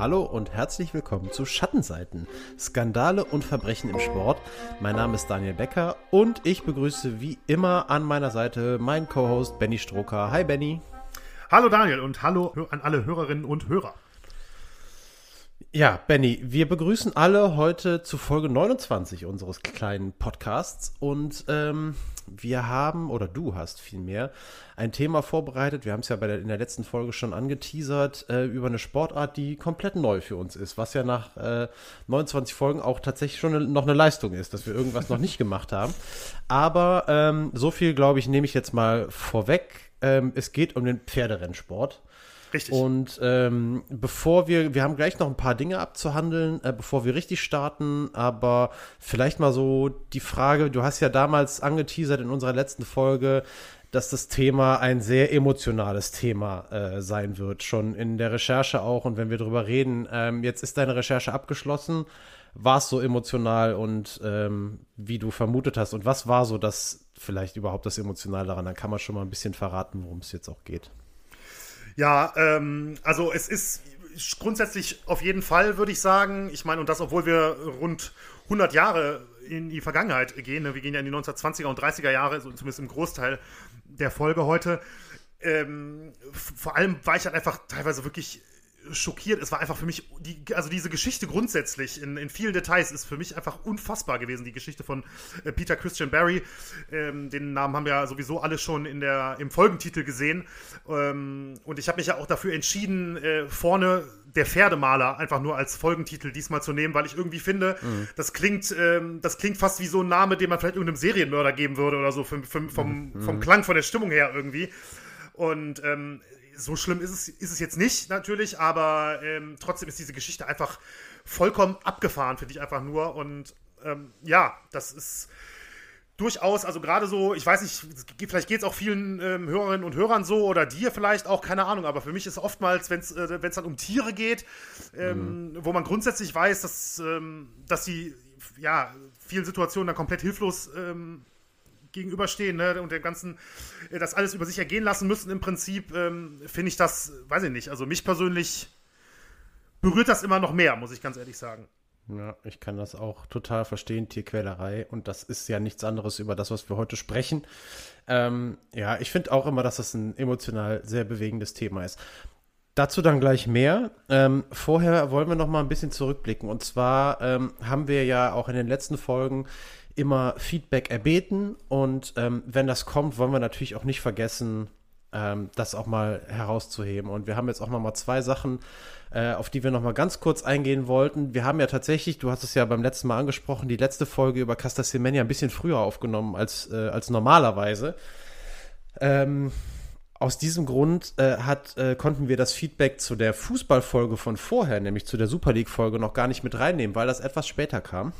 Hallo und herzlich willkommen zu Schattenseiten, Skandale und Verbrechen im Sport. Mein Name ist Daniel Becker und ich begrüße wie immer an meiner Seite meinen Co-Host Benny Stroker. Hi Benny. Hallo Daniel und hallo an alle Hörerinnen und Hörer. Ja, Benny, wir begrüßen alle heute zu Folge 29 unseres kleinen Podcasts und ähm, wir haben, oder du hast vielmehr, ein Thema vorbereitet. Wir haben es ja bei der, in der letzten Folge schon angeteasert, äh, über eine Sportart, die komplett neu für uns ist, was ja nach äh, 29 Folgen auch tatsächlich schon eine, noch eine Leistung ist, dass wir irgendwas noch nicht gemacht haben. Aber ähm, so viel, glaube ich, nehme ich jetzt mal vorweg. Ähm, es geht um den Pferderennsport. Richtig. Und ähm, bevor wir, wir haben gleich noch ein paar Dinge abzuhandeln, äh, bevor wir richtig starten, aber vielleicht mal so die Frage, du hast ja damals angeteasert in unserer letzten Folge, dass das Thema ein sehr emotionales Thema äh, sein wird, schon in der Recherche auch und wenn wir drüber reden. Ähm, jetzt ist deine Recherche abgeschlossen. War es so emotional und ähm, wie du vermutet hast? Und was war so das vielleicht überhaupt das Emotionale daran? Dann kann man schon mal ein bisschen verraten, worum es jetzt auch geht. Ja, ähm, also es ist grundsätzlich auf jeden Fall, würde ich sagen. Ich meine, und das, obwohl wir rund 100 Jahre in die Vergangenheit gehen. Ne? Wir gehen ja in die 1920er und 30er Jahre, so zumindest im Großteil der Folge heute. Ähm, vor allem war ich halt einfach teilweise wirklich schockiert. Es war einfach für mich, die, also diese Geschichte grundsätzlich in, in vielen Details ist für mich einfach unfassbar gewesen. Die Geschichte von äh, Peter Christian Barry, ähm, den Namen haben wir ja sowieso alle schon in der, im Folgentitel gesehen. Ähm, und ich habe mich ja auch dafür entschieden, äh, vorne der Pferdemaler einfach nur als Folgentitel diesmal zu nehmen, weil ich irgendwie finde, mhm. das klingt, ähm, das klingt fast wie so ein Name, den man vielleicht irgendeinem Serienmörder geben würde oder so, vom, vom, vom, mhm. vom Klang, von der Stimmung her irgendwie. Und ähm, so schlimm ist es, ist es jetzt nicht natürlich, aber ähm, trotzdem ist diese Geschichte einfach vollkommen abgefahren, finde ich einfach nur. Und ähm, ja, das ist durchaus, also gerade so, ich weiß nicht, vielleicht geht es auch vielen ähm, Hörerinnen und Hörern so oder dir vielleicht auch, keine Ahnung, aber für mich ist oftmals, wenn es äh, dann um Tiere geht, ähm, mhm. wo man grundsätzlich weiß, dass, ähm, dass sie ja vielen Situationen dann komplett hilflos ähm, gegenüberstehen ne, und dem Ganzen äh, das alles über sich ergehen lassen müssen, im Prinzip, ähm, finde ich das, weiß ich nicht, also mich persönlich berührt das immer noch mehr, muss ich ganz ehrlich sagen. Ja, ich kann das auch total verstehen, Tierquälerei. Und das ist ja nichts anderes über das, was wir heute sprechen. Ähm, ja, ich finde auch immer, dass das ein emotional sehr bewegendes Thema ist. Dazu dann gleich mehr. Ähm, vorher wollen wir noch mal ein bisschen zurückblicken. Und zwar ähm, haben wir ja auch in den letzten Folgen immer Feedback erbeten und ähm, wenn das kommt, wollen wir natürlich auch nicht vergessen, ähm, das auch mal herauszuheben. Und wir haben jetzt auch noch mal zwei Sachen, äh, auf die wir noch mal ganz kurz eingehen wollten. Wir haben ja tatsächlich, du hast es ja beim letzten Mal angesprochen, die letzte Folge über Casta Semenya ein bisschen früher aufgenommen als, äh, als normalerweise. Ähm, aus diesem Grund äh, hat, äh, konnten wir das Feedback zu der Fußballfolge von vorher, nämlich zu der Super League-Folge, noch gar nicht mit reinnehmen, weil das etwas später kam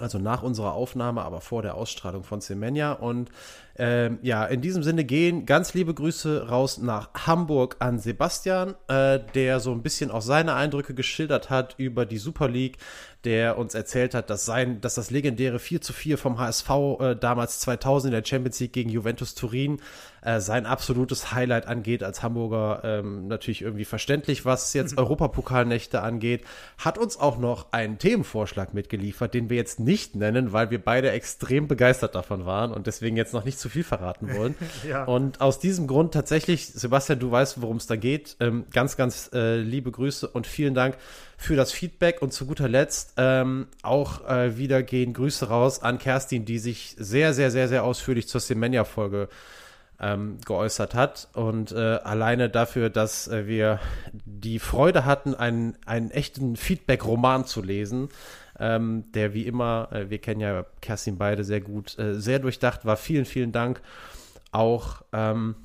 also nach unserer Aufnahme, aber vor der Ausstrahlung von Semenya. Und ähm, ja, in diesem Sinne gehen ganz liebe Grüße raus nach Hamburg an Sebastian, äh, der so ein bisschen auch seine Eindrücke geschildert hat über die Super League, der uns erzählt hat, dass sein, dass das legendäre 4 zu 4 vom HSV äh, damals 2000 in der Champions League gegen Juventus Turin äh, sein absolutes Highlight angeht, als Hamburger ähm, natürlich irgendwie verständlich, was jetzt mhm. Europapokalnächte angeht, hat uns auch noch einen Themenvorschlag mitgeliefert, den wir jetzt nicht nennen, weil wir beide extrem begeistert davon waren und deswegen jetzt noch nicht zu viel verraten wollen. ja. Und aus diesem Grund tatsächlich, Sebastian, du weißt, worum es da geht. Ähm, ganz, ganz äh, liebe Grüße und vielen Dank für das Feedback und zu guter Letzt ähm, auch äh, wieder gehen Grüße raus an Kerstin, die sich sehr, sehr, sehr, sehr ausführlich zur Semenya-Folge ähm, geäußert hat und äh, alleine dafür, dass äh, wir die Freude hatten, einen, einen echten Feedback-Roman zu lesen, ähm, der wie immer, äh, wir kennen ja Kerstin beide sehr gut, äh, sehr durchdacht war. Vielen, vielen Dank auch ähm,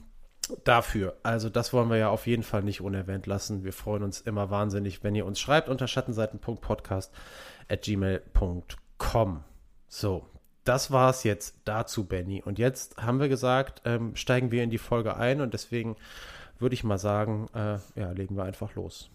dafür. Also das wollen wir ja auf jeden Fall nicht unerwähnt lassen. Wir freuen uns immer wahnsinnig, wenn ihr uns schreibt unter schattenseiten.podcast.gmail.com. So, das war es jetzt dazu, Benny. Und jetzt haben wir gesagt, ähm, steigen wir in die Folge ein und deswegen würde ich mal sagen, äh, ja, legen wir einfach los.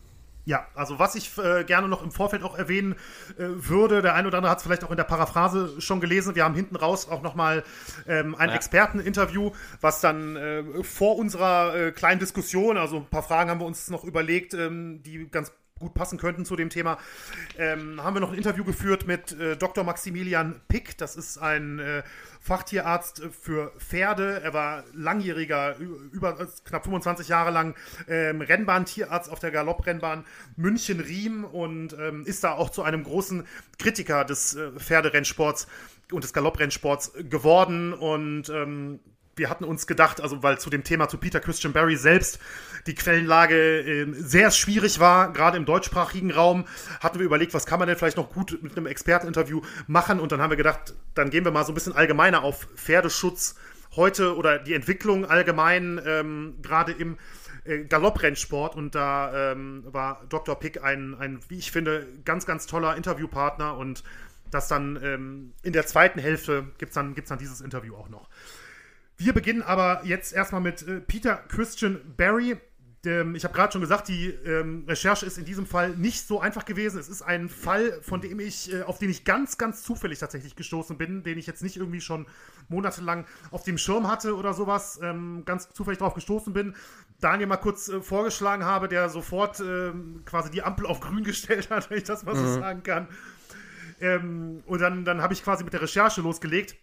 Ja, also was ich äh, gerne noch im Vorfeld auch erwähnen äh, würde, der ein oder andere hat es vielleicht auch in der Paraphrase schon gelesen, wir haben hinten raus auch nochmal ähm, ein ja. Experteninterview, was dann äh, vor unserer äh, kleinen Diskussion, also ein paar Fragen haben wir uns noch überlegt, ähm, die ganz gut passen könnten zu dem Thema, ähm, haben wir noch ein Interview geführt mit äh, Dr. Maximilian Pick. Das ist ein äh, Fachtierarzt für Pferde. Er war langjähriger, über knapp 25 Jahre lang ähm, Rennbahntierarzt auf der Galopprennbahn München-Riem und ähm, ist da auch zu einem großen Kritiker des äh, Pferderennsports und des Galopprennsports geworden und ähm, wir hatten uns gedacht, also weil zu dem Thema zu Peter Christian Barry selbst die Quellenlage äh, sehr schwierig war, gerade im deutschsprachigen Raum, hatten wir überlegt, was kann man denn vielleicht noch gut mit einem Experteninterview machen und dann haben wir gedacht, dann gehen wir mal so ein bisschen allgemeiner auf Pferdeschutz heute oder die Entwicklung allgemein, ähm, gerade im äh, Galopprennsport und da ähm, war Dr. Pick ein, ein, wie ich finde, ganz, ganz toller Interviewpartner und das dann ähm, in der zweiten Hälfte gibt es dann, gibt's dann dieses Interview auch noch. Wir beginnen aber jetzt erstmal mit äh, Peter Christian Barry. Ähm, ich habe gerade schon gesagt, die ähm, Recherche ist in diesem Fall nicht so einfach gewesen. Es ist ein Fall, von dem ich, äh, auf den ich ganz, ganz zufällig tatsächlich gestoßen bin, den ich jetzt nicht irgendwie schon monatelang auf dem Schirm hatte oder sowas, ähm, ganz zufällig drauf gestoßen bin. Daniel mal kurz äh, vorgeschlagen habe, der sofort ähm, quasi die Ampel auf grün gestellt hat, wenn ich das mal mhm. so sagen kann. Ähm, und dann, dann habe ich quasi mit der Recherche losgelegt.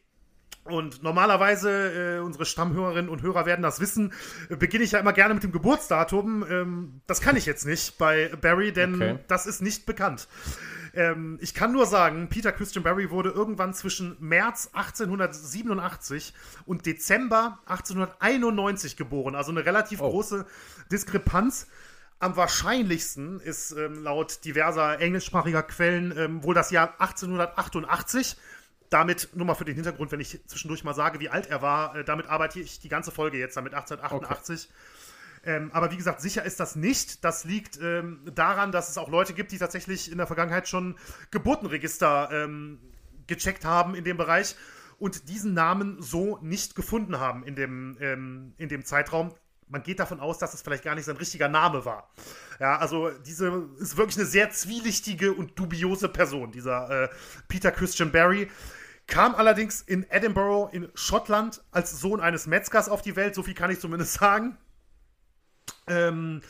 Und normalerweise, äh, unsere Stammhörerinnen und Hörer werden das wissen, äh, beginne ich ja immer gerne mit dem Geburtsdatum. Ähm, das kann ich jetzt nicht bei Barry, denn okay. das ist nicht bekannt. Ähm, ich kann nur sagen, Peter Christian Barry wurde irgendwann zwischen März 1887 und Dezember 1891 geboren. Also eine relativ oh. große Diskrepanz. Am wahrscheinlichsten ist ähm, laut diverser englischsprachiger Quellen ähm, wohl das Jahr 1888 damit, nur mal für den Hintergrund, wenn ich zwischendurch mal sage, wie alt er war, äh, damit arbeite ich die ganze Folge jetzt, damit 1888. Okay. Ähm, aber wie gesagt, sicher ist das nicht. Das liegt ähm, daran, dass es auch Leute gibt, die tatsächlich in der Vergangenheit schon Geburtenregister ähm, gecheckt haben in dem Bereich und diesen Namen so nicht gefunden haben in dem, ähm, in dem Zeitraum. Man geht davon aus, dass es vielleicht gar nicht sein richtiger Name war. Ja, also diese ist wirklich eine sehr zwielichtige und dubiose Person, dieser äh, Peter Christian Barry. Kam allerdings in Edinburgh in Schottland als Sohn eines Metzgers auf die Welt, so viel kann ich zumindest sagen. Ähm,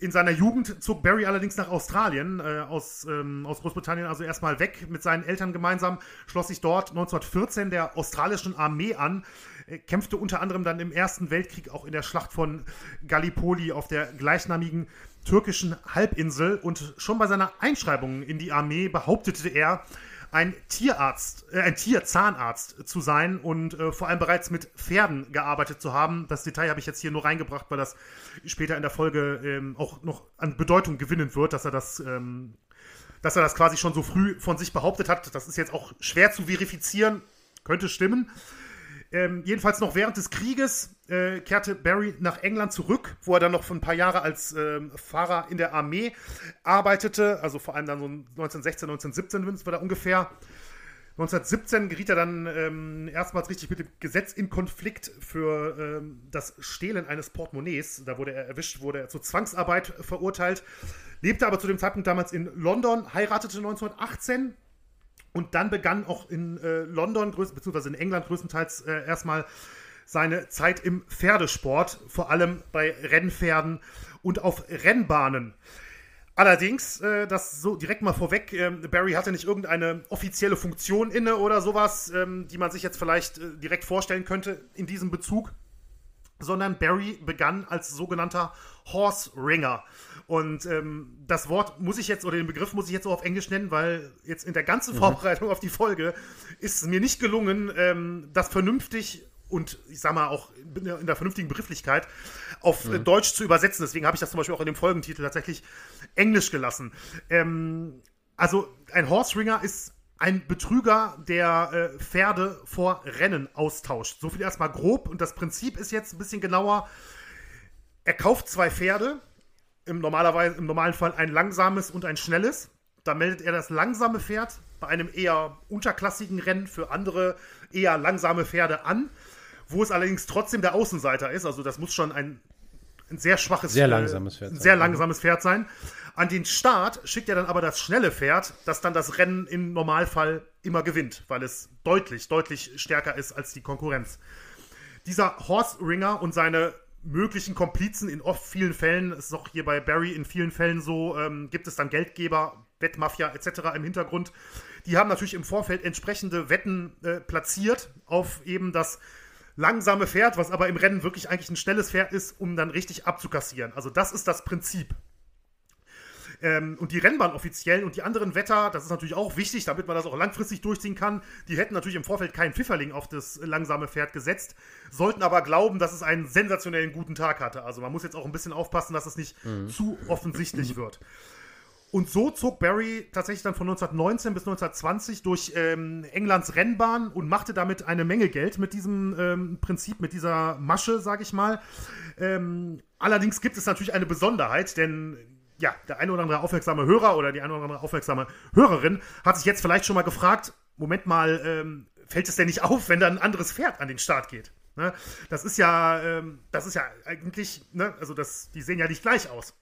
in seiner Jugend zog Barry allerdings nach Australien, äh, aus, ähm, aus Großbritannien, also erstmal weg mit seinen Eltern gemeinsam, schloss sich dort 1914 der australischen Armee an, äh, kämpfte unter anderem dann im Ersten Weltkrieg auch in der Schlacht von Gallipoli auf der gleichnamigen türkischen Halbinsel und schon bei seiner Einschreibung in die Armee behauptete er, ein Tierarzt, äh, ein Tierzahnarzt zu sein und äh, vor allem bereits mit Pferden gearbeitet zu haben. Das Detail habe ich jetzt hier nur reingebracht, weil das später in der Folge ähm, auch noch an Bedeutung gewinnen wird, dass er das, ähm, dass er das quasi schon so früh von sich behauptet hat. Das ist jetzt auch schwer zu verifizieren, könnte stimmen. Ähm, jedenfalls noch während des Krieges äh, kehrte Barry nach England zurück, wo er dann noch für ein paar Jahre als äh, Fahrer in der Armee arbeitete, also vor allem dann so 1916, 1917 sind wir da ungefähr. 1917 geriet er dann ähm, erstmals richtig mit dem Gesetz in Konflikt für ähm, das Stehlen eines Portemonnaies. Da wurde er erwischt, wurde er zur Zwangsarbeit verurteilt, lebte aber zu dem Zeitpunkt damals in London, heiratete 1918 und dann begann auch in äh, London, beziehungsweise in England größtenteils äh, erstmal seine Zeit im Pferdesport, vor allem bei Rennpferden und auf Rennbahnen. Allerdings, äh, das so direkt mal vorweg, äh, Barry hatte nicht irgendeine offizielle Funktion inne oder sowas, ähm, die man sich jetzt vielleicht äh, direkt vorstellen könnte in diesem Bezug, sondern Barry begann als sogenannter Horse Ringer. Und ähm, das Wort muss ich jetzt, oder den Begriff muss ich jetzt auch auf Englisch nennen, weil jetzt in der ganzen mhm. Vorbereitung auf die Folge ist es mir nicht gelungen, ähm, das vernünftig und ich sag mal auch in der vernünftigen Begrifflichkeit auf mhm. Deutsch zu übersetzen. Deswegen habe ich das zum Beispiel auch in dem Folgentitel tatsächlich Englisch gelassen. Ähm, also ein Horse Ringer ist ein Betrüger, der äh, Pferde vor Rennen austauscht. So viel erstmal grob und das Prinzip ist jetzt ein bisschen genauer. Er kauft zwei Pferde, im, normalerweise, im normalen Fall ein langsames und ein schnelles. Da meldet er das langsame Pferd bei einem eher unterklassigen Rennen für andere eher langsame Pferde an, wo es allerdings trotzdem der Außenseiter ist. Also das muss schon ein, ein sehr schwaches, sehr langsames Pferd, sein. sehr langsames Pferd sein. An den Start schickt er dann aber das schnelle Pferd, das dann das Rennen im Normalfall immer gewinnt, weil es deutlich, deutlich stärker ist als die Konkurrenz. Dieser Horse Ringer und seine möglichen Komplizen in oft vielen Fällen, es ist auch hier bei Barry in vielen Fällen so, ähm, gibt es dann Geldgeber, Wettmafia etc. im Hintergrund. Die haben natürlich im Vorfeld entsprechende Wetten äh, platziert auf eben das langsame Pferd, was aber im Rennen wirklich eigentlich ein schnelles Pferd ist, um dann richtig abzukassieren. Also das ist das Prinzip. Ähm, und die Rennbahnoffiziellen und die anderen Wetter, das ist natürlich auch wichtig, damit man das auch langfristig durchziehen kann, die hätten natürlich im Vorfeld keinen Pfifferling auf das langsame Pferd gesetzt, sollten aber glauben, dass es einen sensationellen guten Tag hatte. Also man muss jetzt auch ein bisschen aufpassen, dass es nicht mhm. zu offensichtlich wird. Und so zog Barry tatsächlich dann von 1919 bis 1920 durch ähm, Englands Rennbahn und machte damit eine Menge Geld mit diesem ähm, Prinzip, mit dieser Masche, sage ich mal. Ähm, allerdings gibt es natürlich eine Besonderheit, denn ja, der eine oder andere aufmerksame Hörer oder die eine oder andere aufmerksame Hörerin hat sich jetzt vielleicht schon mal gefragt, Moment mal, ähm, fällt es denn nicht auf, wenn da ein anderes Pferd an den Start geht? Ne? Das ist ja, ähm, das ist ja eigentlich, ne? also das, die sehen ja nicht gleich aus.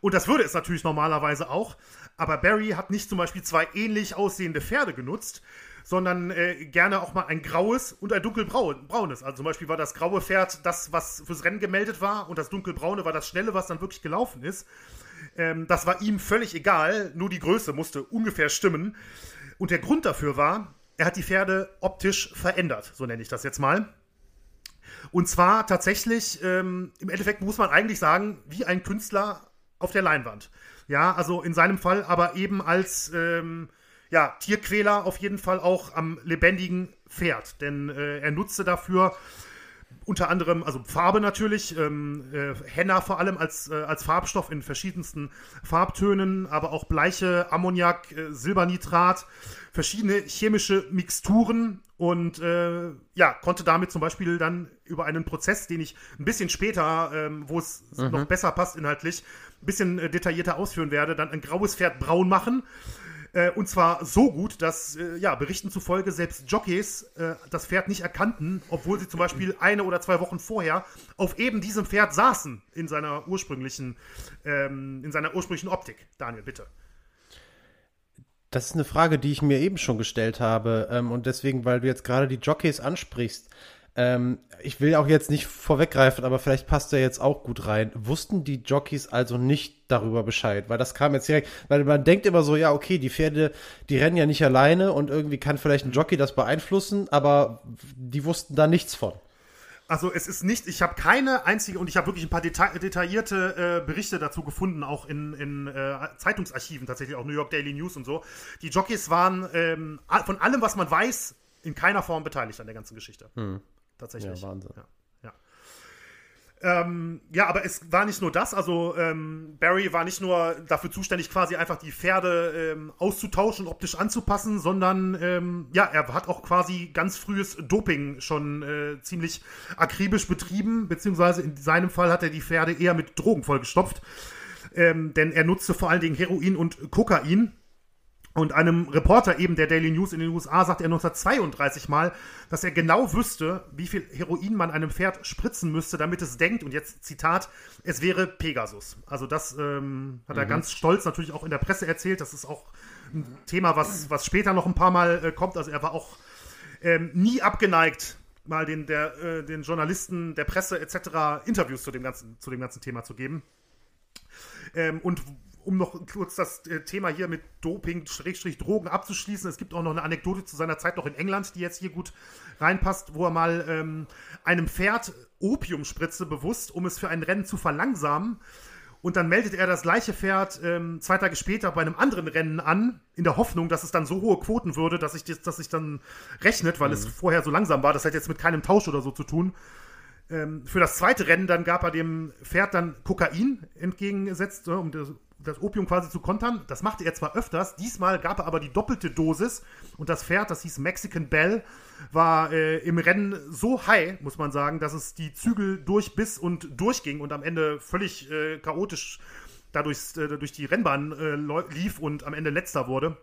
Und das würde es natürlich normalerweise auch. Aber Barry hat nicht zum Beispiel zwei ähnlich aussehende Pferde genutzt, sondern äh, gerne auch mal ein graues und ein dunkelbraunes. Also zum Beispiel war das graue Pferd das, was fürs Rennen gemeldet war und das dunkelbraune war das schnelle, was dann wirklich gelaufen ist. Ähm, das war ihm völlig egal, nur die Größe musste ungefähr stimmen. Und der Grund dafür war, er hat die Pferde optisch verändert, so nenne ich das jetzt mal. Und zwar tatsächlich, ähm, im Endeffekt muss man eigentlich sagen, wie ein Künstler auf der Leinwand. Ja, also in seinem Fall aber eben als ähm, ja, Tierquäler auf jeden Fall auch am lebendigen Pferd. Denn äh, er nutzte dafür unter anderem, also Farbe natürlich, ähm, äh, Henna vor allem als, äh, als Farbstoff in verschiedensten Farbtönen, aber auch Bleiche, Ammoniak, äh, Silbernitrat, verschiedene chemische Mixturen und äh, ja, konnte damit zum Beispiel dann über einen Prozess, den ich ein bisschen später, ähm, wo es mhm. noch besser passt inhaltlich, ein bisschen äh, detaillierter ausführen werde, dann ein graues Pferd braun machen. Äh, und zwar so gut, dass, äh, ja, Berichten zufolge selbst Jockeys äh, das Pferd nicht erkannten, obwohl sie zum Beispiel eine oder zwei Wochen vorher auf eben diesem Pferd saßen in seiner ursprünglichen, ähm, in seiner ursprünglichen Optik. Daniel, bitte. Das ist eine Frage, die ich mir eben schon gestellt habe. Ähm, und deswegen, weil du jetzt gerade die Jockeys ansprichst, ähm, ich will auch jetzt nicht vorweggreifen, aber vielleicht passt er jetzt auch gut rein. Wussten die Jockeys also nicht darüber Bescheid? Weil das kam jetzt direkt, weil man denkt immer so, ja, okay, die Pferde, die rennen ja nicht alleine und irgendwie kann vielleicht ein Jockey das beeinflussen, aber die wussten da nichts von. Also es ist nicht, ich habe keine einzige und ich habe wirklich ein paar deta detaillierte äh, Berichte dazu gefunden, auch in, in äh, Zeitungsarchiven tatsächlich, auch New York Daily News und so. Die Jockeys waren ähm, von allem, was man weiß, in keiner Form beteiligt an der ganzen Geschichte. Hm tatsächlich. Ja, Wahnsinn. Ja. Ähm, ja, aber es war nicht nur das. Also ähm, Barry war nicht nur dafür zuständig, quasi einfach die Pferde ähm, auszutauschen, optisch anzupassen, sondern ähm, ja, er hat auch quasi ganz frühes Doping schon äh, ziemlich akribisch betrieben, beziehungsweise in seinem Fall hat er die Pferde eher mit Drogen vollgestopft. Ähm, denn er nutzte vor allen Dingen Heroin und Kokain und einem Reporter eben der Daily News in den USA sagt er 1932 mal, dass er genau wüsste, wie viel Heroin man einem Pferd spritzen müsste, damit es denkt, und jetzt Zitat, es wäre Pegasus. Also das ähm, hat er mhm. ganz stolz natürlich auch in der Presse erzählt. Das ist auch ein Thema, was, was später noch ein paar Mal äh, kommt. Also er war auch ähm, nie abgeneigt, mal den, der, äh, den Journalisten, der Presse etc. Interviews zu dem ganzen, zu dem ganzen Thema zu geben. Ähm, und um noch kurz das äh, Thema hier mit Doping, Schrägstrich, Drogen abzuschließen. Es gibt auch noch eine Anekdote zu seiner Zeit noch in England, die jetzt hier gut reinpasst, wo er mal ähm, einem Pferd Opium spritze, bewusst, um es für ein Rennen zu verlangsamen. Und dann meldet er das gleiche Pferd ähm, zwei Tage später bei einem anderen Rennen an, in der Hoffnung, dass es dann so hohe Quoten würde, dass sich dass sich dann rechnet, weil mhm. es vorher so langsam war. Das hat jetzt mit keinem Tausch oder so zu tun. Ähm, für das zweite Rennen dann gab er dem Pferd dann Kokain entgegengesetzt, um das, Opium quasi zu kontern. Das machte er zwar öfters, diesmal gab er aber die doppelte Dosis und das Pferd, das hieß Mexican Bell, war äh, im Rennen so high, muss man sagen, dass es die Zügel durchbiss und durchging und am Ende völlig äh, chaotisch dadurch äh, durch die Rennbahn äh, lief und am Ende letzter wurde.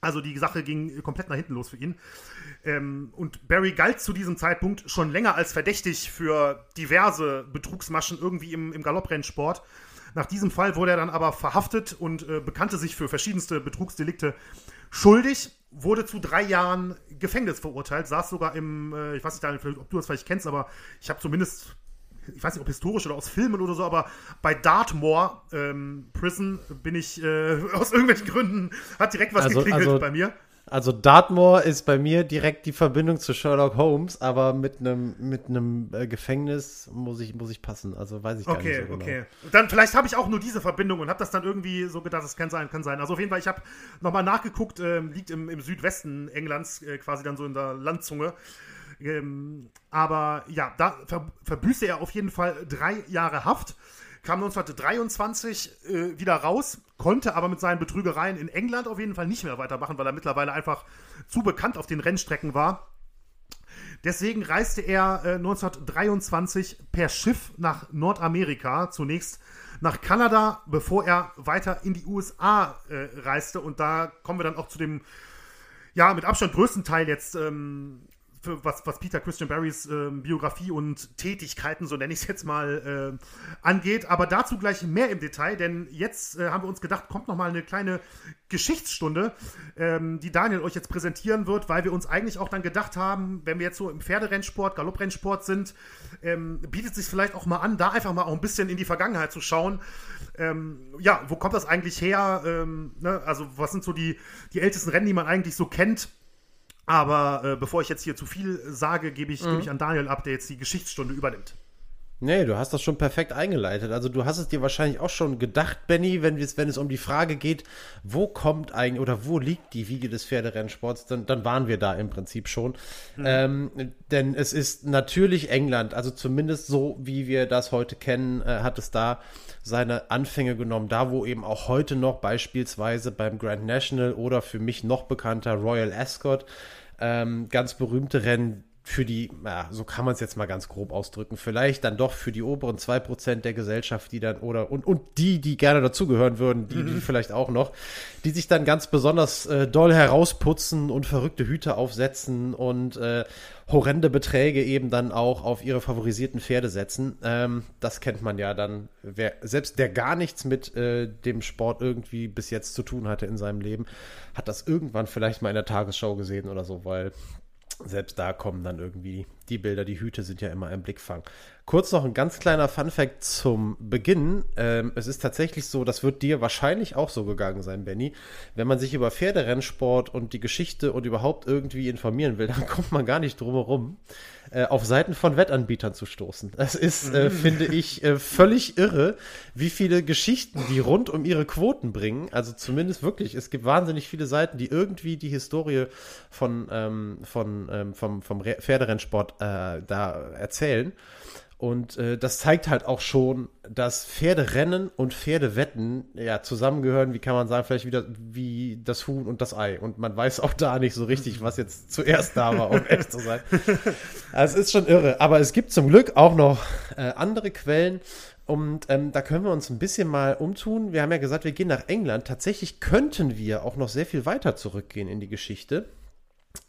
Also die Sache ging komplett nach hinten los für ihn. Ähm, und Barry galt zu diesem Zeitpunkt schon länger als verdächtig für diverse Betrugsmaschen irgendwie im, im Galopprennsport. Nach diesem Fall wurde er dann aber verhaftet und äh, bekannte sich für verschiedenste Betrugsdelikte schuldig, wurde zu drei Jahren Gefängnis verurteilt, saß sogar im, äh, ich weiß nicht, Daniel, ob du das vielleicht kennst, aber ich habe zumindest ich weiß nicht, ob historisch oder aus Filmen oder so, aber bei Dartmoor ähm, Prison bin ich äh, aus irgendwelchen Gründen, hat direkt was also, geklingelt also, bei mir. Also Dartmoor ist bei mir direkt die Verbindung zu Sherlock Holmes, aber mit einem mit einem äh, Gefängnis muss ich muss ich passen. Also weiß ich gar okay, nicht so genau. Okay, okay. Dann vielleicht habe ich auch nur diese Verbindung und habe das dann irgendwie so gedacht, das kann sein, kann sein. Also auf jeden Fall, ich habe nochmal nachgeguckt, äh, liegt im, im Südwesten Englands äh, quasi dann so in der Landzunge. Ähm, aber ja, da ver verbüßte er auf jeden Fall drei Jahre Haft kam 1923 äh, wieder raus, konnte aber mit seinen Betrügereien in England auf jeden Fall nicht mehr weitermachen, weil er mittlerweile einfach zu bekannt auf den Rennstrecken war. Deswegen reiste er äh, 1923 per Schiff nach Nordamerika, zunächst nach Kanada, bevor er weiter in die USA äh, reiste. Und da kommen wir dann auch zu dem, ja, mit Abstand größten Teil jetzt ähm, für was, was Peter Christian Barrys äh, Biografie und Tätigkeiten, so nenne ich es jetzt mal, äh, angeht. Aber dazu gleich mehr im Detail, denn jetzt äh, haben wir uns gedacht, kommt noch mal eine kleine Geschichtsstunde, ähm, die Daniel euch jetzt präsentieren wird, weil wir uns eigentlich auch dann gedacht haben, wenn wir jetzt so im Pferderennsport, Galopprennsport sind, ähm, bietet sich vielleicht auch mal an, da einfach mal auch ein bisschen in die Vergangenheit zu schauen. Ähm, ja, wo kommt das eigentlich her? Ähm, ne? Also was sind so die, die ältesten Rennen, die man eigentlich so kennt? Aber äh, bevor ich jetzt hier zu viel sage, gebe ich, mhm. geb ich an Daniel ab, der jetzt die Geschichtsstunde übernimmt. Nee, du hast das schon perfekt eingeleitet. Also du hast es dir wahrscheinlich auch schon gedacht, Benny, wenn es, wenn es um die Frage geht, wo kommt eigentlich oder wo liegt die Wiege des Pferderennsports, dann, dann waren wir da im Prinzip schon. Mhm. Ähm, denn es ist natürlich England, also zumindest so, wie wir das heute kennen, äh, hat es da seine Anfänge genommen. Da, wo eben auch heute noch beispielsweise beim Grand National oder für mich noch bekannter Royal Ascot ähm, ganz berühmte Rennen für die, ja, so kann man es jetzt mal ganz grob ausdrücken, vielleicht dann doch für die oberen 2% der Gesellschaft, die dann, oder und, und die, die gerne dazugehören würden, die, die mhm. vielleicht auch noch, die sich dann ganz besonders äh, doll herausputzen und verrückte Hüte aufsetzen und äh, horrende Beträge eben dann auch auf ihre favorisierten Pferde setzen. Ähm, das kennt man ja dann, wer, selbst der gar nichts mit äh, dem Sport irgendwie bis jetzt zu tun hatte in seinem Leben, hat das irgendwann vielleicht mal in der Tagesschau gesehen oder so, weil selbst da kommen dann irgendwie die Bilder, die Hüte sind ja immer im Blickfang. Kurz noch ein ganz kleiner Funfact zum Beginn. Ähm, es ist tatsächlich so, das wird dir wahrscheinlich auch so gegangen sein, Benny. Wenn man sich über Pferderennsport und die Geschichte und überhaupt irgendwie informieren will, dann kommt man gar nicht drum herum, äh, auf Seiten von Wettanbietern zu stoßen. Es ist, äh, finde ich, äh, völlig irre, wie viele Geschichten die rund um ihre Quoten bringen. Also zumindest wirklich, es gibt wahnsinnig viele Seiten, die irgendwie die Historie von, ähm, von, ähm, vom, vom Pferderennsport äh, da erzählen. Und äh, das zeigt halt auch schon, dass Pferderennen und Pferdewetten ja zusammengehören, wie kann man sagen, vielleicht wieder wie das Huhn und das Ei. Und man weiß auch da nicht so richtig, was jetzt zuerst da war, um echt zu sein. Also es ist schon irre. Aber es gibt zum Glück auch noch äh, andere Quellen. Und ähm, da können wir uns ein bisschen mal umtun. Wir haben ja gesagt, wir gehen nach England. Tatsächlich könnten wir auch noch sehr viel weiter zurückgehen in die Geschichte.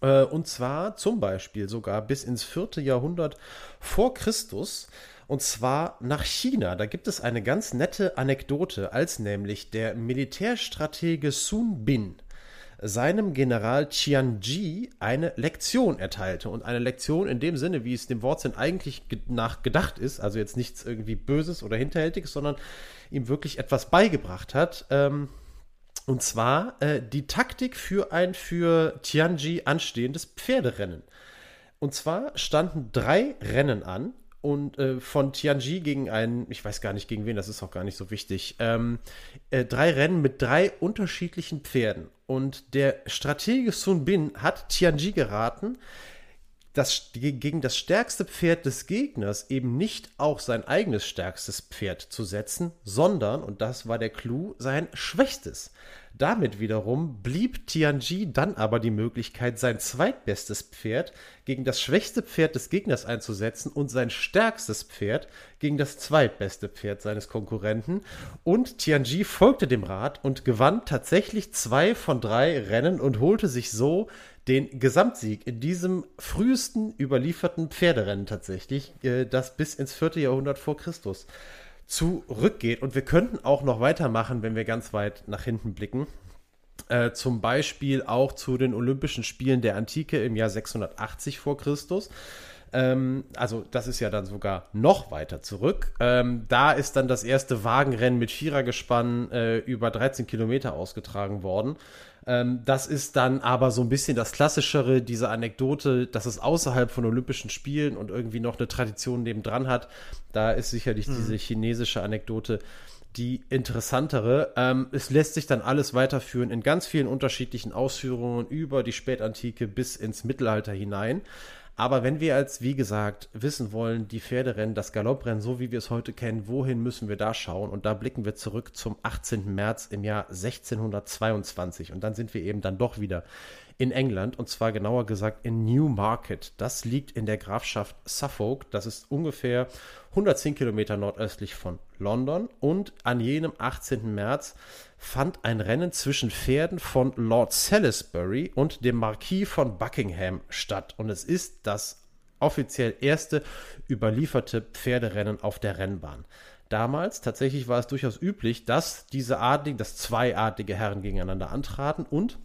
Äh, und zwar zum Beispiel sogar bis ins vierte Jahrhundert vor Christus. Und zwar nach China. Da gibt es eine ganz nette Anekdote, als nämlich der Militärstratege Sun Bin seinem General Ji eine Lektion erteilte. Und eine Lektion in dem Sinne, wie es dem Wortsinn eigentlich nach gedacht ist, also jetzt nichts irgendwie Böses oder Hinterhältiges, sondern ihm wirklich etwas beigebracht hat. Ähm, und zwar äh, die Taktik für ein für Tianji anstehendes Pferderennen. Und zwar standen drei Rennen an und äh, von Tianji gegen einen, ich weiß gar nicht gegen wen, das ist auch gar nicht so wichtig, ähm, äh, drei Rennen mit drei unterschiedlichen Pferden. Und der Stratege Sun Bin hat Tianji geraten, das, gegen das stärkste Pferd des Gegners eben nicht auch sein eigenes stärkstes Pferd zu setzen, sondern, und das war der Clou, sein schwächstes. Damit wiederum blieb Tianji dann aber die Möglichkeit, sein zweitbestes Pferd gegen das schwächste Pferd des Gegners einzusetzen und sein stärkstes Pferd gegen das zweitbeste Pferd seines Konkurrenten. Und Tianji folgte dem Rat und gewann tatsächlich zwei von drei Rennen und holte sich so den Gesamtsieg in diesem frühesten überlieferten Pferderennen tatsächlich, äh, das bis ins vierte Jahrhundert vor Christus zurückgeht. Und wir könnten auch noch weitermachen, wenn wir ganz weit nach hinten blicken. Äh, zum Beispiel auch zu den Olympischen Spielen der Antike im Jahr 680 vor Christus. Ähm, also das ist ja dann sogar noch weiter zurück. Ähm, da ist dann das erste Wagenrennen mit Vierergespann äh, über 13 Kilometer ausgetragen worden. Ähm, das ist dann aber so ein bisschen das Klassischere, diese Anekdote, dass es außerhalb von Olympischen Spielen und irgendwie noch eine Tradition nebendran hat. Da ist sicherlich mhm. diese chinesische Anekdote die interessantere. Ähm, es lässt sich dann alles weiterführen in ganz vielen unterschiedlichen Ausführungen über die Spätantike bis ins Mittelalter hinein. Aber wenn wir als, wie gesagt, wissen wollen, die Pferderennen, das Galopprennen, so wie wir es heute kennen, wohin müssen wir da schauen? Und da blicken wir zurück zum 18. März im Jahr 1622. Und dann sind wir eben dann doch wieder in England und zwar genauer gesagt in Newmarket. Das liegt in der Grafschaft Suffolk. Das ist ungefähr 110 Kilometer nordöstlich von London und an jenem 18. März fand ein Rennen zwischen Pferden von Lord Salisbury und dem Marquis von Buckingham statt und es ist das offiziell erste überlieferte Pferderennen auf der Rennbahn damals. Tatsächlich war es durchaus üblich, dass diese adligen, dass zweiartige Herren gegeneinander antraten und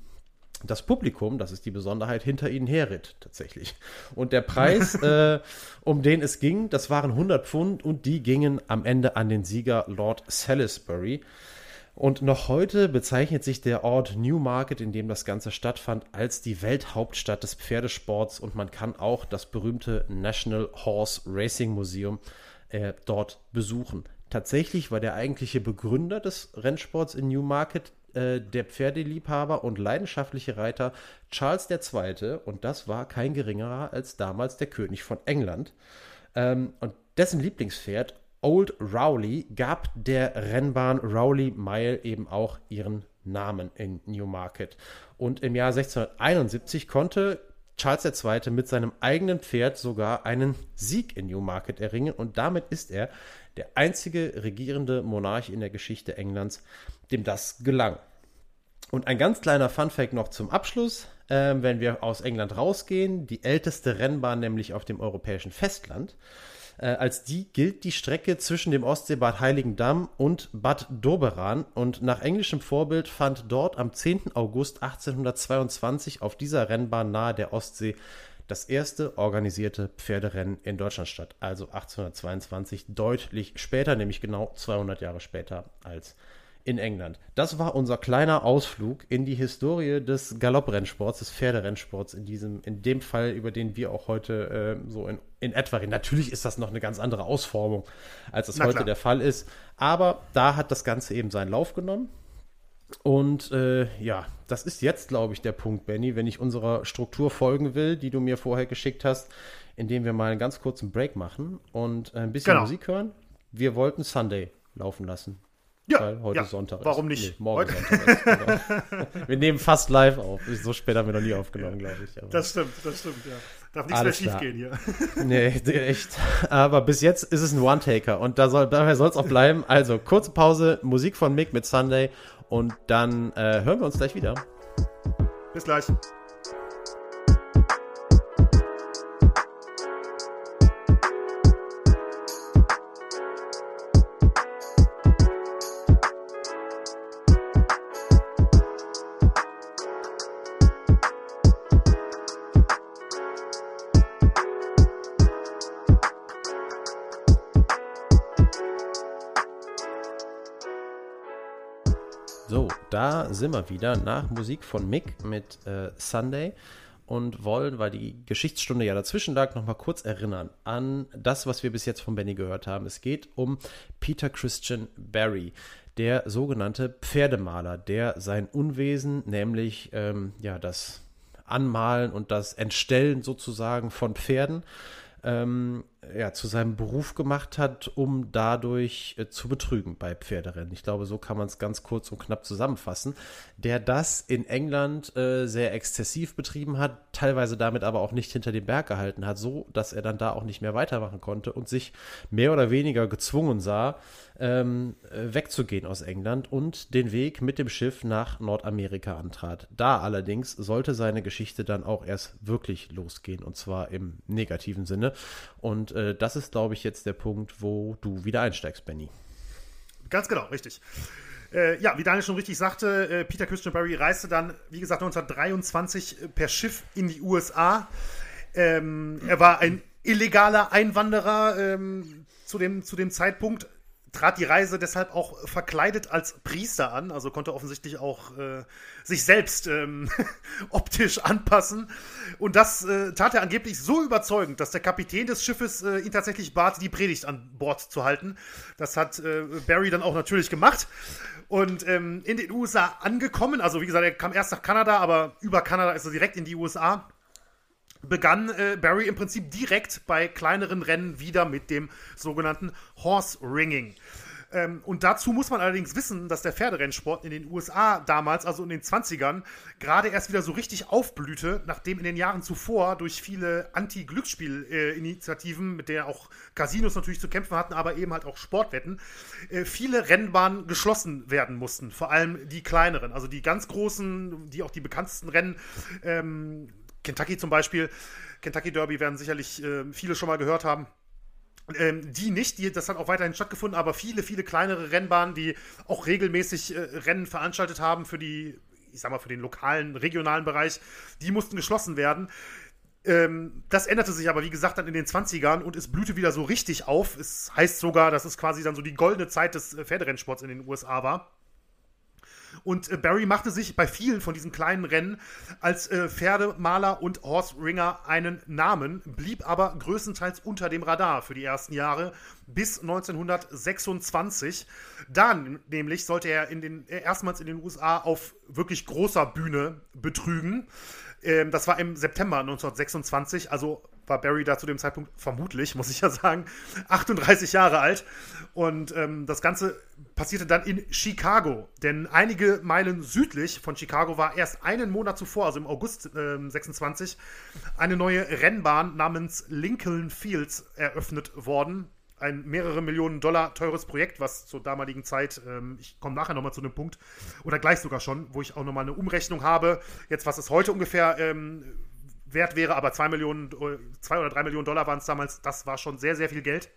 das Publikum, das ist die Besonderheit, hinter ihnen herritt tatsächlich. Und der Preis, äh, um den es ging, das waren 100 Pfund und die gingen am Ende an den Sieger Lord Salisbury. Und noch heute bezeichnet sich der Ort Newmarket, in dem das Ganze stattfand, als die Welthauptstadt des Pferdesports und man kann auch das berühmte National Horse Racing Museum äh, dort besuchen. Tatsächlich war der eigentliche Begründer des Rennsports in Newmarket äh, der Pferdeliebhaber und leidenschaftliche Reiter Charles II. Und das war kein geringerer als damals der König von England. Ähm, und dessen Lieblingspferd, Old Rowley, gab der Rennbahn Rowley Mile eben auch ihren Namen in Newmarket. Und im Jahr 1671 konnte Charles II. mit seinem eigenen Pferd sogar einen Sieg in Newmarket erringen und damit ist er der einzige regierende Monarch in der Geschichte Englands, dem das gelang. Und ein ganz kleiner Funfact noch zum Abschluss, äh, wenn wir aus England rausgehen, die älteste Rennbahn nämlich auf dem europäischen Festland. Äh, als die gilt die Strecke zwischen dem Ostseebad Heiligendamm und Bad Doberan und nach englischem Vorbild fand dort am 10. August 1822 auf dieser Rennbahn nahe der Ostsee das erste organisierte Pferderennen in Deutschland statt. Also 1822, deutlich später, nämlich genau 200 Jahre später als in England. Das war unser kleiner Ausflug in die Historie des Galopprennsports, des Pferderennsports in diesem, in dem Fall, über den wir auch heute äh, so in, in etwa reden. Natürlich ist das noch eine ganz andere Ausformung, als es heute der Fall ist. Aber da hat das Ganze eben seinen Lauf genommen. Und äh, ja, das ist jetzt, glaube ich, der Punkt, Benny, wenn ich unserer Struktur folgen will, die du mir vorher geschickt hast, indem wir mal einen ganz kurzen Break machen und ein bisschen genau. Musik hören. Wir wollten Sunday laufen lassen. Ja, weil heute ja, Sonntag ist. Warum nicht? Nee, morgen heute? Sonntag ist. Genau. wir nehmen fast live auf. So spät haben wir noch nie aufgenommen, glaube ich. Aber das stimmt, das stimmt, ja. Darf nichts mehr schief gehen hier. nee, echt. Aber bis jetzt ist es ein One-Taker und da soll, daher soll es auch bleiben. Also, kurze Pause, Musik von Mick mit Sunday und dann äh, hören wir uns gleich wieder. Bis gleich. Sind wir wieder nach Musik von Mick mit äh, Sunday und wollen, weil die Geschichtsstunde ja dazwischen lag, nochmal kurz erinnern an das, was wir bis jetzt von Benny gehört haben. Es geht um Peter Christian Barry, der sogenannte Pferdemaler, der sein Unwesen, nämlich ähm, ja das Anmalen und das Entstellen sozusagen von Pferden, ähm, ja, zu seinem Beruf gemacht hat, um dadurch äh, zu betrügen bei Pferderennen. Ich glaube, so kann man es ganz kurz und knapp zusammenfassen. Der das in England äh, sehr exzessiv betrieben hat, teilweise damit aber auch nicht hinter dem Berg gehalten hat, so dass er dann da auch nicht mehr weitermachen konnte und sich mehr oder weniger gezwungen sah, ähm, äh, wegzugehen aus England und den Weg mit dem Schiff nach Nordamerika antrat. Da allerdings sollte seine Geschichte dann auch erst wirklich losgehen und zwar im negativen Sinne. Und äh, das ist, glaube ich, jetzt der Punkt, wo du wieder einsteigst, Benny. Ganz genau, richtig. Äh, ja, wie Daniel schon richtig sagte, äh, Peter Christian Barry reiste dann, wie gesagt, 1923 per Schiff in die USA. Ähm, er war ein illegaler Einwanderer ähm, zu, dem, zu dem Zeitpunkt trat die Reise deshalb auch verkleidet als Priester an, also konnte offensichtlich auch äh, sich selbst ähm, optisch anpassen. Und das äh, tat er angeblich so überzeugend, dass der Kapitän des Schiffes äh, ihn tatsächlich bat, die Predigt an Bord zu halten. Das hat äh, Barry dann auch natürlich gemacht. Und ähm, in den USA angekommen, also wie gesagt, er kam erst nach Kanada, aber über Kanada ist er direkt in die USA begann äh, Barry im Prinzip direkt bei kleineren Rennen wieder mit dem sogenannten Horse Ringing. Ähm, und dazu muss man allerdings wissen, dass der Pferderennsport in den USA damals, also in den 20ern, gerade erst wieder so richtig aufblühte, nachdem in den Jahren zuvor durch viele Anti-Glücksspiel-Initiativen, mit der auch Casinos natürlich zu kämpfen hatten, aber eben halt auch Sportwetten, äh, viele Rennbahnen geschlossen werden mussten. Vor allem die kleineren, also die ganz großen, die auch die bekanntesten Rennen. Ähm, Kentucky zum Beispiel, Kentucky Derby werden sicherlich äh, viele schon mal gehört haben. Ähm, die nicht, die, das hat auch weiterhin stattgefunden, aber viele, viele kleinere Rennbahnen, die auch regelmäßig äh, Rennen veranstaltet haben für die, ich sag mal, für den lokalen, regionalen Bereich, die mussten geschlossen werden. Ähm, das änderte sich aber, wie gesagt, dann in den 20ern und es blühte wieder so richtig auf. Es heißt sogar, dass es quasi dann so die goldene Zeit des äh, Pferderennsports in den USA war. Und äh, Barry machte sich bei vielen von diesen kleinen Rennen als äh, Pferdemaler und Horse Ringer einen Namen, blieb aber größtenteils unter dem Radar für die ersten Jahre bis 1926. Dann nämlich sollte er in den, äh, erstmals in den USA auf wirklich großer Bühne betrügen. Ähm, das war im September 1926, also war Barry da zu dem Zeitpunkt vermutlich, muss ich ja sagen, 38 Jahre alt. Und ähm, das Ganze passierte dann in Chicago. Denn einige Meilen südlich von Chicago war erst einen Monat zuvor, also im August äh, 26, eine neue Rennbahn namens Lincoln Fields eröffnet worden. Ein mehrere Millionen Dollar teures Projekt, was zur damaligen Zeit, ähm, ich komme nachher nochmal zu dem Punkt, oder gleich sogar schon, wo ich auch nochmal eine Umrechnung habe, jetzt was es heute ungefähr ähm, wert wäre, aber zwei Millionen, zwei oder drei Millionen Dollar waren es damals, das war schon sehr, sehr viel Geld.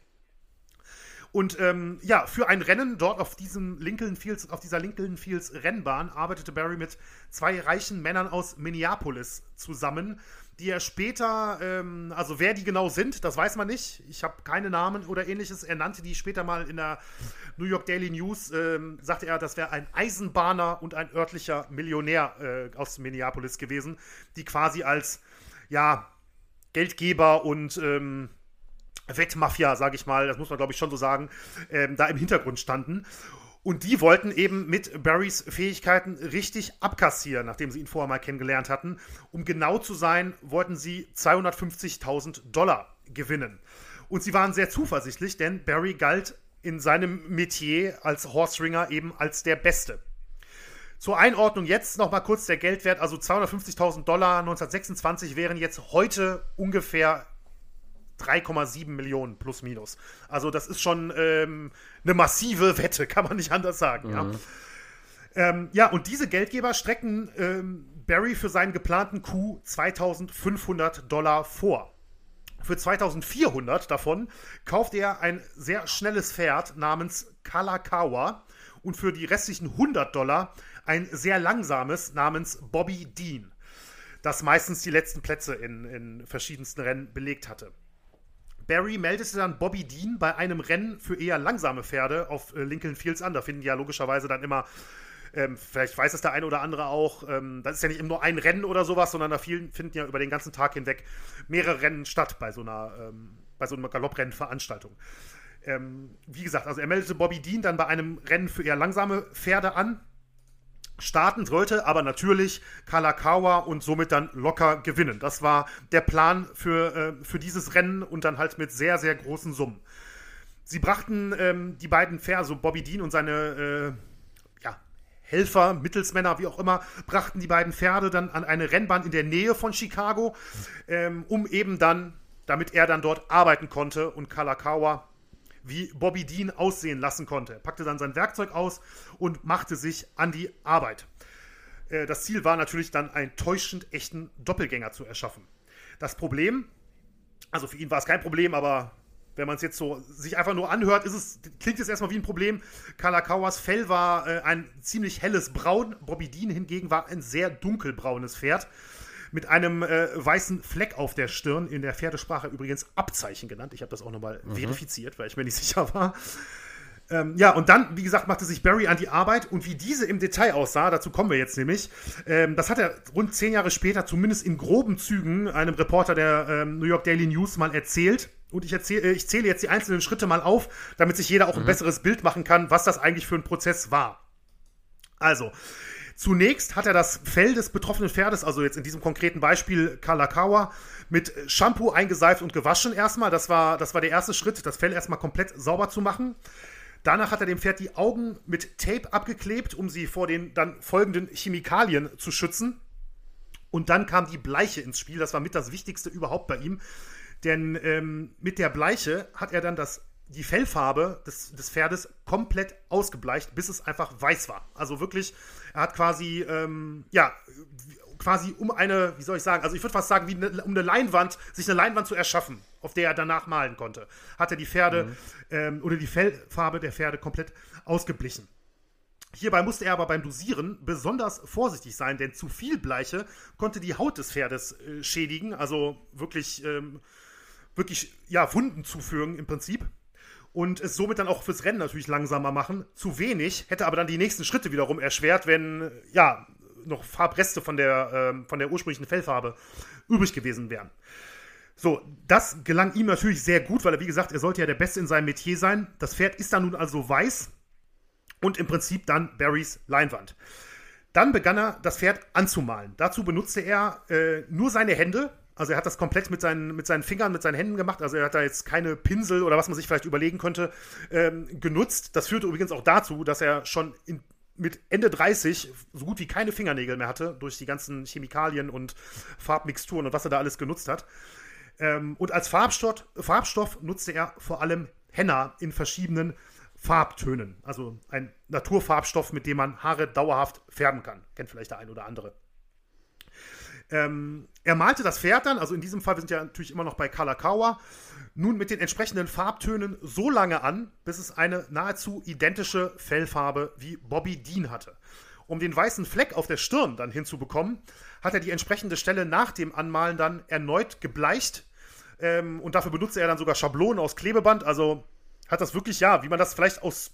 Und ähm, ja, für ein Rennen dort auf diesem Lincoln Fields, auf dieser Lincoln Fields Rennbahn arbeitete Barry mit zwei reichen Männern aus Minneapolis zusammen, die er später, ähm, also wer die genau sind, das weiß man nicht. Ich habe keine Namen oder ähnliches. Er nannte die später mal in der New York Daily News, ähm, sagte er, das wäre ein Eisenbahner und ein örtlicher Millionär äh, aus Minneapolis gewesen, die quasi als ja, Geldgeber und ähm, Wettmafia, sage ich mal, das muss man glaube ich schon so sagen, ähm, da im Hintergrund standen. Und die wollten eben mit Barrys Fähigkeiten richtig abkassieren, nachdem sie ihn vorher mal kennengelernt hatten. Um genau zu sein, wollten sie 250.000 Dollar gewinnen. Und sie waren sehr zuversichtlich, denn Barry galt in seinem Metier als Horse Ringer eben als der Beste. Zur Einordnung jetzt noch mal kurz der Geldwert, also 250.000 Dollar 1926 wären jetzt heute ungefähr 3,7 Millionen plus minus. Also das ist schon ähm, eine massive Wette, kann man nicht anders sagen. Mhm. Ja. Ähm, ja, und diese Geldgeber strecken ähm, Barry für seinen geplanten Coup 2500 Dollar vor. Für 2400 davon kauft er ein sehr schnelles Pferd namens Kalakawa und für die restlichen 100 Dollar ein sehr langsames namens Bobby Dean, das meistens die letzten Plätze in, in verschiedensten Rennen belegt hatte. Barry meldete dann Bobby Dean bei einem Rennen für eher langsame Pferde auf äh, Lincoln Fields an. Da finden ja logischerweise dann immer, ähm, vielleicht weiß es der eine oder andere auch, ähm, das ist ja nicht immer nur ein Rennen oder sowas, sondern da vielen, finden ja über den ganzen Tag hinweg mehrere Rennen statt bei so einer, ähm, bei so einer Galopprennveranstaltung. Ähm, wie gesagt, also er meldete Bobby Dean dann bei einem Rennen für eher langsame Pferde an starten sollte, aber natürlich Kalakawa und somit dann locker gewinnen. Das war der Plan für, äh, für dieses Rennen und dann halt mit sehr, sehr großen Summen. Sie brachten ähm, die beiden Fair, also Bobby Dean und seine äh, ja, Helfer, Mittelsmänner, wie auch immer, brachten die beiden Pferde dann an eine Rennbahn in der Nähe von Chicago, ähm, um eben dann, damit er dann dort arbeiten konnte und Kalakawa wie Bobby Dean aussehen lassen konnte. Er packte dann sein Werkzeug aus und machte sich an die Arbeit. Äh, das Ziel war natürlich dann, einen täuschend echten Doppelgänger zu erschaffen. Das Problem, also für ihn war es kein Problem, aber wenn man es jetzt so sich einfach nur anhört, es, klingt es erstmal wie ein Problem. Kalakawas Fell war äh, ein ziemlich helles Braun, Bobby Dean hingegen war ein sehr dunkelbraunes Pferd. Mit einem äh, weißen Fleck auf der Stirn, in der Pferdesprache übrigens Abzeichen genannt. Ich habe das auch nochmal mhm. verifiziert, weil ich mir nicht sicher war. Ähm, ja, und dann, wie gesagt, machte sich Barry an die Arbeit und wie diese im Detail aussah, dazu kommen wir jetzt nämlich, ähm, das hat er rund zehn Jahre später, zumindest in groben Zügen, einem Reporter der ähm, New York Daily News mal erzählt. Und ich, erzähl, äh, ich zähle jetzt die einzelnen Schritte mal auf, damit sich jeder auch mhm. ein besseres Bild machen kann, was das eigentlich für ein Prozess war. Also, Zunächst hat er das Fell des betroffenen Pferdes, also jetzt in diesem konkreten Beispiel Kalakawa, mit Shampoo eingeseift und gewaschen erstmal. Das war, das war der erste Schritt, das Fell erstmal komplett sauber zu machen. Danach hat er dem Pferd die Augen mit Tape abgeklebt, um sie vor den dann folgenden Chemikalien zu schützen. Und dann kam die Bleiche ins Spiel. Das war mit das Wichtigste überhaupt bei ihm. Denn ähm, mit der Bleiche hat er dann das, die Fellfarbe des, des Pferdes komplett ausgebleicht, bis es einfach weiß war. Also wirklich, er hat quasi, ähm, ja, quasi um eine, wie soll ich sagen, also ich würde fast sagen, wie eine, um eine Leinwand, sich eine Leinwand zu erschaffen, auf der er danach malen konnte, hat er die Pferde mhm. ähm, oder die Fellfarbe der Pferde komplett ausgeblichen. Hierbei musste er aber beim Dosieren besonders vorsichtig sein, denn zu viel Bleiche konnte die Haut des Pferdes äh, schädigen, also wirklich, ähm, wirklich, ja, Wunden zufügen im Prinzip. Und es somit dann auch fürs Rennen natürlich langsamer machen. Zu wenig hätte aber dann die nächsten Schritte wiederum erschwert, wenn, ja, noch Farbreste von der, ähm, von der ursprünglichen Fellfarbe übrig gewesen wären. So, das gelang ihm natürlich sehr gut, weil er, wie gesagt, er sollte ja der Beste in seinem Metier sein. Das Pferd ist dann nun also weiß und im Prinzip dann Barrys Leinwand. Dann begann er, das Pferd anzumalen. Dazu benutzte er äh, nur seine Hände. Also er hat das komplett mit seinen, mit seinen Fingern, mit seinen Händen gemacht. Also er hat da jetzt keine Pinsel oder was man sich vielleicht überlegen könnte, ähm, genutzt. Das führte übrigens auch dazu, dass er schon in mit Ende 30 so gut wie keine Fingernägel mehr hatte, durch die ganzen Chemikalien und Farbmixturen und was er da alles genutzt hat. Ähm, und als Farbstoff, Farbstoff nutzte er vor allem Henna in verschiedenen Farbtönen. Also ein Naturfarbstoff, mit dem man Haare dauerhaft färben kann. Kennt vielleicht der ein oder andere. Ähm, er malte das Pferd dann, also in diesem Fall, wir sind ja natürlich immer noch bei Kalakawa, nun mit den entsprechenden Farbtönen so lange an, bis es eine nahezu identische Fellfarbe wie Bobby Dean hatte. Um den weißen Fleck auf der Stirn dann hinzubekommen, hat er die entsprechende Stelle nach dem Anmalen dann erneut gebleicht. Ähm, und dafür benutzte er dann sogar Schablonen aus Klebeband. Also hat das wirklich, ja, wie man das vielleicht aus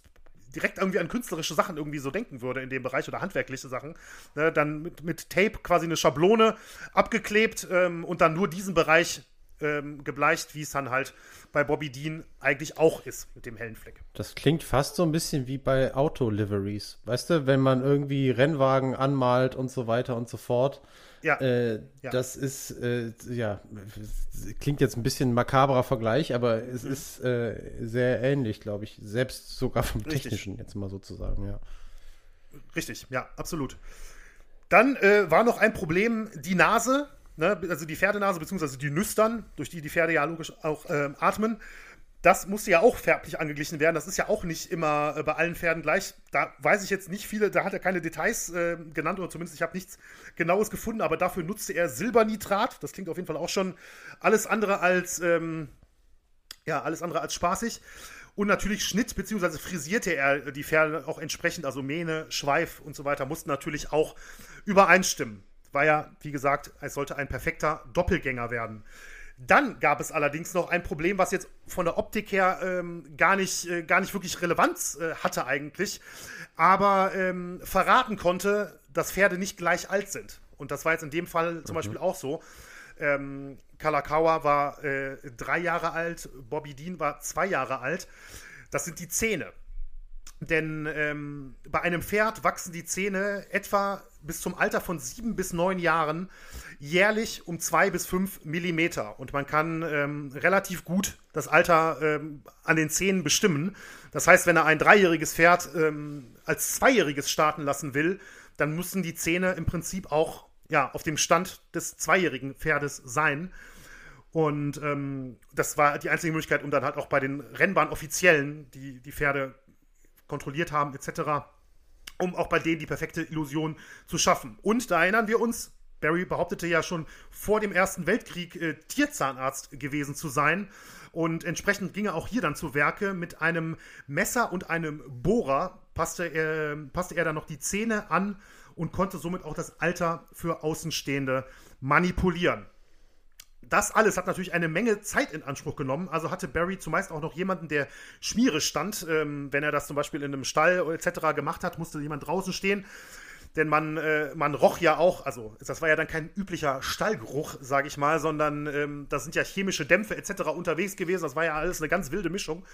direkt irgendwie an künstlerische Sachen irgendwie so denken würde in dem Bereich oder handwerkliche Sachen. Ne, dann mit, mit Tape quasi eine Schablone abgeklebt ähm, und dann nur diesen Bereich ähm, gebleicht, wie es dann halt bei Bobby Dean eigentlich auch ist mit dem hellen Fleck. Das klingt fast so ein bisschen wie bei Auto-Liveries. Weißt du, wenn man irgendwie Rennwagen anmalt und so weiter und so fort. Ja. Äh, ja. Das ist, äh, ja, klingt jetzt ein bisschen makaberer Vergleich, aber es mhm. ist äh, sehr ähnlich, glaube ich. Selbst sogar vom Richtig. Technischen, jetzt mal sozusagen, ja. Richtig, ja, absolut. Dann äh, war noch ein Problem die Nase ne, also die Pferdenase beziehungsweise die Nüstern, durch die die Pferde ja logisch auch äh, atmen, das musste ja auch färblich angeglichen werden. Das ist ja auch nicht immer äh, bei allen Pferden gleich. Da weiß ich jetzt nicht viele, da hat er keine Details äh, genannt oder zumindest ich habe nichts Genaues gefunden, aber dafür nutzte er Silbernitrat. Das klingt auf jeden Fall auch schon alles andere als, ähm, ja, alles andere als spaßig. Und natürlich schnitt bzw. frisierte er die Pferde auch entsprechend, also Mähne, Schweif und so weiter, mussten natürlich auch übereinstimmen war ja, wie gesagt, es sollte ein perfekter Doppelgänger werden. Dann gab es allerdings noch ein Problem, was jetzt von der Optik her ähm, gar, nicht, äh, gar nicht wirklich Relevanz äh, hatte eigentlich, aber ähm, verraten konnte, dass Pferde nicht gleich alt sind. Und das war jetzt in dem Fall zum mhm. Beispiel auch so. Ähm, Kalakawa war äh, drei Jahre alt, Bobby Dean war zwei Jahre alt. Das sind die Zähne. Denn ähm, bei einem Pferd wachsen die Zähne etwa bis zum Alter von sieben bis neun Jahren jährlich um zwei bis fünf Millimeter. Und man kann ähm, relativ gut das Alter ähm, an den Zähnen bestimmen. Das heißt, wenn er ein dreijähriges Pferd ähm, als zweijähriges starten lassen will, dann müssen die Zähne im Prinzip auch ja, auf dem Stand des zweijährigen Pferdes sein. Und ähm, das war die einzige Möglichkeit, um dann halt auch bei den Rennbahnoffiziellen die, die Pferde kontrolliert haben, etc., um auch bei denen die perfekte Illusion zu schaffen. Und da erinnern wir uns, Barry behauptete ja schon vor dem Ersten Weltkrieg äh, Tierzahnarzt gewesen zu sein. Und entsprechend ging er auch hier dann zu Werke. Mit einem Messer und einem Bohrer passte er, passte er dann noch die Zähne an und konnte somit auch das Alter für Außenstehende manipulieren. Das alles hat natürlich eine Menge Zeit in Anspruch genommen. Also hatte Barry zumeist auch noch jemanden, der Schmiere stand. Ähm, wenn er das zum Beispiel in einem Stall etc. gemacht hat, musste jemand draußen stehen. Denn man, äh, man roch ja auch, also das war ja dann kein üblicher Stallgeruch, sage ich mal, sondern ähm, da sind ja chemische Dämpfe etc. unterwegs gewesen. Das war ja alles eine ganz wilde Mischung.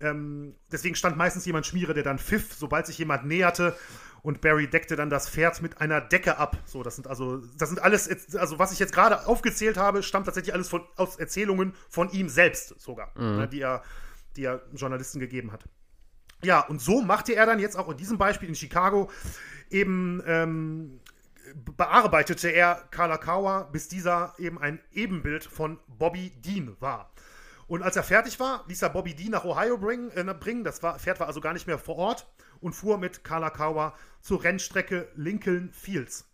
Ähm, deswegen stand meistens jemand Schmiere, der dann pfiff, sobald sich jemand näherte und Barry deckte dann das Pferd mit einer Decke ab. So, das sind also, das sind alles, also was ich jetzt gerade aufgezählt habe, stammt tatsächlich alles von, aus Erzählungen von ihm selbst sogar, mhm. ne, die, er, die er Journalisten gegeben hat. Ja, und so machte er dann jetzt auch in diesem Beispiel in Chicago eben ähm, bearbeitete er Kalakaua, bis dieser eben ein Ebenbild von Bobby Dean war. Und als er fertig war, ließ er Bobby Dean nach Ohio bringen. Äh, bringen. Das war, Pferd war also gar nicht mehr vor Ort und fuhr mit Kalakaua zur Rennstrecke Lincoln Fields.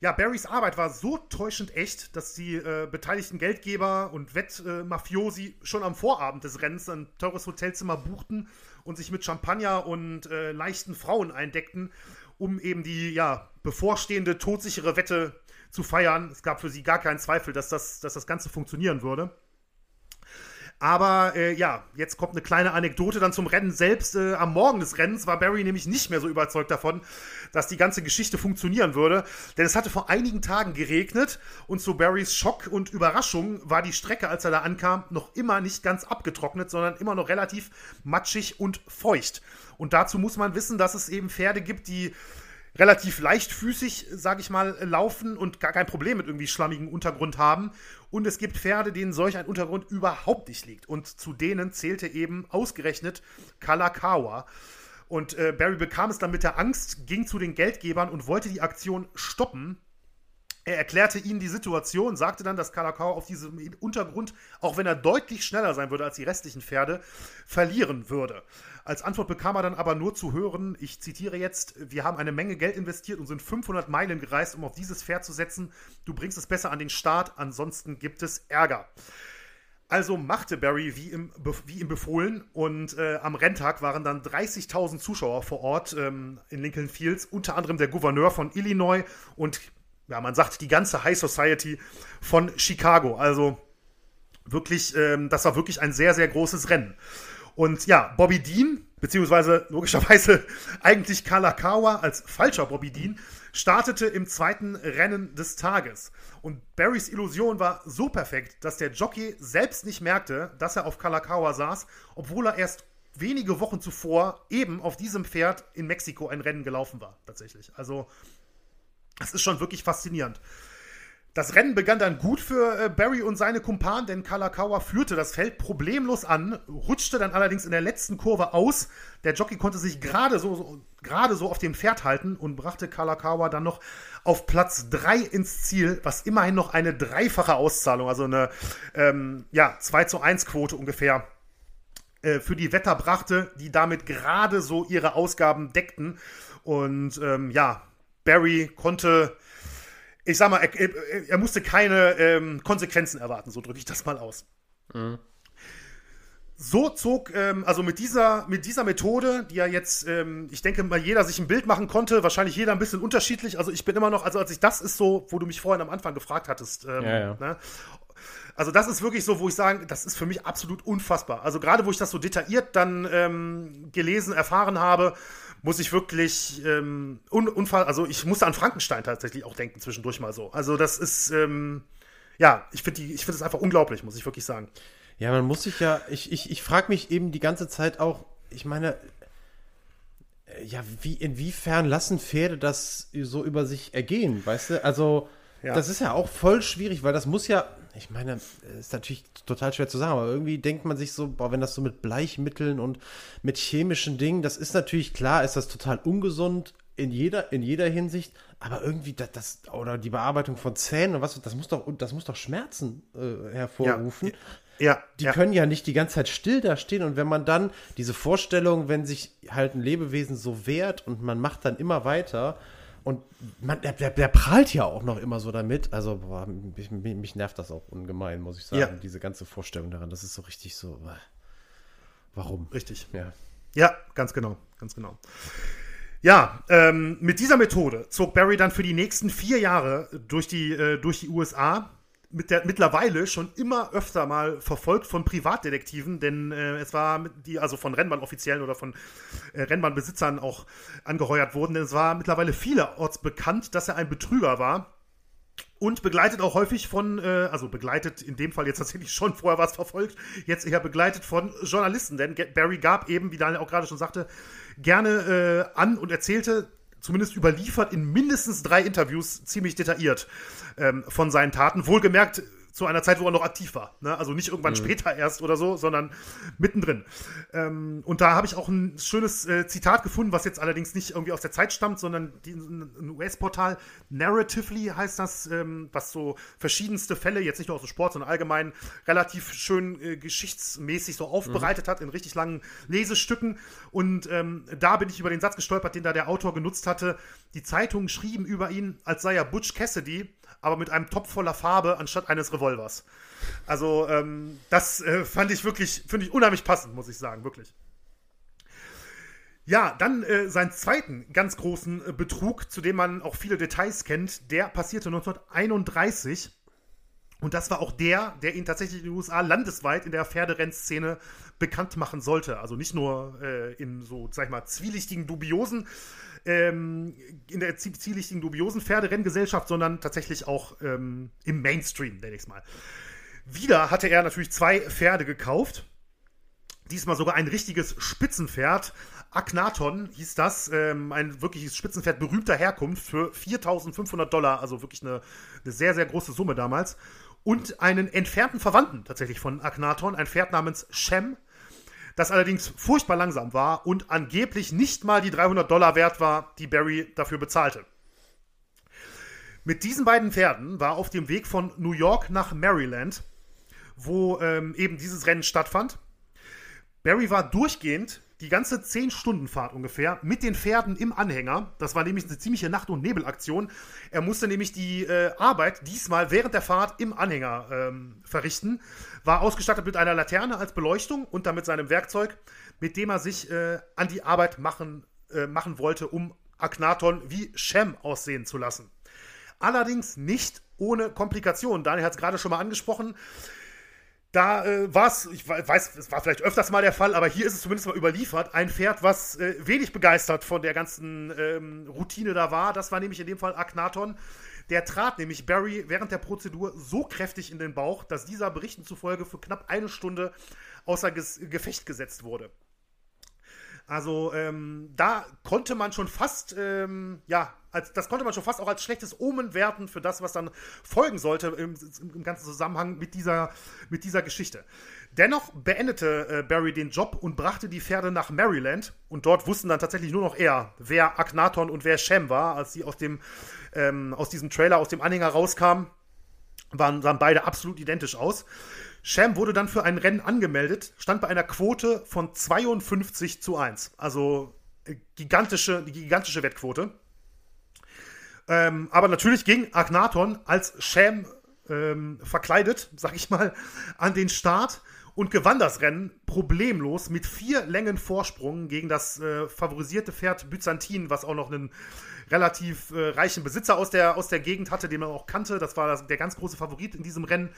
Ja, Barrys Arbeit war so täuschend echt, dass die äh, beteiligten Geldgeber und Wettmafiosi äh, schon am Vorabend des Rennens ein teures Hotelzimmer buchten und sich mit Champagner und äh, leichten Frauen eindeckten, um eben die ja, bevorstehende todsichere Wette zu feiern. Es gab für sie gar keinen Zweifel, dass das, dass das Ganze funktionieren würde. Aber äh, ja, jetzt kommt eine kleine Anekdote dann zum Rennen selbst. Äh, am Morgen des Rennens war Barry nämlich nicht mehr so überzeugt davon, dass die ganze Geschichte funktionieren würde. Denn es hatte vor einigen Tagen geregnet und zu Barrys Schock und Überraschung war die Strecke, als er da ankam, noch immer nicht ganz abgetrocknet, sondern immer noch relativ matschig und feucht. Und dazu muss man wissen, dass es eben Pferde gibt, die relativ leichtfüßig, sage ich mal, laufen und gar kein Problem mit irgendwie schlammigen Untergrund haben. Und es gibt Pferde, denen solch ein Untergrund überhaupt nicht liegt. Und zu denen zählte eben ausgerechnet Kalakawa. Und äh, Barry bekam es dann mit der Angst, ging zu den Geldgebern und wollte die Aktion stoppen. Er erklärte ihnen die Situation, sagte dann, dass Kalakawa auf diesem Untergrund, auch wenn er deutlich schneller sein würde als die restlichen Pferde, verlieren würde. Als Antwort bekam er dann aber nur zu hören, ich zitiere jetzt, wir haben eine Menge Geld investiert und sind 500 Meilen gereist, um auf dieses Pferd zu setzen. Du bringst es besser an den Start, ansonsten gibt es Ärger. Also machte Barry wie ihm, wie ihm befohlen und äh, am Renntag waren dann 30.000 Zuschauer vor Ort ähm, in Lincoln Fields, unter anderem der Gouverneur von Illinois und ja, man sagt die ganze High Society von Chicago. Also wirklich, ähm, das war wirklich ein sehr, sehr großes Rennen. Und ja, Bobby Dean, beziehungsweise logischerweise eigentlich Kalakawa als falscher Bobby Dean, startete im zweiten Rennen des Tages. Und Barrys Illusion war so perfekt, dass der Jockey selbst nicht merkte, dass er auf Kalakawa saß, obwohl er erst wenige Wochen zuvor eben auf diesem Pferd in Mexiko ein Rennen gelaufen war, tatsächlich. Also, das ist schon wirklich faszinierend. Das Rennen begann dann gut für äh, Barry und seine Kumpanen, denn Kalakawa führte das Feld problemlos an, rutschte dann allerdings in der letzten Kurve aus. Der Jockey konnte sich gerade so, so, gerade so auf dem Pferd halten und brachte Kalakawa dann noch auf Platz 3 ins Ziel, was immerhin noch eine dreifache Auszahlung, also eine ähm, ja, 2 zu 1 Quote ungefähr äh, für die Wetter brachte, die damit gerade so ihre Ausgaben deckten. Und ähm, ja, Barry konnte ich sag mal, er, er, er musste keine ähm, Konsequenzen erwarten, so drücke ich das mal aus. Mhm. So zog, ähm, also mit dieser, mit dieser Methode, die ja jetzt, ähm, ich denke mal, jeder sich ein Bild machen konnte, wahrscheinlich jeder ein bisschen unterschiedlich. Also ich bin immer noch, also als ich das ist so, wo du mich vorhin am Anfang gefragt hattest, ähm, ja, ja. Ne? Also das ist wirklich so, wo ich sage, das ist für mich absolut unfassbar. Also gerade wo ich das so detailliert dann ähm, gelesen, erfahren habe, muss ich wirklich ähm, un unfall, also ich musste an Frankenstein tatsächlich auch denken zwischendurch mal so. Also das ist ähm, ja, ich finde ich finde es einfach unglaublich, muss ich wirklich sagen. Ja, man muss sich ja, ich, ich, ich frage mich eben die ganze Zeit auch, ich meine, äh, ja, wie, inwiefern lassen Pferde das so über sich ergehen, weißt du? Also, ja. das ist ja auch voll schwierig, weil das muss ja, ich meine, ist natürlich total schwer zu sagen, aber irgendwie denkt man sich so, boah, wenn das so mit Bleichmitteln und mit chemischen Dingen, das ist natürlich klar, ist das total ungesund in jeder, in jeder Hinsicht, aber irgendwie das, das oder die Bearbeitung von Zähnen und was, das muss doch, das muss doch Schmerzen äh, hervorrufen. Ja. Ja, die ja. können ja nicht die ganze Zeit still da stehen und wenn man dann diese Vorstellung, wenn sich halt ein Lebewesen so wehrt und man macht dann immer weiter, und man, der, der, der, prahlt ja auch noch immer so damit. Also, boah, mich, mich, nervt das auch ungemein, muss ich sagen. Ja. Diese ganze Vorstellung daran, das ist so richtig so. Warum? Richtig. Ja. Ja, ganz genau. Ganz genau. Ja, ähm, mit dieser Methode zog Barry dann für die nächsten vier Jahre durch die, äh, durch die USA. Mit der, mittlerweile schon immer öfter mal verfolgt von Privatdetektiven, denn äh, es war die, also von Rennbahnoffiziellen oder von äh, Rennbahnbesitzern auch angeheuert wurden, denn es war mittlerweile vielerorts bekannt, dass er ein Betrüger war und begleitet auch häufig von, äh, also begleitet in dem Fall jetzt tatsächlich schon vorher was verfolgt, jetzt eher begleitet von Journalisten, denn Barry gab eben, wie Daniel auch gerade schon sagte, gerne äh, an und erzählte, zumindest überliefert in mindestens drei Interviews ziemlich detailliert ähm, von seinen Taten. Wohlgemerkt zu einer Zeit, wo er noch aktiv war. Ne? Also nicht irgendwann mhm. später erst oder so, sondern mittendrin. Ähm, und da habe ich auch ein schönes äh, Zitat gefunden, was jetzt allerdings nicht irgendwie aus der Zeit stammt, sondern die, ein US-Portal Narratively heißt das, ähm, was so verschiedenste Fälle, jetzt nicht nur aus dem Sport, sondern allgemein relativ schön äh, geschichtsmäßig so aufbereitet mhm. hat in richtig langen Lesestücken. Und ähm, da bin ich über den Satz gestolpert, den da der Autor genutzt hatte. Die Zeitungen schrieben über ihn, als sei er Butch Cassidy aber mit einem Topf voller Farbe anstatt eines Revolvers. Also, ähm, das äh, fand ich wirklich, finde ich unheimlich passend, muss ich sagen, wirklich. Ja, dann äh, seinen zweiten ganz großen äh, Betrug, zu dem man auch viele Details kennt, der passierte 1931. Und das war auch der, der ihn tatsächlich in den USA landesweit in der Pferderennszene bekannt machen sollte. Also nicht nur äh, in so, sag ich mal, zwielichtigen, dubiosen ähm, in der zielrichtigen dubiosen Pferderenngesellschaft, sondern tatsächlich auch ähm, im Mainstream, nenne ich es mal. Wieder hatte er natürlich zwei Pferde gekauft. Diesmal sogar ein richtiges Spitzenpferd. Aknaton hieß das, ähm, ein wirkliches Spitzenpferd berühmter Herkunft für 4500 Dollar, also wirklich eine, eine sehr, sehr große Summe damals. Und einen entfernten Verwandten tatsächlich von Aknaton, ein Pferd namens Shem, das allerdings furchtbar langsam war und angeblich nicht mal die 300 Dollar wert war, die Barry dafür bezahlte. Mit diesen beiden Pferden war auf dem Weg von New York nach Maryland, wo ähm, eben dieses Rennen stattfand. Barry war durchgehend die ganze 10-Stunden-Fahrt ungefähr mit den Pferden im Anhänger. Das war nämlich eine ziemliche Nacht- und Nebelaktion. Er musste nämlich die äh, Arbeit diesmal während der Fahrt im Anhänger ähm, verrichten. War ausgestattet mit einer Laterne als Beleuchtung und damit seinem Werkzeug, mit dem er sich äh, an die Arbeit machen, äh, machen wollte, um Aknaton wie Shem aussehen zu lassen. Allerdings nicht ohne Komplikationen. Daniel hat es gerade schon mal angesprochen. Da äh, war es, ich weiß, es war vielleicht öfters mal der Fall, aber hier ist es zumindest mal überliefert, ein Pferd, was äh, wenig begeistert von der ganzen ähm, Routine da war. Das war nämlich in dem Fall Aknaton. Der trat nämlich Barry während der Prozedur so kräftig in den Bauch, dass dieser Berichten zufolge für knapp eine Stunde außer Ges Gefecht gesetzt wurde. Also ähm, da konnte man schon fast, ähm, ja, als, das konnte man schon fast auch als schlechtes Omen werten für das, was dann folgen sollte im, im ganzen Zusammenhang mit dieser, mit dieser Geschichte. Dennoch beendete äh, Barry den Job und brachte die Pferde nach Maryland. Und dort wussten dann tatsächlich nur noch er, wer Aknaton und wer Shem war, als sie aus, dem, ähm, aus diesem Trailer, aus dem Anhänger rauskamen. Waren, sahen beide absolut identisch aus. Sham wurde dann für ein Rennen angemeldet, stand bei einer Quote von 52 zu 1. Also äh, gigantische, gigantische Wettquote. Ähm, aber natürlich ging Agnaton als Sham ähm, verkleidet, sag ich mal, an den Start und gewann das Rennen problemlos mit vier Längen Vorsprung gegen das äh, favorisierte Pferd Byzantin, was auch noch einen relativ äh, reichen Besitzer aus der, aus der Gegend hatte, den man auch kannte. Das war das, der ganz große Favorit in diesem Rennen.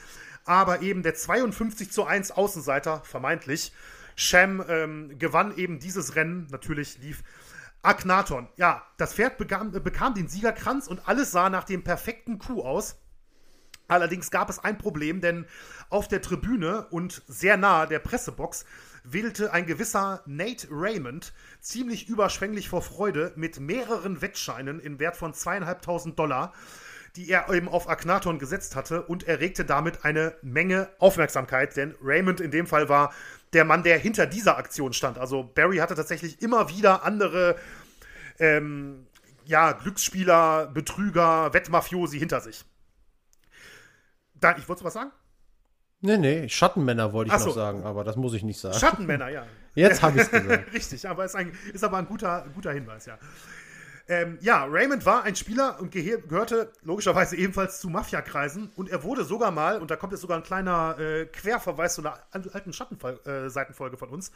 Aber eben der 52 zu 1 Außenseiter, vermeintlich, Sham ähm, gewann eben dieses Rennen. Natürlich lief Aknaton. Ja, das Pferd bekam, bekam den Siegerkranz und alles sah nach dem perfekten Coup aus. Allerdings gab es ein Problem, denn auf der Tribüne und sehr nahe der Pressebox wedelte ein gewisser Nate Raymond ziemlich überschwänglich vor Freude mit mehreren Wettscheinen im Wert von zweieinhalbtausend Dollar, die er eben auf Aknaton gesetzt hatte und erregte damit eine Menge Aufmerksamkeit, denn Raymond in dem Fall war der Mann, der hinter dieser Aktion stand. Also Barry hatte tatsächlich immer wieder andere ähm, ja, Glücksspieler, Betrüger, Wettmafiosi hinter sich. Dann, ich wollte was sagen? Nee, nee, Schattenmänner wollte ich so. noch sagen, aber das muss ich nicht sagen. Schattenmänner, ja. Jetzt habe ich es gesagt. Richtig, aber ist, ein, ist aber ein guter, guter Hinweis, ja. Ähm, ja, Raymond war ein Spieler und gehörte logischerweise ebenfalls zu Mafiakreisen und er wurde sogar mal, und da kommt jetzt sogar ein kleiner äh, Querverweis zu einer alten Schattenseitenfolge äh, von uns,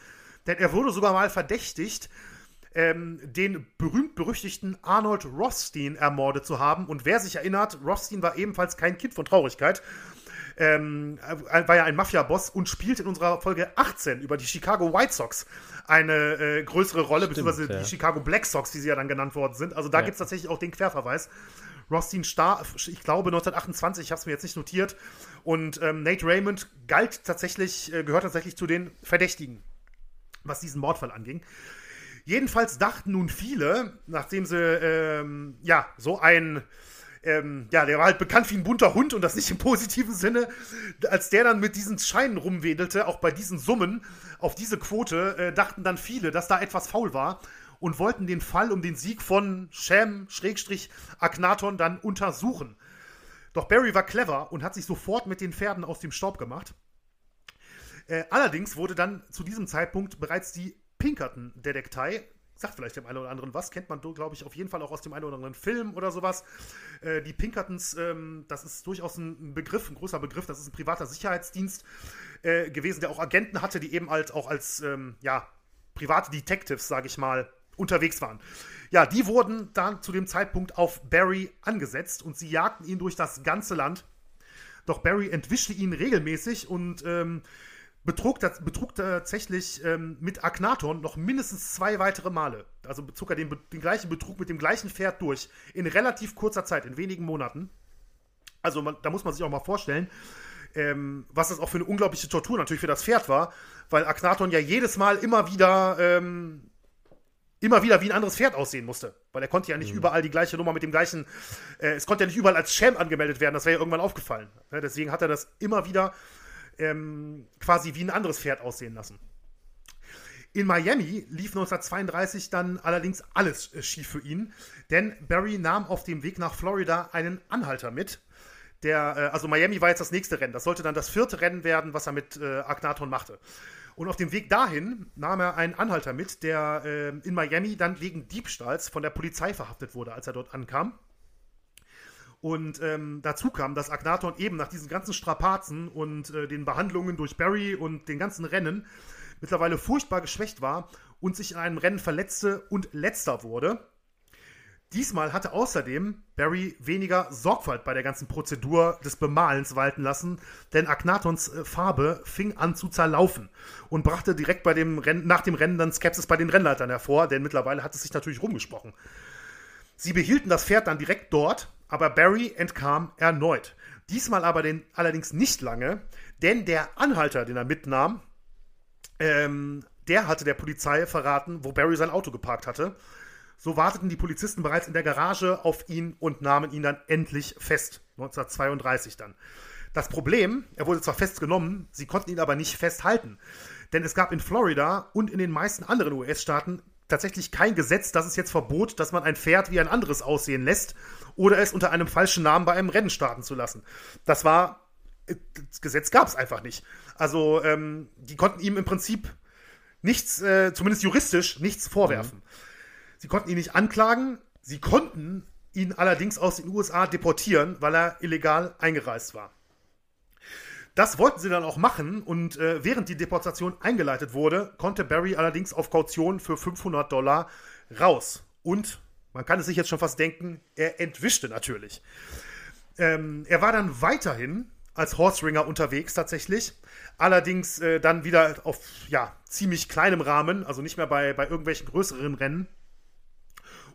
denn er wurde sogar mal verdächtigt, ähm, den berühmt-berüchtigten Arnold Rothstein ermordet zu haben. Und wer sich erinnert, Rothstein war ebenfalls kein Kind von Traurigkeit. Ähm, war ja ein Mafia-Boss und spielt in unserer Folge 18 über die Chicago White Sox eine äh, größere Rolle, Stimmt, beziehungsweise ja. die Chicago Black Sox, wie sie ja dann genannt worden sind. Also da ja. gibt es tatsächlich auch den Querverweis. Rothstein starb, ich glaube 1928, ich habe es mir jetzt nicht notiert. Und ähm, Nate Raymond galt tatsächlich, äh, gehört tatsächlich zu den Verdächtigen, was diesen Mordfall anging. Jedenfalls dachten nun viele, nachdem sie ähm, ja so ein ähm, ja, der war halt bekannt wie ein bunter Hund und das nicht im positiven Sinne. Als der dann mit diesen Scheinen rumwedelte, auch bei diesen Summen, auf diese Quote, äh, dachten dann viele, dass da etwas faul war und wollten den Fall um den Sieg von Sham, Schrägstrich, Aknaton dann untersuchen. Doch Barry war clever und hat sich sofort mit den Pferden aus dem Staub gemacht. Äh, allerdings wurde dann zu diesem Zeitpunkt bereits die Pinkerton-Detektei sagt vielleicht dem einen oder anderen was, kennt man, glaube ich, auf jeden Fall auch aus dem einen oder anderen Film oder sowas. Äh, die Pinkertons, ähm, das ist durchaus ein Begriff, ein großer Begriff, das ist ein privater Sicherheitsdienst äh, gewesen, der auch Agenten hatte, die eben halt auch als, ähm, ja, private Detectives, sage ich mal, unterwegs waren. Ja, die wurden dann zu dem Zeitpunkt auf Barry angesetzt und sie jagten ihn durch das ganze Land. Doch Barry entwischte ihn regelmäßig und ähm, betrug, betrug tatsächlich ähm, mit Agnaton noch mindestens zwei weitere Male. Also bezog er den, den, gleichen Betrug mit dem gleichen Pferd durch. In relativ kurzer Zeit, in wenigen Monaten. Also man, da muss man sich auch mal vorstellen, ähm, was das auch für eine unglaubliche Tortur natürlich für das Pferd war, weil Agnaton ja jedes Mal immer wieder ähm, immer wieder wie ein anderes Pferd aussehen musste. Weil er konnte ja nicht mhm. überall die gleiche Nummer mit dem gleichen, äh, es konnte ja nicht überall als Sham angemeldet werden, das wäre ja irgendwann aufgefallen. Ja, deswegen hat er das immer wieder ähm, quasi wie ein anderes Pferd aussehen lassen. In Miami lief 1932 dann allerdings alles äh, schief für ihn, denn Barry nahm auf dem Weg nach Florida einen Anhalter mit. Der, äh, also Miami war jetzt das nächste Rennen. Das sollte dann das vierte Rennen werden, was er mit äh, Agnaton machte. Und auf dem Weg dahin nahm er einen Anhalter mit, der äh, in Miami dann wegen Diebstahls von der Polizei verhaftet wurde, als er dort ankam. Und ähm, dazu kam, dass Agnaton eben nach diesen ganzen Strapazen und äh, den Behandlungen durch Barry und den ganzen Rennen mittlerweile furchtbar geschwächt war und sich in einem Rennen verletzte und letzter wurde. Diesmal hatte außerdem Barry weniger Sorgfalt bei der ganzen Prozedur des Bemalens walten lassen, denn Agnatons äh, Farbe fing an zu zerlaufen und brachte direkt bei dem Rennen, nach dem Rennen dann Skepsis bei den Rennleitern hervor, denn mittlerweile hat es sich natürlich rumgesprochen. Sie behielten das Pferd dann direkt dort aber Barry entkam erneut. Diesmal aber den, allerdings nicht lange, denn der Anhalter, den er mitnahm, ähm, der hatte der Polizei verraten, wo Barry sein Auto geparkt hatte. So warteten die Polizisten bereits in der Garage auf ihn und nahmen ihn dann endlich fest. 1932 dann. Das Problem, er wurde zwar festgenommen, sie konnten ihn aber nicht festhalten. Denn es gab in Florida und in den meisten anderen US-Staaten tatsächlich kein Gesetz, das es jetzt verbot, dass man ein Pferd wie ein anderes aussehen lässt oder es unter einem falschen Namen bei einem Rennen starten zu lassen. Das war, das Gesetz gab es einfach nicht. Also ähm, die konnten ihm im Prinzip nichts, äh, zumindest juristisch, nichts vorwerfen. Mhm. Sie konnten ihn nicht anklagen, sie konnten ihn allerdings aus den USA deportieren, weil er illegal eingereist war. Das wollten sie dann auch machen und äh, während die Deportation eingeleitet wurde, konnte Barry allerdings auf Kaution für 500 Dollar raus. Und man kann es sich jetzt schon fast denken, er entwischte natürlich. Ähm, er war dann weiterhin als Horseringer unterwegs tatsächlich. Allerdings äh, dann wieder auf ja, ziemlich kleinem Rahmen, also nicht mehr bei, bei irgendwelchen größeren Rennen.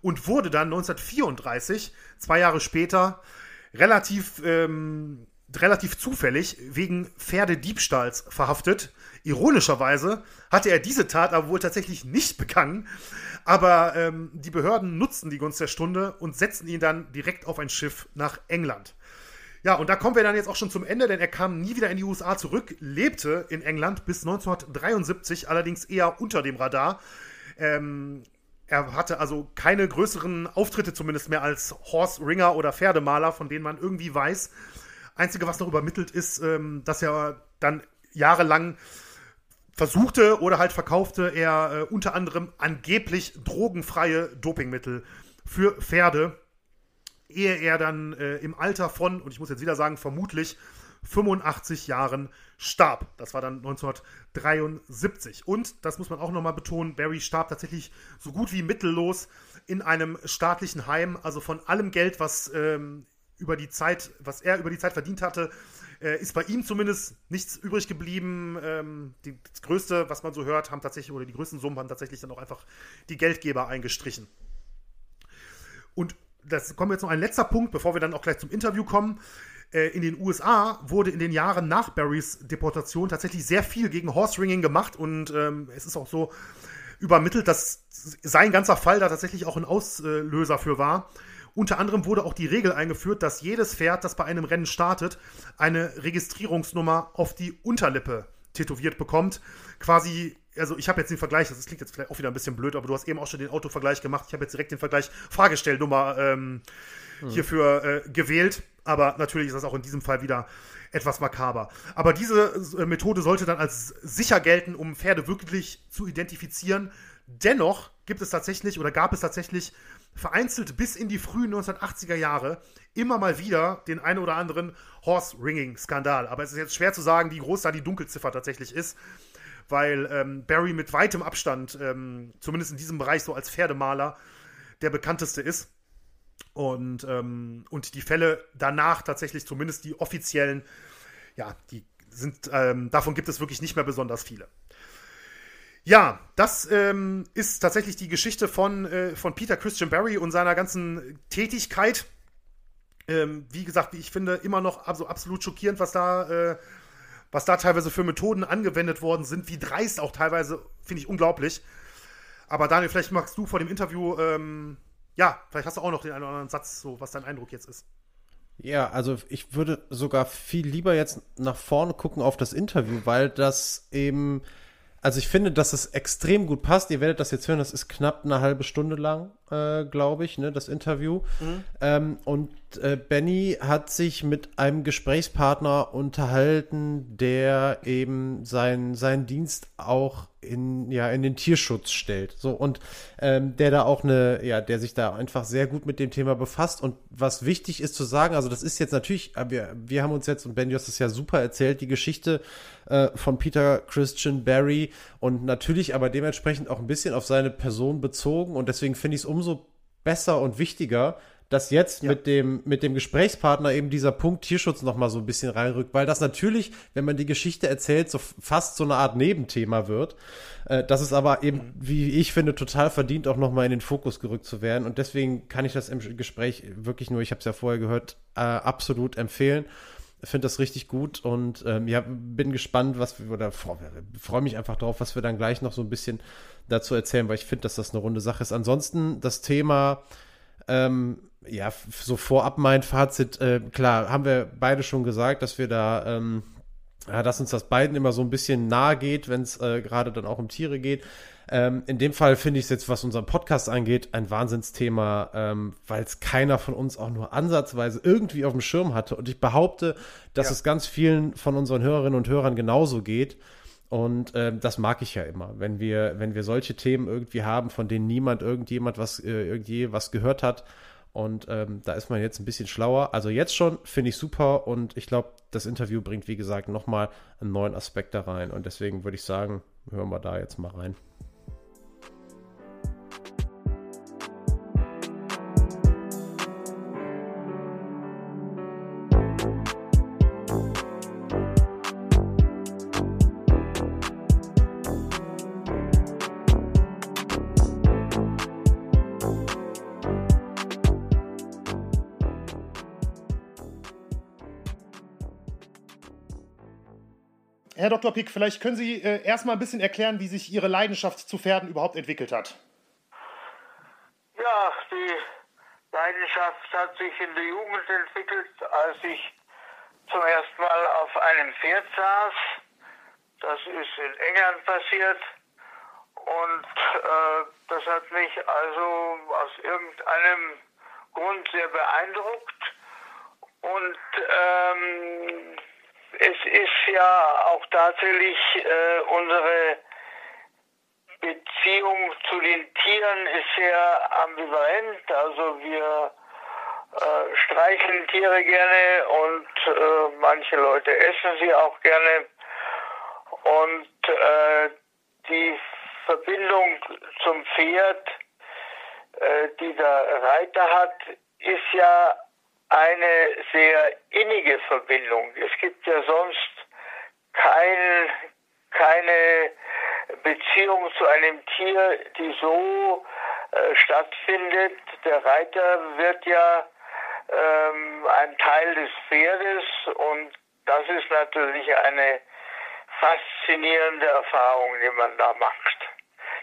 Und wurde dann 1934, zwei Jahre später, relativ ähm, relativ zufällig wegen Pferdediebstahls verhaftet. Ironischerweise hatte er diese Tat aber wohl tatsächlich nicht begangen. Aber ähm, die Behörden nutzten die Gunst der Stunde und setzten ihn dann direkt auf ein Schiff nach England. Ja, und da kommen wir dann jetzt auch schon zum Ende, denn er kam nie wieder in die USA zurück, lebte in England bis 1973, allerdings eher unter dem Radar. Ähm, er hatte also keine größeren Auftritte zumindest mehr als Horse Ringer oder Pferdemaler, von denen man irgendwie weiß. Einzige, was noch übermittelt ist, ähm, dass er dann jahrelang versuchte oder halt verkaufte er äh, unter anderem angeblich drogenfreie Dopingmittel für Pferde, ehe er dann äh, im Alter von, und ich muss jetzt wieder sagen, vermutlich 85 Jahren starb. Das war dann 1973. Und, das muss man auch nochmal betonen, Barry starb tatsächlich so gut wie mittellos in einem staatlichen Heim. Also von allem Geld, was ähm, über die Zeit, was er über die Zeit verdient hatte, äh, ist bei ihm zumindest nichts übrig geblieben. Ähm, die, das Größte, was man so hört, haben tatsächlich, oder die größten Summen haben tatsächlich dann auch einfach die Geldgeber eingestrichen. Und das kommen jetzt noch ein letzter Punkt, bevor wir dann auch gleich zum Interview kommen. Äh, in den USA wurde in den Jahren nach Barrys Deportation tatsächlich sehr viel gegen Horse Ringing gemacht und ähm, es ist auch so übermittelt, dass sein ganzer Fall da tatsächlich auch ein Auslöser für war. Unter anderem wurde auch die Regel eingeführt, dass jedes Pferd, das bei einem Rennen startet, eine Registrierungsnummer auf die Unterlippe tätowiert bekommt. Quasi, also ich habe jetzt den Vergleich, das klingt jetzt vielleicht auch wieder ein bisschen blöd, aber du hast eben auch schon den Autovergleich gemacht. Ich habe jetzt direkt den Vergleich Fahrgestellnummer ähm, hm. hierfür äh, gewählt. Aber natürlich ist das auch in diesem Fall wieder etwas makaber. Aber diese äh, Methode sollte dann als sicher gelten, um Pferde wirklich zu identifizieren. Dennoch gibt es tatsächlich oder gab es tatsächlich vereinzelt bis in die frühen 1980er Jahre immer mal wieder den einen oder anderen Horse-Ringing-Skandal. Aber es ist jetzt schwer zu sagen, wie groß da die Dunkelziffer tatsächlich ist, weil ähm, Barry mit weitem Abstand, ähm, zumindest in diesem Bereich so als Pferdemaler, der bekannteste ist. Und, ähm, und die Fälle danach tatsächlich, zumindest die offiziellen, ja, die sind, ähm, davon gibt es wirklich nicht mehr besonders viele. Ja, das ähm, ist tatsächlich die Geschichte von, äh, von Peter Christian Barry und seiner ganzen Tätigkeit. Ähm, wie gesagt, ich finde, immer noch also absolut schockierend, was da, äh, was da teilweise für Methoden angewendet worden sind, wie dreist auch teilweise, finde ich unglaublich. Aber Daniel, vielleicht magst du vor dem Interview, ähm, ja, vielleicht hast du auch noch den einen oder anderen Satz, so was dein Eindruck jetzt ist. Ja, also ich würde sogar viel lieber jetzt nach vorne gucken auf das Interview, weil das eben also ich finde, dass es extrem gut passt. Ihr werdet das jetzt hören, das ist knapp eine halbe Stunde lang, äh, glaube ich, ne, das Interview. Mhm. Ähm, und äh, Benny hat sich mit einem Gesprächspartner unterhalten, der eben sein, seinen Dienst auch in, ja, in den Tierschutz stellt. So, und ähm, der da auch eine, ja, der sich da einfach sehr gut mit dem Thema befasst. Und was wichtig ist zu sagen, also das ist jetzt natürlich, äh, wir, wir haben uns jetzt, und Ben, du hast es ja super erzählt, die Geschichte äh, von Peter Christian Barry und natürlich aber dementsprechend auch ein bisschen auf seine Person bezogen. Und deswegen finde ich es umso besser und wichtiger, dass jetzt ja. mit dem mit dem Gesprächspartner eben dieser Punkt Tierschutz noch mal so ein bisschen reinrückt, weil das natürlich, wenn man die Geschichte erzählt, so fast so eine Art Nebenthema wird. Äh, das ist aber eben, wie ich finde, total verdient, auch noch mal in den Fokus gerückt zu werden. Und deswegen kann ich das im Gespräch wirklich nur, ich habe es ja vorher gehört, äh, absolut empfehlen finde das richtig gut und ähm, ja, bin gespannt, was wir, oder freue freu mich einfach drauf, was wir dann gleich noch so ein bisschen dazu erzählen, weil ich finde, dass das eine runde Sache ist. Ansonsten das Thema ähm, ja, so vorab mein Fazit, äh, klar, haben wir beide schon gesagt, dass wir da, ähm, ja, dass uns das beiden immer so ein bisschen nahe geht, wenn es äh, gerade dann auch um Tiere geht. Ähm, in dem Fall finde ich es jetzt, was unseren Podcast angeht, ein Wahnsinnsthema, ähm, weil es keiner von uns auch nur ansatzweise irgendwie auf dem Schirm hatte. Und ich behaupte, dass ja. es ganz vielen von unseren Hörerinnen und Hörern genauso geht. Und äh, das mag ich ja immer, wenn wir, wenn wir solche Themen irgendwie haben, von denen niemand irgendjemand was, äh, irgendwie was gehört hat und ähm, da ist man jetzt ein bisschen schlauer. Also jetzt schon finde ich super und ich glaube, das Interview bringt, wie gesagt, nochmal einen neuen Aspekt da rein. Und deswegen würde ich sagen, hören wir da jetzt mal rein. Herr Dr. Pick, vielleicht können Sie äh, erstmal ein bisschen erklären, wie sich Ihre Leidenschaft zu Pferden überhaupt entwickelt hat. Ja, die Leidenschaft hat sich in der Jugend entwickelt, als ich zum ersten Mal auf einem Pferd saß. Das ist in England passiert. Und äh, das hat mich also aus irgendeinem Grund sehr beeindruckt. Und ähm, es ist ja auch tatsächlich äh, unsere Beziehung zu den Tieren ist sehr ambivalent. Also wir äh, streicheln Tiere gerne und äh, manche Leute essen sie auch gerne. Und äh, die Verbindung zum Pferd, äh, die der Reiter hat, ist ja eine sehr innige Verbindung. Es gibt ja sonst kein, keine Beziehung zu einem Tier, die so äh, stattfindet. Der Reiter wird ja ähm, ein Teil des Pferdes und das ist natürlich eine faszinierende Erfahrung, die man da macht.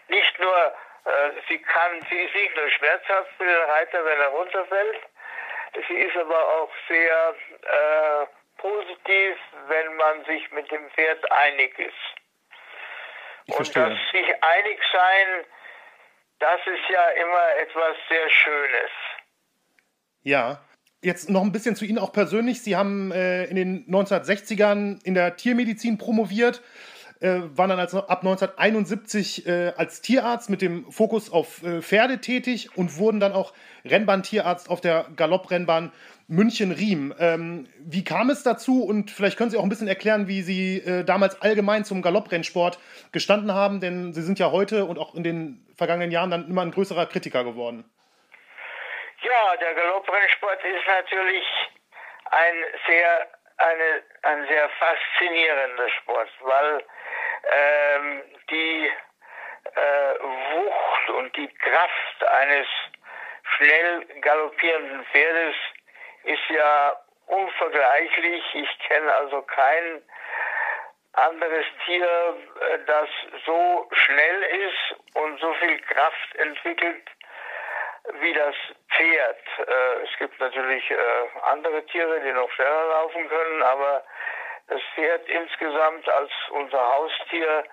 Nicht nur, äh, sie kann, sie ist nicht nur schmerzhaft für den Reiter, wenn er runterfällt, sie ist aber auch sehr äh, positiv, wenn man sich mit dem Pferd einig ist. Ich und verstehe. das sich einig sein, das ist ja immer etwas sehr Schönes. Ja, Jetzt noch ein bisschen zu Ihnen auch persönlich. Sie haben äh, in den 1960ern in der Tiermedizin promoviert, äh, waren dann als, ab 1971 äh, als Tierarzt mit dem Fokus auf äh, Pferde tätig und wurden dann auch Rennbahntierarzt auf der Galopprennbahn München-Riem. Ähm, wie kam es dazu und vielleicht können Sie auch ein bisschen erklären, wie Sie äh, damals allgemein zum Galopprennsport gestanden haben, denn Sie sind ja heute und auch in den vergangenen Jahren dann immer ein größerer Kritiker geworden. Ja, der Galopprennsport ist natürlich ein sehr, eine, ein sehr faszinierender Sport, weil ähm, die äh, Wucht und die Kraft eines schnell galoppierenden Pferdes ist ja unvergleichlich. Ich kenne also kein anderes Tier, äh, das so schnell ist und so viel Kraft entwickelt wie das Pferd. Äh, es gibt natürlich äh, andere Tiere, die noch schneller laufen können, aber das Pferd insgesamt als unser Haustier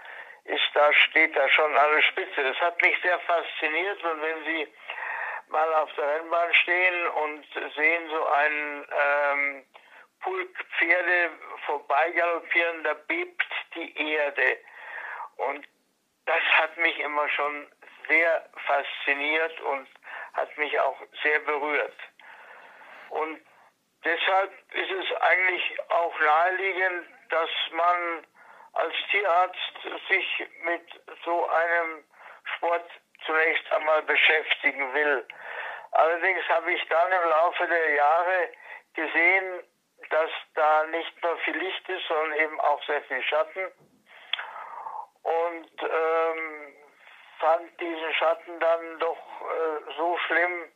ist da, steht da schon an der Spitze. Das hat mich sehr fasziniert und wenn Sie mal auf der Rennbahn stehen und sehen so einen ähm, Pulk Pferde vorbeigaloppieren, da bebt die Erde. Und das hat mich immer schon sehr fasziniert und hat mich auch sehr berührt. Und deshalb ist es eigentlich auch naheliegend, dass man als Tierarzt sich mit so einem Sport zunächst einmal beschäftigen will. Allerdings habe ich dann im Laufe der Jahre gesehen, dass da nicht nur viel Licht ist, sondern eben auch sehr viel Schatten. Und ähm, fand diesen Schatten dann doch äh, so schlimm,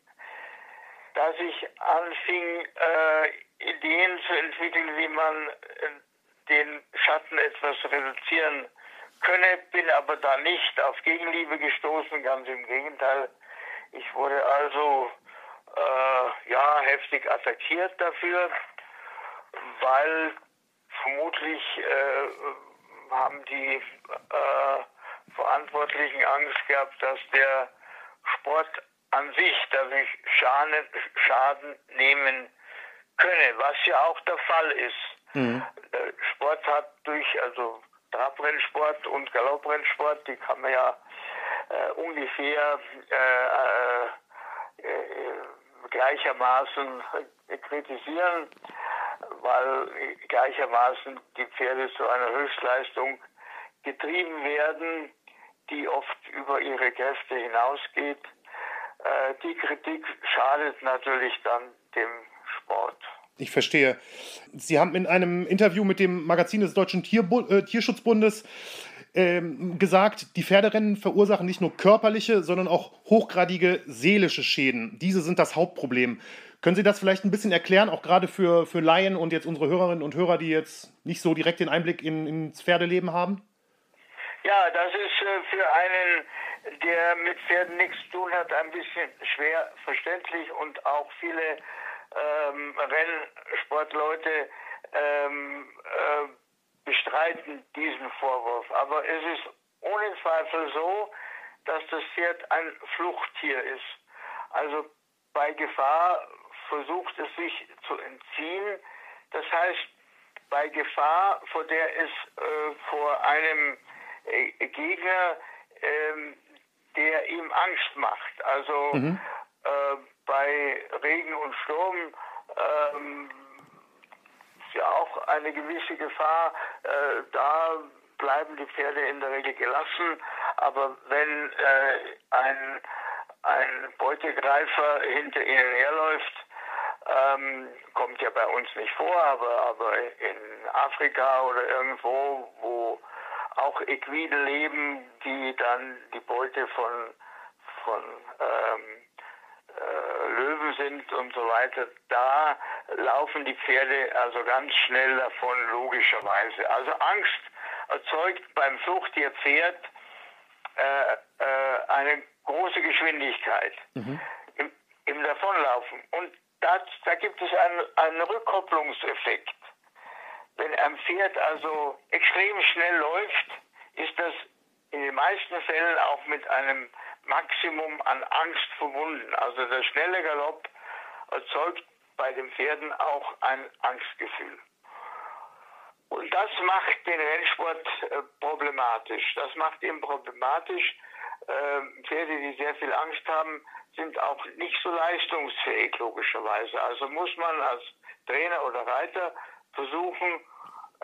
dass ich anfing, äh, Ideen zu entwickeln, wie man äh, den Schatten etwas reduzieren könne, bin aber da nicht auf Gegenliebe gestoßen, ganz im Gegenteil. Ich wurde also äh, ja heftig attackiert dafür, weil vermutlich äh, haben die äh, Verantwortlichen Angst gehabt, dass der Sport an sich dadurch Schaden, Schaden nehmen könne, was ja auch der Fall ist. Mhm. Äh, Sport hat durch, also Trabrennsport und Galopprennsport, die kann man ja äh, ungefähr äh, äh, äh gleichermaßen kritisieren, weil gleichermaßen die Pferde zu einer Höchstleistung getrieben werden, die oft über ihre Kräfte hinausgeht. Äh, die Kritik schadet natürlich dann dem Sport. Ich verstehe. Sie haben in einem Interview mit dem Magazin des Deutschen Tierbu äh, Tierschutzbundes ähm, gesagt, die Pferderennen verursachen nicht nur körperliche, sondern auch hochgradige seelische Schäden. Diese sind das Hauptproblem. Können Sie das vielleicht ein bisschen erklären, auch gerade für, für Laien und jetzt unsere Hörerinnen und Hörer, die jetzt nicht so direkt den Einblick in, ins Pferdeleben haben? Ja, das ist äh, für einen, der mit Pferden nichts zu tun hat, ein bisschen schwer verständlich und auch viele ähm, Rennsportleute ähm, äh, bestreiten diesen Vorwurf. Aber es ist ohne Zweifel so, dass das Pferd ein Fluchttier ist. Also bei Gefahr versucht es sich zu entziehen. Das heißt, bei Gefahr, vor der es äh, vor einem äh, Gegner, ähm, der ihm Angst macht. Also mhm. äh, bei Regen und Sturm ähm, ist ja auch eine gewisse Gefahr. Äh, da bleiben die Pferde in der Regel gelassen. Aber wenn äh, ein, ein Beutegreifer hinter ihnen herläuft, ähm, kommt ja bei uns nicht vor, aber, aber in Afrika oder irgendwo, wo auch Equiden leben, die dann die Beute von, von ähm, äh, Löwen sind und so weiter, da laufen die Pferde also ganz schnell davon, logischerweise. Also Angst erzeugt beim Fluchttierpferd äh, äh, eine große Geschwindigkeit mhm. im, im Davonlaufen. Und das, da gibt es einen, einen Rückkopplungseffekt. Wenn ein Pferd also extrem schnell läuft, ist das in den meisten Fällen auch mit einem Maximum an Angst verbunden. Also der schnelle Galopp erzeugt bei den Pferden auch ein Angstgefühl. Und das macht den Rennsport äh, problematisch. Das macht ihn problematisch. Äh, Pferde, die sehr viel Angst haben, sind auch nicht so leistungsfähig, logischerweise. Also muss man als Trainer oder Reiter versuchen,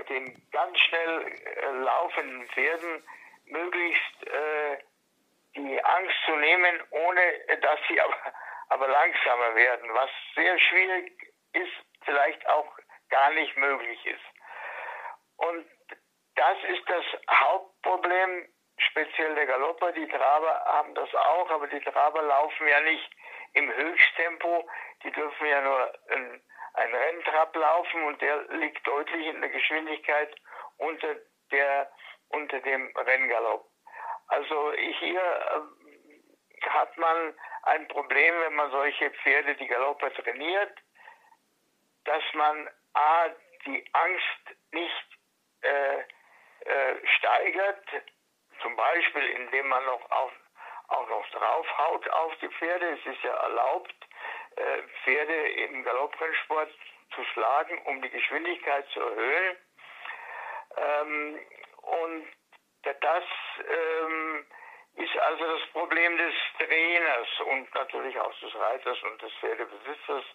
den ganz schnell äh, laufenden Pferden möglichst äh, die Angst zu nehmen, ohne dass sie aber, aber langsamer werden, was sehr schwierig ist, vielleicht auch gar nicht möglich ist. Und das ist das Hauptproblem, speziell der Galopper. Die Traber haben das auch, aber die Traber laufen ja nicht im Höchsttempo. Die dürfen ja nur ein, ein Renntrab laufen und der liegt deutlich in der Geschwindigkeit unter, der, unter dem Renngalopp. Also hier äh, hat man ein Problem, wenn man solche Pferde, die Galopper trainiert, dass man A, die Angst nicht äh, äh, steigert, zum Beispiel indem man noch auf, auch noch draufhaut auf die Pferde. Es ist ja erlaubt, Pferde im Galopprennsport zu schlagen, um die Geschwindigkeit zu erhöhen. Ähm, und das ähm, ist also das Problem des Trainers und natürlich auch des Reiters und des Pferdebesitzers,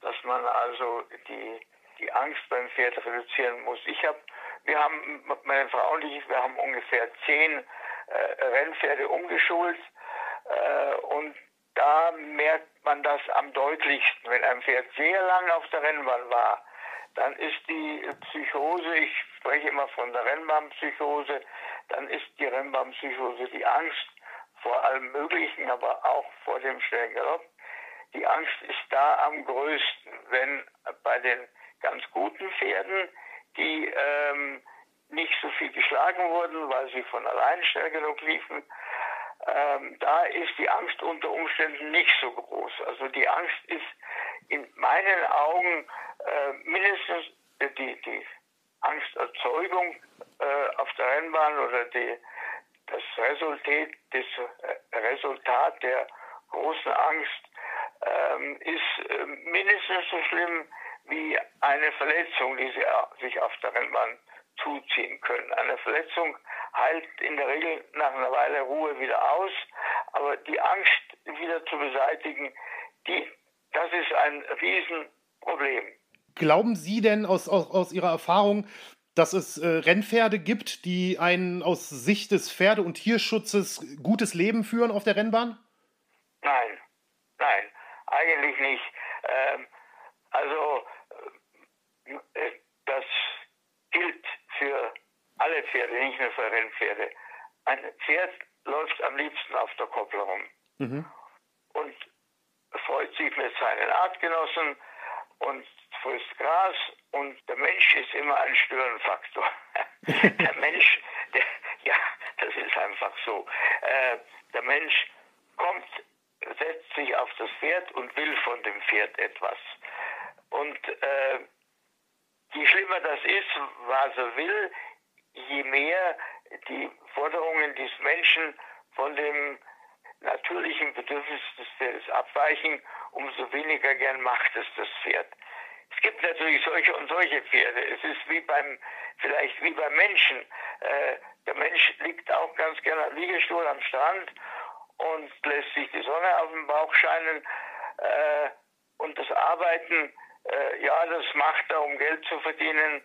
dass man also die, die Angst beim Pferd reduzieren muss. Ich habe wir haben, meine Frau und ich, wir haben ungefähr zehn äh, Rennpferde umgeschult äh, und da merkt man das am deutlichsten. Wenn ein Pferd sehr lang auf der Rennbahn war, dann ist die Psychose, ich spreche immer von der Rennbahnpsychose, dann ist die Rennbahnpsychose die Angst vor allem Möglichen, aber auch vor dem schnellen. Die Angst ist da am größten, wenn bei den ganz guten Pferden die ähm, nicht so viel geschlagen wurden, weil sie von allein schnell genug liefen. Ähm, da ist die Angst unter Umständen nicht so groß. Also die Angst ist in meinen Augen äh, mindestens die, die Angsterzeugung äh, auf der Rennbahn oder die, das Resultat, das äh, Resultat der großen Angst ähm, ist äh, mindestens so schlimm wie eine Verletzung, die sich auf der Rennbahn zuziehen können. Eine Verletzung heilt in der Regel nach einer Weile Ruhe wieder aus, aber die Angst wieder zu beseitigen, die, das ist ein Riesenproblem. Glauben Sie denn aus, aus, aus Ihrer Erfahrung, dass es äh, Rennpferde gibt, die ein aus Sicht des Pferde- und Tierschutzes gutes Leben führen auf der Rennbahn? Nein, nein, eigentlich nicht. Ähm, also äh, das gilt für alle Pferde, nicht nur für Rennpferde. Ein Pferd läuft am liebsten auf der Koppel rum mhm. und freut sich mit seinen Artgenossen und frisst Gras und der Mensch ist immer ein Störenfaktor. der Mensch, der, ja, das ist einfach so. Äh, der Mensch kommt, setzt sich auf das Pferd und will von dem Pferd etwas. Und äh, je schlimmer das ist, was er will, je mehr die Forderungen des Menschen von dem natürlichen Bedürfnis des Pferdes abweichen, umso weniger gern macht es das Pferd. Es gibt natürlich solche und solche Pferde. Es ist wie beim, vielleicht wie beim Menschen. Äh, der Mensch liegt auch ganz gerne am Liegestuhl am Strand und lässt sich die Sonne auf dem Bauch scheinen. Äh, und das Arbeiten, äh, ja, das macht er, um Geld zu verdienen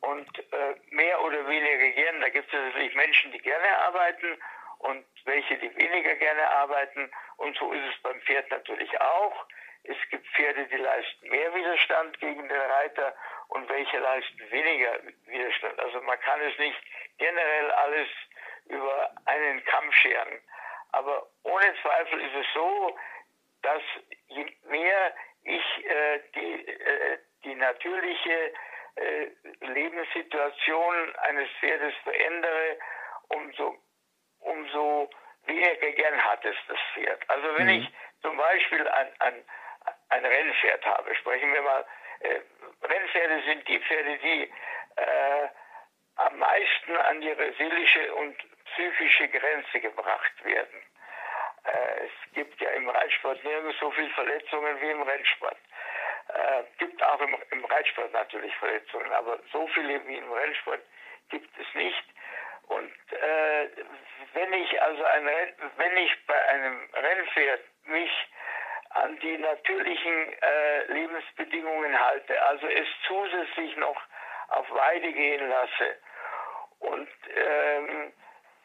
und äh, mehr oder weniger gern. Da gibt es natürlich Menschen, die gerne arbeiten und welche, die weniger gerne arbeiten. Und so ist es beim Pferd natürlich auch. Es gibt Pferde, die leisten mehr Widerstand gegen den Reiter und welche leisten weniger Widerstand. Also man kann es nicht generell alles über einen Kamm scheren. Aber ohne Zweifel ist es so, dass je mehr ich äh, die, äh, die natürliche äh, Lebenssituation eines Pferdes verändere, umso, umso weniger gern hat es das Pferd. Also wenn mhm. ich zum Beispiel ein, ein, ein Rennpferd habe, sprechen wir mal, äh, Rennpferde sind die Pferde, die äh, am meisten an ihre seelische und psychische Grenze gebracht werden. Äh, es gibt ja im Reitsport nirgends so viele Verletzungen wie im Rennsport. Äh, gibt auch im, im Reitsport natürlich Verletzungen, aber so viele wie im Rennsport gibt es nicht. Und äh, wenn ich also ein Renn, wenn ich bei einem Rennpferd mich an die natürlichen äh, Lebensbedingungen halte, also es zusätzlich noch auf Weide gehen lasse und ähm,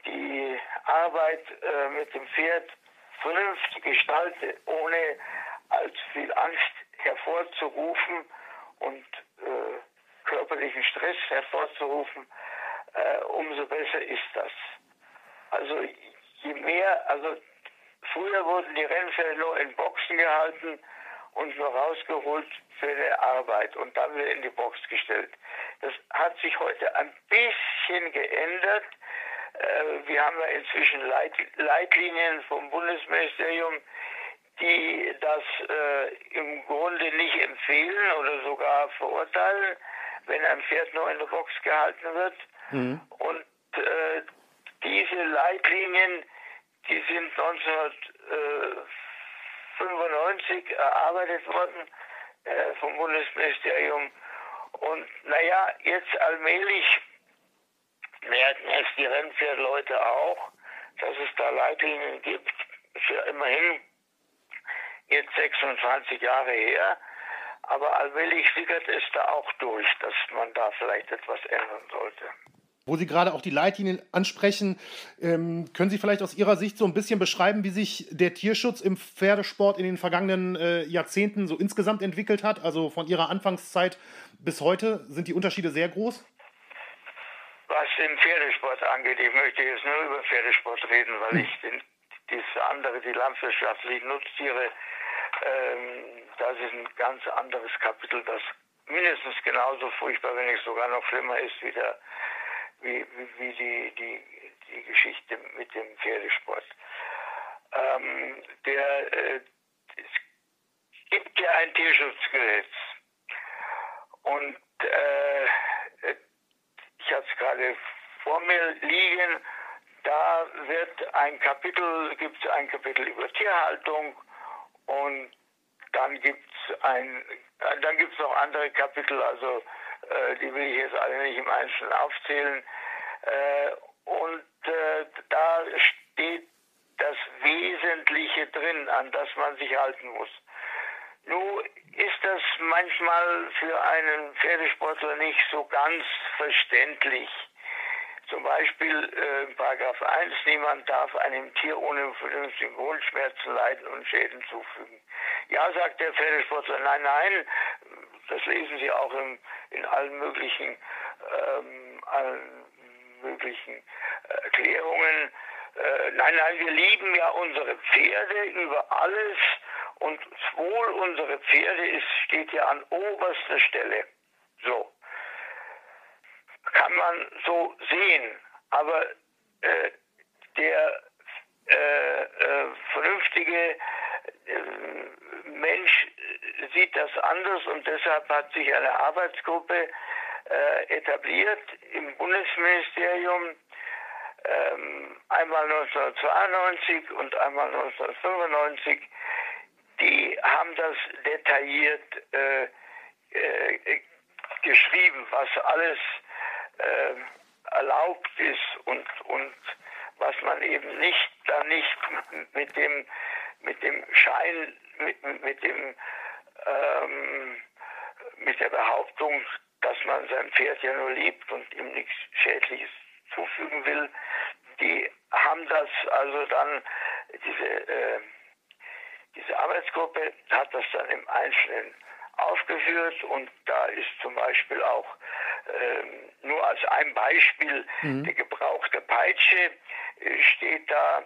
die Arbeit äh, mit dem Pferd vernünftig gestalte, ohne allzu viel Angst hervorzurufen und äh, körperlichen Stress hervorzurufen, äh, umso besser ist das. Also je mehr, also früher wurden die Rennpferde nur in Boxen gehalten und nur rausgeholt für eine Arbeit und dann wieder in die Box gestellt. Das hat sich heute ein bisschen geändert. Äh, wir haben ja inzwischen Leit Leitlinien vom Bundesministerium, die das äh, im Grunde nicht empfehlen oder sogar verurteilen, wenn ein Pferd nur in der Box gehalten wird. Mhm. Und äh, diese Leitlinien, die sind 1995 erarbeitet worden vom Bundesministerium. Und naja, jetzt allmählich merken es die Rennpferdleute auch, dass es da Leitlinien gibt, für immerhin jetzt 26 Jahre her. Aber allmählich sickert es da auch durch, dass man da vielleicht etwas ändern sollte. Wo Sie gerade auch die Leitlinien ansprechen, ähm, können Sie vielleicht aus Ihrer Sicht so ein bisschen beschreiben, wie sich der Tierschutz im Pferdesport in den vergangenen äh, Jahrzehnten so insgesamt entwickelt hat? Also von Ihrer Anfangszeit bis heute sind die Unterschiede sehr groß? Was den Pferdesport angeht, ich möchte jetzt nur über Pferdesport reden, weil ich den, dieses andere, die landwirtschaftlichen Nutztiere, ähm, das ist ein ganz anderes Kapitel, das mindestens genauso furchtbar, wenn nicht sogar noch schlimmer ist wie, der, wie, wie die, die, die Geschichte mit dem Pferdesport. Ähm, der, äh, es gibt ja ein Tierschutzgesetz und äh, ich habe es gerade vor mir liegen, da wird ein Kapitel, gibt es ein Kapitel über Tierhaltung und dann gibt es ein, dann gibt noch andere Kapitel, also äh, die will ich jetzt alle nicht im Einzelnen aufzählen. Äh, und äh, da steht das Wesentliche drin, an das man sich halten muss. Nun ist das manchmal für einen Pferdesportler nicht so ganz verständlich. Zum Beispiel äh, Paragraph 1, niemand darf einem Tier ohne vernünftigen Grund Schmerzen leiden und Schäden zufügen. Ja, sagt der Pferdesportler, nein, nein, das lesen Sie auch im, in allen möglichen, ähm, allen möglichen äh, Erklärungen. Äh, nein, nein, wir lieben ja unsere Pferde über alles und Wohl unserer Pferde ist, steht ja an oberster Stelle. So. Kann man so sehen. Aber äh, der äh, äh, vernünftige äh, Mensch sieht das anders und deshalb hat sich eine Arbeitsgruppe äh, etabliert im Bundesministerium, ähm, einmal 1992 und einmal 1995 die haben das detailliert äh, äh, geschrieben, was alles äh, erlaubt ist und, und was man eben nicht, dann nicht mit dem, mit dem Schein mit, mit dem ähm, mit der Behauptung, dass man sein Pferd ja nur liebt und ihm nichts Schädliches zufügen will, die haben das also dann, diese, äh, diese Arbeitsgruppe hat das dann im Einzelnen aufgeführt und da ist zum Beispiel auch ähm, nur als ein Beispiel mhm. der Gebrauch der Peitsche äh, steht da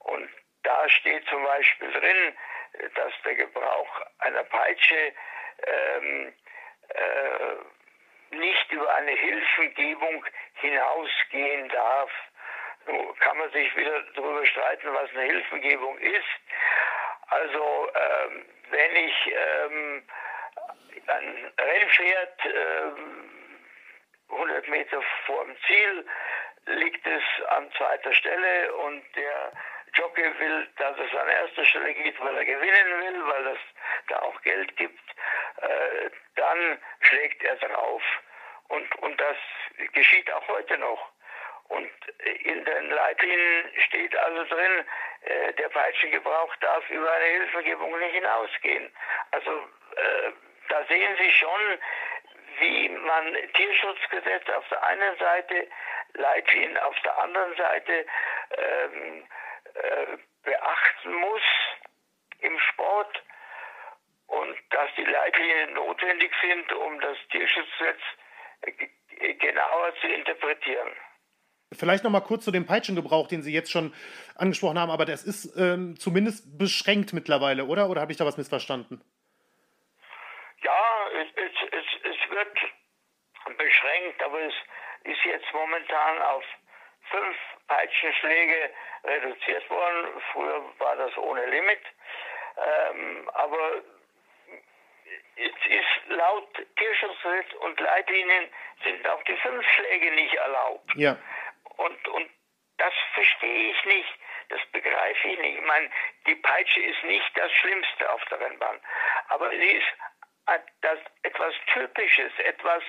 und da steht zum Beispiel drin, äh, dass der Gebrauch einer Peitsche ähm, äh, nicht über eine Hilfengebung hinausgehen darf. Nun kann man sich wieder darüber streiten, was eine Hilfengebung ist. Also ähm, wenn ich ähm, ein Rennpferd ähm, 100 Meter vor dem Ziel liegt es an zweiter Stelle und der Jockey will, dass es an erster Stelle geht, weil er gewinnen will, weil es da auch Geld gibt, äh, dann schlägt er drauf. Und, und das geschieht auch heute noch. Und in den Leitlinien steht also drin, äh, der Peitschengebrauch darf über eine Hilfegebung nicht hinausgehen. Also äh, da sehen Sie schon, wie man Tierschutzgesetz auf der einen Seite, Leitlinien auf der anderen Seite ähm, äh, beachten muss im Sport und dass die Leitlinien notwendig sind, um das Tierschutzgesetz äh, genauer zu interpretieren. Vielleicht noch mal kurz zu dem Peitschengebrauch, den Sie jetzt schon angesprochen haben, aber das ist ähm, zumindest beschränkt mittlerweile, oder? Oder habe ich da was missverstanden? Ja, es, es, es, es wird beschränkt, aber es ist jetzt momentan auf fünf Peitschenschläge reduziert worden. Früher war das ohne Limit. Ähm, aber es ist laut Tierschutzgesetz und Leitlinien sind auch die fünf Schläge nicht erlaubt. Ja. Und, und das verstehe ich nicht. Das begreife ich nicht. Ich meine, die Peitsche ist nicht das Schlimmste auf der Rennbahn. Aber sie ist das etwas Typisches, etwas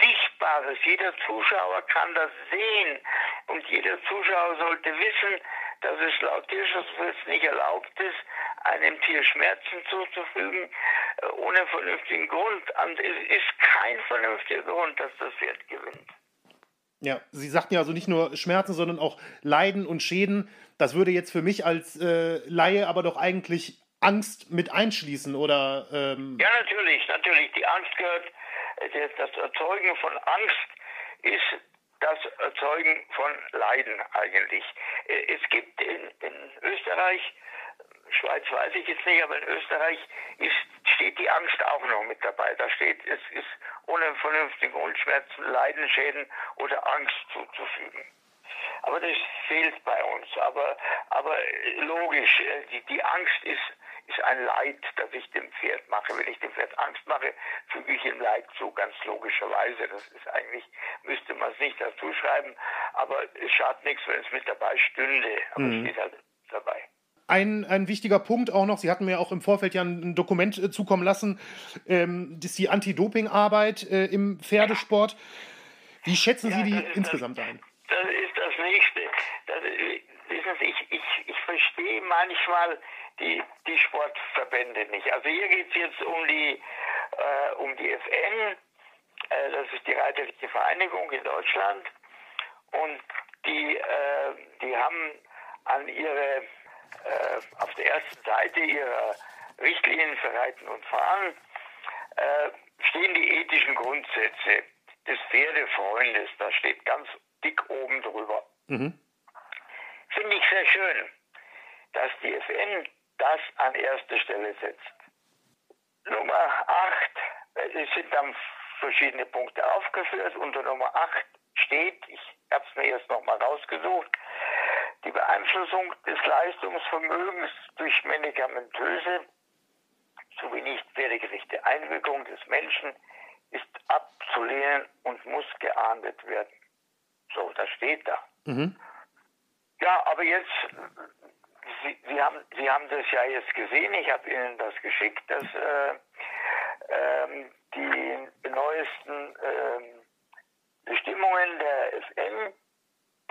Sichtbares. Jeder Zuschauer kann das sehen und jeder Zuschauer sollte wissen, dass es laut Tierschutzgesetz nicht erlaubt ist, einem Tier Schmerzen zuzufügen äh, ohne vernünftigen Grund. Und es ist kein vernünftiger Grund, dass das Pferd gewinnt. Ja, Sie sagten ja also nicht nur Schmerzen, sondern auch Leiden und Schäden. Das würde jetzt für mich als äh, Laie aber doch eigentlich Angst mit einschließen, oder? Ähm ja, natürlich, natürlich. Die Angst gehört, äh, das Erzeugen von Angst ist das Erzeugen von Leiden eigentlich. Äh, es gibt in, in Österreich, Schweiz weiß ich jetzt nicht, aber in Österreich ist, steht die Angst auch noch mit dabei. Da steht, es ist ohne vernünftigen Grundschmerzen, Leidenschäden oder Angst zuzufügen. Aber das fehlt bei uns. Aber, aber logisch, äh, die, die Angst ist ist ein Leid, das ich dem Pferd mache. Wenn ich dem Pferd Angst mache, füge ich ihm Leid zu, ganz logischerweise. Das ist eigentlich, müsste man es nicht dazu schreiben, aber es schadet nichts, wenn es mit dabei stünde. Aber mhm. es steht halt dabei. Ein, ein wichtiger Punkt auch noch, Sie hatten mir auch im Vorfeld ja ein Dokument äh, zukommen lassen, ähm, das ist die Anti-Doping-Arbeit äh, im Pferdesport. Wie schätzen ja, Sie die insgesamt das, ein? Das ist das Nächste. Das, wissen Sie, ich, ich, ich verstehe manchmal die, die Sportverbände nicht. Also hier geht es jetzt um die, äh, um die FN, äh, das ist die Reiterliche Vereinigung in Deutschland. Und die, äh, die haben an ihre, äh, auf der ersten Seite ihrer Richtlinien für Reiten und Fahren äh, stehen die ethischen Grundsätze des Pferdefreundes. Da steht ganz dick oben drüber. Mhm. Finde ich sehr schön, dass die FN das an erste Stelle setzt. Nummer 8, es sind dann verschiedene Punkte aufgeführt. Unter Nummer 8 steht, ich habe es mir jetzt nochmal rausgesucht, die Beeinflussung des Leistungsvermögens durch medikamentöse sowie nicht pferdegerechte Einwirkung des Menschen ist abzulehnen und muss geahndet werden. So, das steht da. Mhm. Ja, aber jetzt Sie, Sie, haben, Sie haben das ja jetzt gesehen, ich habe Ihnen das geschickt, dass äh, ähm, die neuesten ähm, Bestimmungen der FN,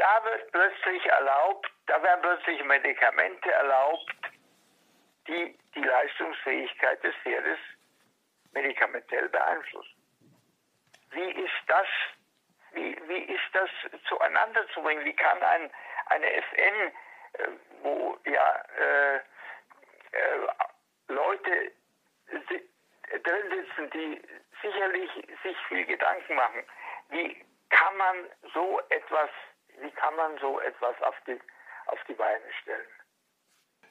da wird plötzlich erlaubt, da werden plötzlich Medikamente erlaubt, die die Leistungsfähigkeit des Pferdes medikamentell beeinflussen. Wie ist das, wie, wie ist das zueinander zu bringen? Wie kann ein, eine FN, äh, wo ja äh, äh, Leute drin sitzen, die sicherlich sich viel Gedanken machen, wie kann man so etwas, wie kann man so etwas auf die, auf die Beine stellen?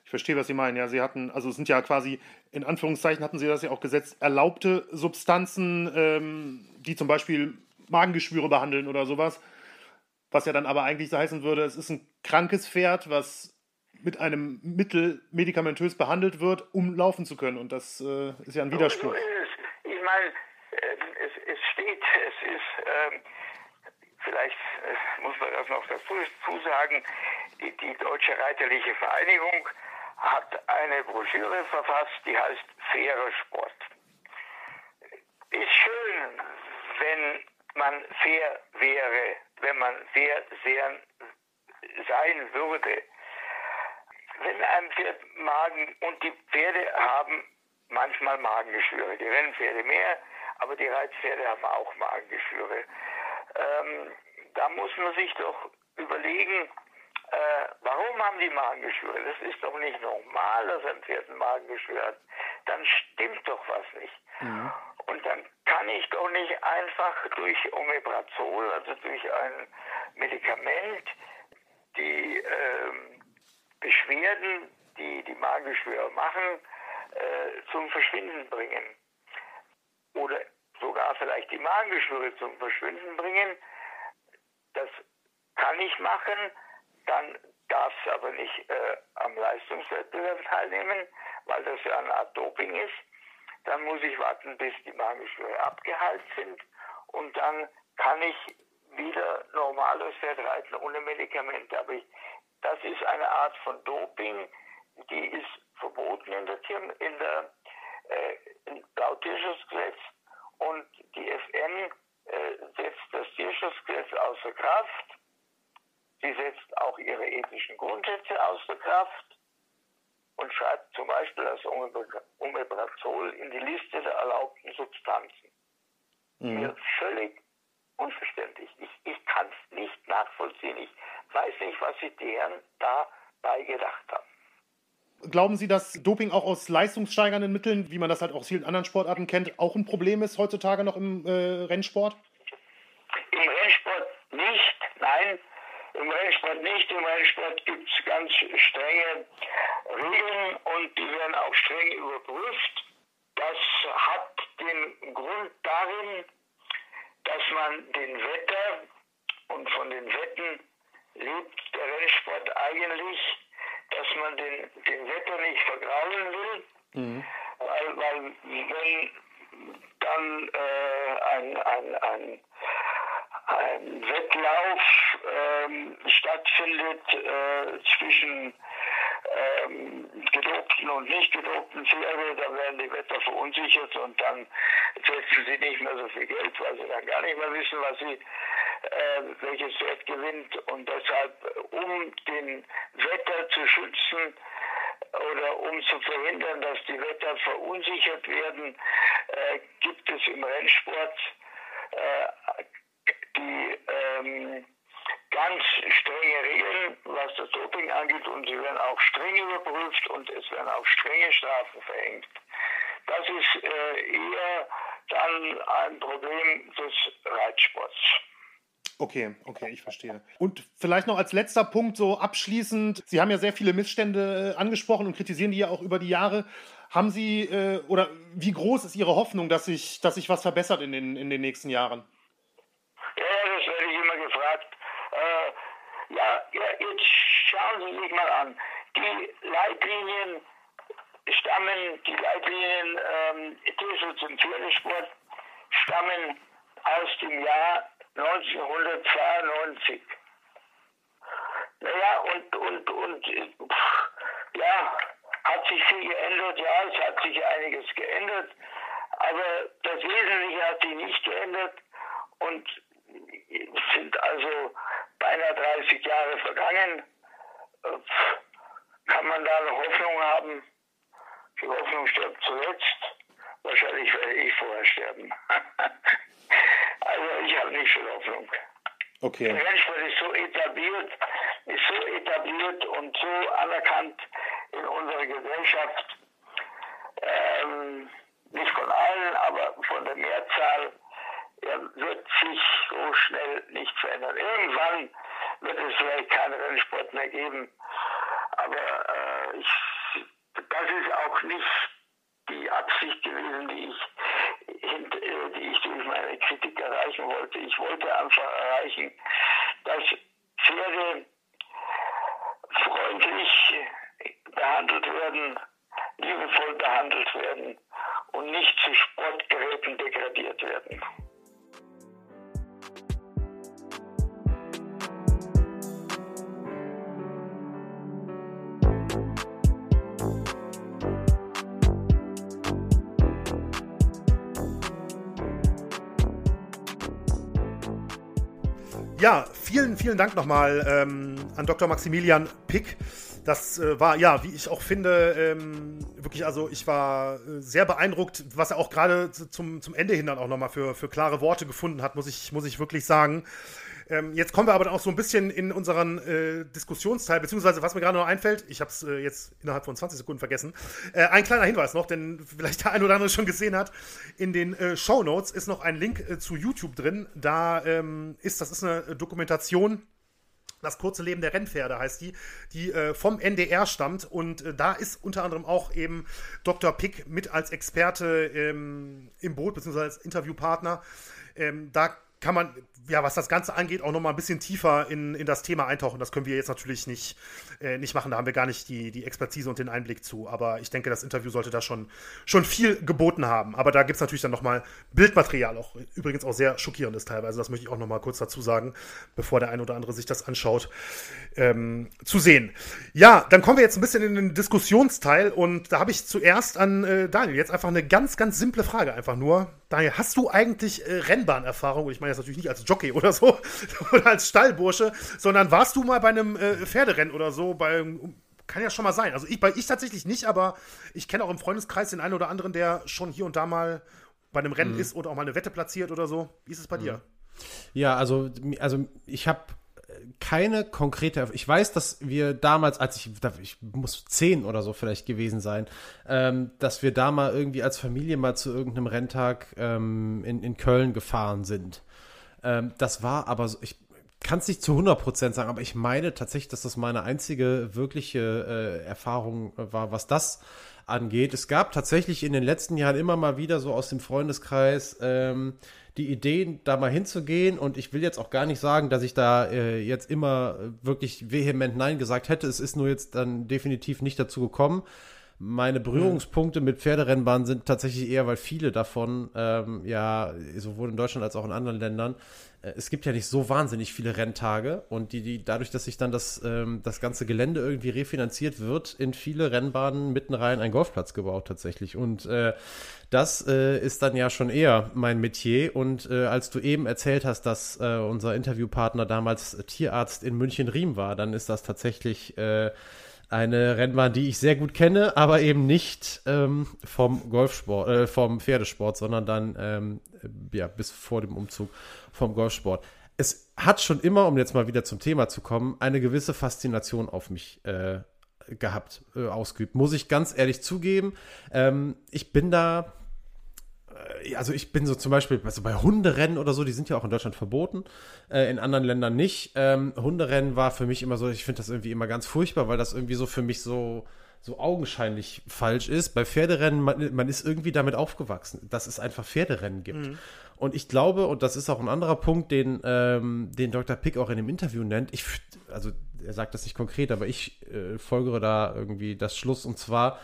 Ich verstehe, was Sie meinen. Ja, Sie hatten, also es sind ja quasi, in Anführungszeichen hatten Sie das ja auch gesetzt, erlaubte Substanzen, ähm, die zum Beispiel Magengeschwüre behandeln oder sowas. Was ja dann aber eigentlich heißen würde, es ist ein krankes Pferd, was mit einem Mittel medikamentös behandelt wird, um laufen zu können. Und das äh, ist ja ein Widerspruch. Ich meine, äh, es, es, steht, es ist, äh, vielleicht äh, muss man das noch dazu sagen, die, die Deutsche Reiterliche Vereinigung hat eine Broschüre verfasst, die heißt Fairer Sport. Ist schön, wenn man fair wäre, wenn man fair sehr sein würde. Wenn ein Pferd Magen und die Pferde haben manchmal Magengeschwüre, die Rennpferde mehr, aber die Reitpferde haben auch Magengeschwüre. Ähm, da muss man sich doch überlegen, äh, warum haben die Magengeschwüre? Das ist doch nicht normal, dass ein Pferd ein Magengeschwür hat. Dann stimmt doch was nicht. Mhm. Und dann kann ich doch nicht einfach durch Omeprazol, also durch ein Medikament, die äh, Beschwerden, die die Magengeschwüre machen, äh, zum Verschwinden bringen. Oder sogar vielleicht die Magengeschwüre zum Verschwinden bringen. Das kann ich machen, dann darf es aber nicht äh, am Leistungswettbewerb teilnehmen, weil das ja eine Art Doping ist. Dann muss ich warten, bis die Magengeschwüre abgeheilt sind und dann kann ich wieder normales Pferd reiten ohne Medikamente. Aber ich, das ist eine Art von Doping, die ist verboten in der, in der äh, laut Tierschutzgesetz und die FN äh, setzt das Tierschutzgesetz außer Kraft Sie setzt auch ihre ethischen Grundsätze außer Kraft und schreibt zum Beispiel das Omeprazol in die Liste der erlaubten Substanzen. Mhm. Mir völlig unverständlich. Ich, ich kann es nicht nachvollziehen. Ich weiß nicht, was sie deren dabei gedacht haben. Glauben Sie, dass Doping auch aus leistungssteigernden Mitteln, wie man das halt auch aus vielen anderen Sportarten kennt, auch ein Problem ist heutzutage noch im äh, Rennsport? Im Rennsport nicht, nein. Im Rennsport nicht. Im Rennsport gibt es ganz strenge Regeln und die werden auch streng überprüft. Das hat den Grund darin, dass man den Wetter und von den Wetten lebt der Rennsport eigentlich, dass man den, den Wetter nicht vergraulen will, mhm. weil, weil wenn dann äh, ein, ein, ein ein Wettlauf ähm, stattfindet äh, zwischen ähm, gedopten und nicht gedopten Pferde, da werden die Wetter verunsichert und dann setzen sie nicht mehr so viel Geld, weil sie dann gar nicht mehr wissen, was sie, welches Pferd gewinnt. Und deshalb, um den Wetter zu schützen, oder um zu verhindern, dass die Wetter verunsichert werden, äh, gibt es im Rennsport äh, die ähm, ganz strenge Regeln, was das Doping angeht, und sie werden auch streng überprüft und es werden auch strenge Strafen verhängt. Das ist äh, eher dann ein Problem des Reitsports. Okay, okay, ich verstehe. Und vielleicht noch als letzter Punkt so abschließend, Sie haben ja sehr viele Missstände äh, angesprochen und kritisieren die ja auch über die Jahre. Haben Sie äh, oder wie groß ist Ihre Hoffnung, dass sich, dass sich was verbessert in den, in den nächsten Jahren? Ja, ja, jetzt schauen Sie sich mal an. Die Leitlinien stammen, die Leitlinien ähm, im Pferdesport stammen aus dem Jahr 1992. Naja, und, und, und, pff, ja, hat sich viel geändert, ja, es hat sich einiges geändert, aber das Wesentliche hat sich nicht geändert und sind also beinahe 30 Jahre vergangen. Äh, kann man da eine Hoffnung haben? Die Hoffnung stirbt zuletzt. Wahrscheinlich werde ich vorher sterben. also ich habe nicht viel Hoffnung. Okay. Der Rennsport ist so etabliert, ist so etabliert und so anerkannt in unserer Gesellschaft. Ähm, nicht von allen, aber von der Mehrzahl er wird sich so schnell nicht verändern. Irgendwann wird es vielleicht keinen Rennsport mehr geben. Aber äh, ich, das ist auch nicht die Absicht gewesen, die ich, äh, die ich durch meine Kritik erreichen wollte. Ich wollte einfach erreichen, dass Pferde freundlich behandelt werden, liebevoll behandelt werden und nicht zu Sportgeräten degradiert werden. Ja, vielen, vielen Dank nochmal ähm, an Dr. Maximilian Pick. Das äh, war, ja, wie ich auch finde, ähm, wirklich, also ich war äh, sehr beeindruckt, was er auch gerade zum, zum Ende hin dann auch nochmal für, für klare Worte gefunden hat, muss ich, muss ich wirklich sagen. Ähm, jetzt kommen wir aber auch so ein bisschen in unseren äh, Diskussionsteil, beziehungsweise was mir gerade noch einfällt, ich habe es äh, jetzt innerhalb von 20 Sekunden vergessen. Äh, ein kleiner Hinweis noch, denn vielleicht der ein oder andere schon gesehen hat, in den äh, Show Notes ist noch ein Link äh, zu YouTube drin. Da ähm, ist, das ist eine Dokumentation. Das kurze Leben der Rennpferde heißt die, die äh, vom NDR stammt und äh, da ist unter anderem auch eben Dr. Pick mit als Experte ähm, im Boot, beziehungsweise als Interviewpartner. Ähm, da kann man, ja, was das Ganze angeht, auch noch mal ein bisschen tiefer in, in das Thema eintauchen. Das können wir jetzt natürlich nicht, äh, nicht machen. Da haben wir gar nicht die, die Expertise und den Einblick zu. Aber ich denke, das Interview sollte da schon, schon viel geboten haben. Aber da gibt es natürlich dann noch mal Bildmaterial, auch übrigens auch sehr schockierendes teilweise. Das möchte ich auch noch mal kurz dazu sagen, bevor der ein oder andere sich das anschaut, ähm, zu sehen. Ja, dann kommen wir jetzt ein bisschen in den Diskussionsteil. Und da habe ich zuerst an äh, Daniel jetzt einfach eine ganz, ganz simple Frage. Einfach nur, Daniel, hast du eigentlich äh, Rennbahnerfahrung? Und ich meine jetzt natürlich nicht als Jockey oder so oder als Stallbursche, sondern warst du mal bei einem äh, Pferderennen oder so? Bei, kann ja schon mal sein. Also ich, bei ich tatsächlich nicht, aber ich kenne auch im Freundeskreis den einen oder anderen, der schon hier und da mal bei einem Rennen mhm. ist oder auch mal eine Wette platziert oder so. Wie ist es bei mhm. dir? Ja, also, also ich habe keine konkrete. Ich weiß, dass wir damals, als ich, ich muss zehn oder so vielleicht gewesen sein, ähm, dass wir da mal irgendwie als Familie mal zu irgendeinem Renntag ähm, in, in Köln gefahren sind. Ähm, das war aber so, ich kann es nicht zu 100% sagen, aber ich meine tatsächlich, dass das meine einzige wirkliche äh, Erfahrung war, was das angeht. Es gab tatsächlich in den letzten Jahren immer mal wieder so aus dem Freundeskreis ähm, die Ideen, da mal hinzugehen. Und ich will jetzt auch gar nicht sagen, dass ich da äh, jetzt immer wirklich vehement Nein gesagt hätte. Es ist nur jetzt dann definitiv nicht dazu gekommen. Meine Berührungspunkte mit Pferderennbahnen sind tatsächlich eher, weil viele davon, ähm, ja, sowohl in Deutschland als auch in anderen Ländern, äh, es gibt ja nicht so wahnsinnig viele Renntage und die, die dadurch, dass sich dann das, ähm, das ganze Gelände irgendwie refinanziert wird, in viele Rennbahnen mitten rein ein Golfplatz gebaut tatsächlich. Und äh, das äh, ist dann ja schon eher mein Metier. Und äh, als du eben erzählt hast, dass äh, unser Interviewpartner damals Tierarzt in München-Riem war, dann ist das tatsächlich äh, eine Rennbahn, die ich sehr gut kenne, aber eben nicht ähm, vom Golfsport, äh, vom Pferdesport, sondern dann ähm, ja, bis vor dem Umzug vom Golfsport. Es hat schon immer, um jetzt mal wieder zum Thema zu kommen, eine gewisse Faszination auf mich äh, gehabt, äh, ausgeübt. Muss ich ganz ehrlich zugeben. Ähm, ich bin da also ich bin so zum Beispiel also bei Hunderennen oder so, die sind ja auch in Deutschland verboten, äh, in anderen Ländern nicht. Ähm, Hunderennen war für mich immer so, ich finde das irgendwie immer ganz furchtbar, weil das irgendwie so für mich so so augenscheinlich falsch ist. Bei Pferderennen, man, man ist irgendwie damit aufgewachsen, dass es einfach Pferderennen gibt. Mhm. Und ich glaube, und das ist auch ein anderer Punkt, den, ähm, den Dr. Pick auch in dem Interview nennt, ich, also er sagt das nicht konkret, aber ich äh, folgere da irgendwie das Schluss. Und zwar,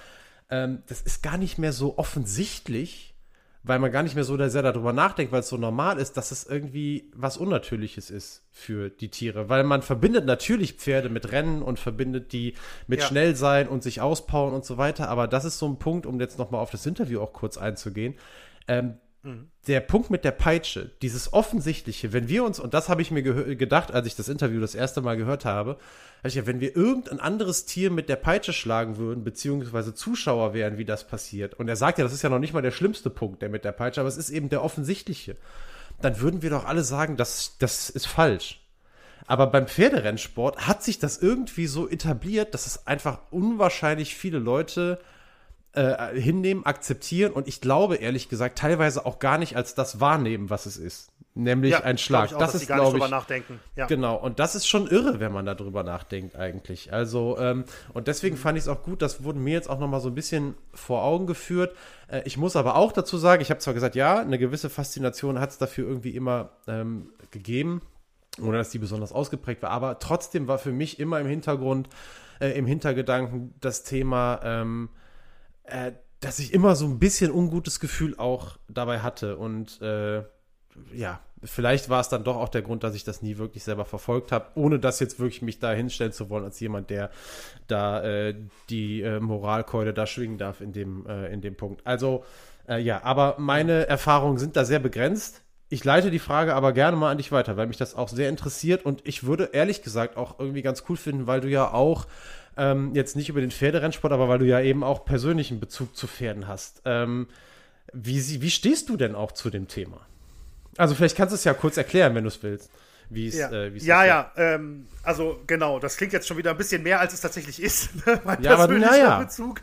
ähm, das ist gar nicht mehr so offensichtlich, weil man gar nicht mehr so sehr darüber nachdenkt, weil es so normal ist, dass es irgendwie was Unnatürliches ist für die Tiere. Weil man verbindet natürlich Pferde mit Rennen und verbindet die mit ja. schnell sein und sich auspowern und so weiter. Aber das ist so ein Punkt, um jetzt nochmal auf das Interview auch kurz einzugehen. Ähm, der Punkt mit der Peitsche, dieses Offensichtliche, wenn wir uns, und das habe ich mir gedacht, als ich das Interview das erste Mal gehört habe, ja, wenn wir irgendein anderes Tier mit der Peitsche schlagen würden, beziehungsweise Zuschauer wären, wie das passiert, und er sagt ja, das ist ja noch nicht mal der schlimmste Punkt, der mit der Peitsche, aber es ist eben der offensichtliche, dann würden wir doch alle sagen, das, das ist falsch. Aber beim Pferderennsport hat sich das irgendwie so etabliert, dass es einfach unwahrscheinlich viele Leute äh, hinnehmen, akzeptieren und ich glaube ehrlich gesagt teilweise auch gar nicht als das wahrnehmen, was es ist. Nämlich ja, ein Schlag. Auch, das ist, glaube ich, nachdenken. Ja. Genau, und das ist schon irre, wenn man darüber nachdenkt, eigentlich. Also, ähm, und deswegen fand ich es auch gut, das wurde mir jetzt auch nochmal so ein bisschen vor Augen geführt. Äh, ich muss aber auch dazu sagen, ich habe zwar gesagt, ja, eine gewisse Faszination hat es dafür irgendwie immer ähm, gegeben, ohne dass die besonders ausgeprägt war, aber trotzdem war für mich immer im Hintergrund, äh, im Hintergedanken das Thema, ähm, äh, dass ich immer so ein bisschen ungutes Gefühl auch dabei hatte. Und äh, ja, vielleicht war es dann doch auch der Grund, dass ich das nie wirklich selber verfolgt habe, ohne das jetzt wirklich mich da hinstellen zu wollen, als jemand, der da äh, die äh, Moralkeule da schwingen darf in dem, äh, in dem Punkt. Also, äh, ja, aber meine Erfahrungen sind da sehr begrenzt. Ich leite die Frage aber gerne mal an dich weiter, weil mich das auch sehr interessiert und ich würde ehrlich gesagt auch irgendwie ganz cool finden, weil du ja auch ähm, jetzt nicht über den Pferderennsport, aber weil du ja eben auch persönlichen Bezug zu Pferden hast. Ähm, wie, wie stehst du denn auch zu dem Thema? Also vielleicht kannst du es ja kurz erklären, wenn du es willst wie es ja. Äh, ja, ja, ähm, also genau, das klingt jetzt schon wieder ein bisschen mehr, als es tatsächlich ist. Ne? mein ja, aber naja. Bezug.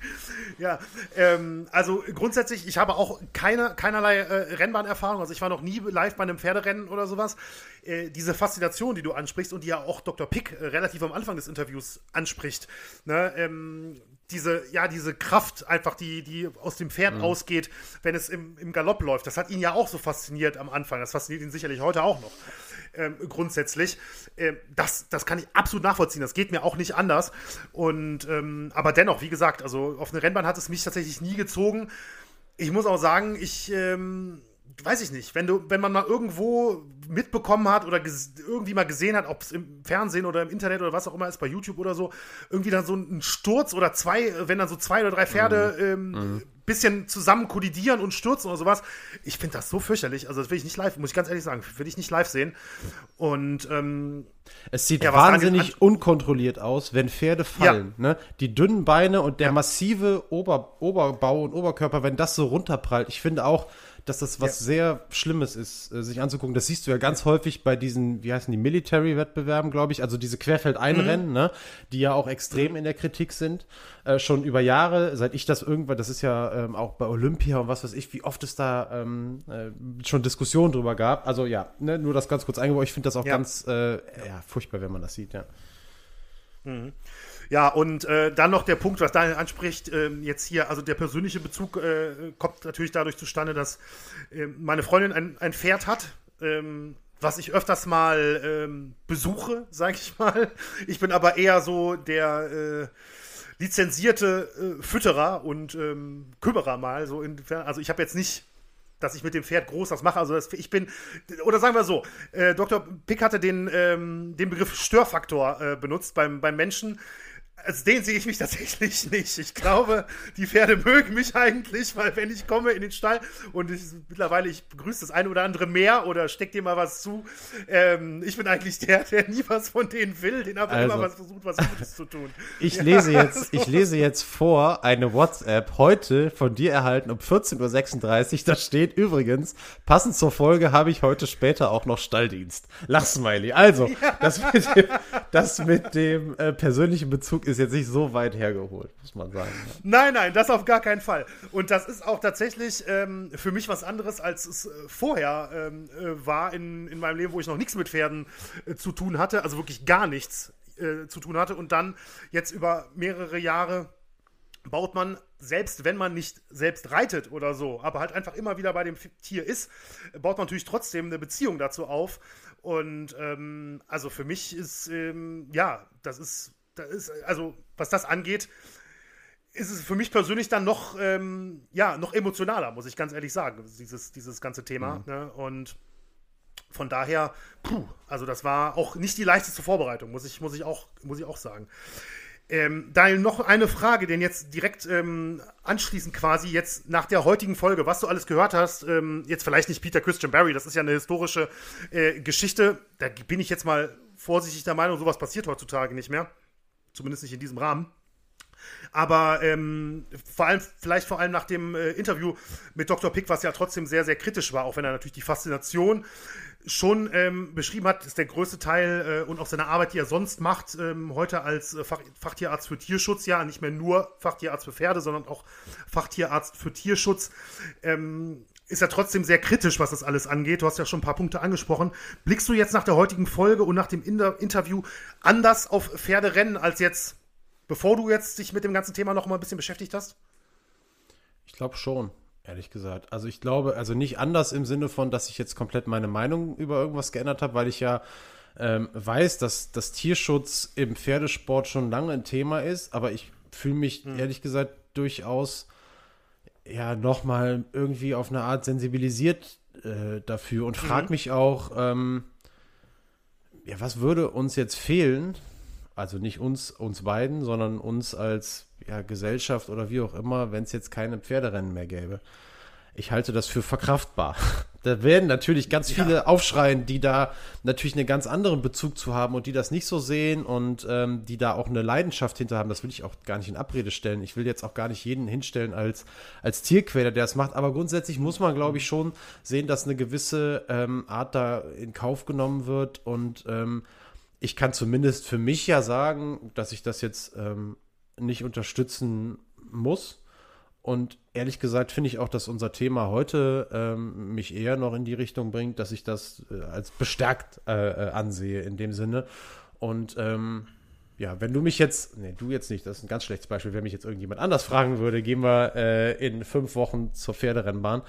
Ja, ähm, also grundsätzlich, ich habe auch keine, keinerlei äh, Rennbahnerfahrung, also ich war noch nie live bei einem Pferderennen oder sowas. Äh, diese Faszination, die du ansprichst und die ja auch Dr. Pick äh, relativ am Anfang des Interviews anspricht, ne? ähm, diese, ja, diese Kraft einfach, die, die aus dem Pferd mhm. ausgeht, wenn es im, im Galopp läuft. Das hat ihn ja auch so fasziniert am Anfang. Das fasziniert ihn sicherlich heute auch noch ähm, grundsätzlich. Ähm, das, das kann ich absolut nachvollziehen. Das geht mir auch nicht anders. Und ähm, aber dennoch, wie gesagt, also auf eine Rennbahn hat es mich tatsächlich nie gezogen. Ich muss auch sagen, ich ähm, weiß ich nicht, wenn du, wenn man mal irgendwo mitbekommen hat oder irgendwie mal gesehen hat, ob es im Fernsehen oder im Internet oder was auch immer ist, bei YouTube oder so, irgendwie dann so ein Sturz oder zwei, wenn dann so zwei oder drei Pferde mhm. Ähm, mhm. bisschen zusammen kollidieren und stürzen oder sowas. Ich finde das so fürchterlich. Also das will ich nicht live, muss ich ganz ehrlich sagen, will ich nicht live sehen. Und ähm, es sieht ja, wahnsinnig unkontrolliert aus, wenn Pferde fallen. Ja. Ne? Die dünnen Beine und der ja. massive Ober Oberbau und Oberkörper, wenn das so runterprallt. Ich finde auch, dass das was sehr Schlimmes ist, äh, sich anzugucken. Das siehst du ja ganz häufig bei diesen, wie heißen die, Military-Wettbewerben, glaube ich, also diese Querfeldeinrennen, mhm. ne, die ja auch extrem in der Kritik sind, äh, schon über Jahre, seit ich das irgendwann, das ist ja ähm, auch bei Olympia und was weiß ich, wie oft es da ähm, äh, schon Diskussionen drüber gab. Also ja, ne, nur das ganz kurz eingebaut. Ich finde das auch ja. ganz äh, ja, furchtbar, wenn man das sieht, ja. Mhm. Ja, und äh, dann noch der Punkt, was Daniel anspricht, äh, jetzt hier, also der persönliche Bezug äh, kommt natürlich dadurch zustande, dass äh, meine Freundin ein, ein Pferd hat, ähm, was ich öfters mal ähm, besuche, sag ich mal. Ich bin aber eher so der äh, lizenzierte äh, Fütterer und ähm, Kümmerer mal, so insofern. Also ich habe jetzt nicht dass ich mit dem Pferd groß was mache. Also das, ich bin, oder sagen wir so, äh, Dr. Pick hatte den, ähm, den Begriff Störfaktor äh, benutzt beim, beim Menschen als den sehe ich mich tatsächlich nicht. Ich glaube, die Pferde mögen mich eigentlich, weil wenn ich komme in den Stall und ich, mittlerweile ich begrüße das eine oder andere mehr oder steck dir mal was zu, ähm, ich bin eigentlich der, der nie was von denen will, den aber also, immer was versucht, was Gutes zu tun. Ich ja, lese jetzt, so. ich lese jetzt vor eine WhatsApp heute von dir erhalten um 14.36 Uhr. Da steht übrigens, passend zur Folge habe ich heute später auch noch Stalldienst. Lachsmiley. Also, ja. das mit dem, das mit dem äh, persönlichen Bezug ist ist jetzt nicht so weit hergeholt, muss man sagen. Nein, nein, das auf gar keinen Fall. Und das ist auch tatsächlich ähm, für mich was anderes, als es äh, vorher ähm, äh, war in, in meinem Leben, wo ich noch nichts mit Pferden äh, zu tun hatte, also wirklich gar nichts äh, zu tun hatte. Und dann jetzt über mehrere Jahre baut man, selbst wenn man nicht selbst reitet oder so, aber halt einfach immer wieder bei dem Tier ist, baut man natürlich trotzdem eine Beziehung dazu auf. Und ähm, also für mich ist, ähm, ja, das ist das ist, also was das angeht, ist es für mich persönlich dann noch, ähm, ja, noch emotionaler, muss ich ganz ehrlich sagen, dieses, dieses ganze Thema. Mhm. Ne? Und von daher, puh, also das war auch nicht die leichteste Vorbereitung, muss ich, muss ich, auch, muss ich auch sagen. Ähm, Daniel, noch eine Frage, denn jetzt direkt ähm, anschließend quasi, jetzt nach der heutigen Folge, was du alles gehört hast, ähm, jetzt vielleicht nicht Peter Christian Barry, das ist ja eine historische äh, Geschichte, da bin ich jetzt mal vorsichtig der Meinung, sowas passiert heutzutage nicht mehr. Zumindest nicht in diesem Rahmen. Aber ähm, vor allem, vielleicht vor allem nach dem äh, Interview mit Dr. Pick, was ja trotzdem sehr, sehr kritisch war, auch wenn er natürlich die Faszination schon ähm, beschrieben hat, ist der größte Teil äh, und auch seine Arbeit, die er sonst macht, ähm, heute als äh, Fach, Fachtierarzt für Tierschutz, ja, nicht mehr nur Fachtierarzt für Pferde, sondern auch Fachtierarzt für Tierschutz. Ähm, ist ja trotzdem sehr kritisch, was das alles angeht. Du hast ja schon ein paar Punkte angesprochen. Blickst du jetzt nach der heutigen Folge und nach dem Inter Interview anders auf Pferderennen als jetzt, bevor du jetzt dich mit dem ganzen Thema noch mal ein bisschen beschäftigt hast? Ich glaube schon, ehrlich gesagt. Also ich glaube, also nicht anders im Sinne von, dass ich jetzt komplett meine Meinung über irgendwas geändert habe, weil ich ja ähm, weiß, dass das Tierschutz im Pferdesport schon lange ein Thema ist, aber ich fühle mich hm. ehrlich gesagt durchaus ja nochmal irgendwie auf eine Art sensibilisiert äh, dafür und frage mhm. mich auch, ähm, ja, was würde uns jetzt fehlen? Also nicht uns, uns beiden, sondern uns als ja, Gesellschaft oder wie auch immer, wenn es jetzt keine Pferderennen mehr gäbe ich halte das für verkraftbar. Da werden natürlich ganz viele ja. aufschreien, die da natürlich einen ganz anderen Bezug zu haben und die das nicht so sehen und ähm, die da auch eine Leidenschaft hinter haben. Das will ich auch gar nicht in Abrede stellen. Ich will jetzt auch gar nicht jeden hinstellen als, als Tierquäler, der das macht. Aber grundsätzlich muss man, glaube ich, schon sehen, dass eine gewisse ähm, Art da in Kauf genommen wird. Und ähm, ich kann zumindest für mich ja sagen, dass ich das jetzt ähm, nicht unterstützen muss und ehrlich gesagt finde ich auch, dass unser Thema heute ähm, mich eher noch in die Richtung bringt, dass ich das äh, als bestärkt äh, äh, ansehe in dem Sinne. Und ähm, ja, wenn du mich jetzt, nee, du jetzt nicht, das ist ein ganz schlechtes Beispiel, wenn mich jetzt irgendjemand anders fragen würde, gehen wir äh, in fünf Wochen zur Pferderennbahn,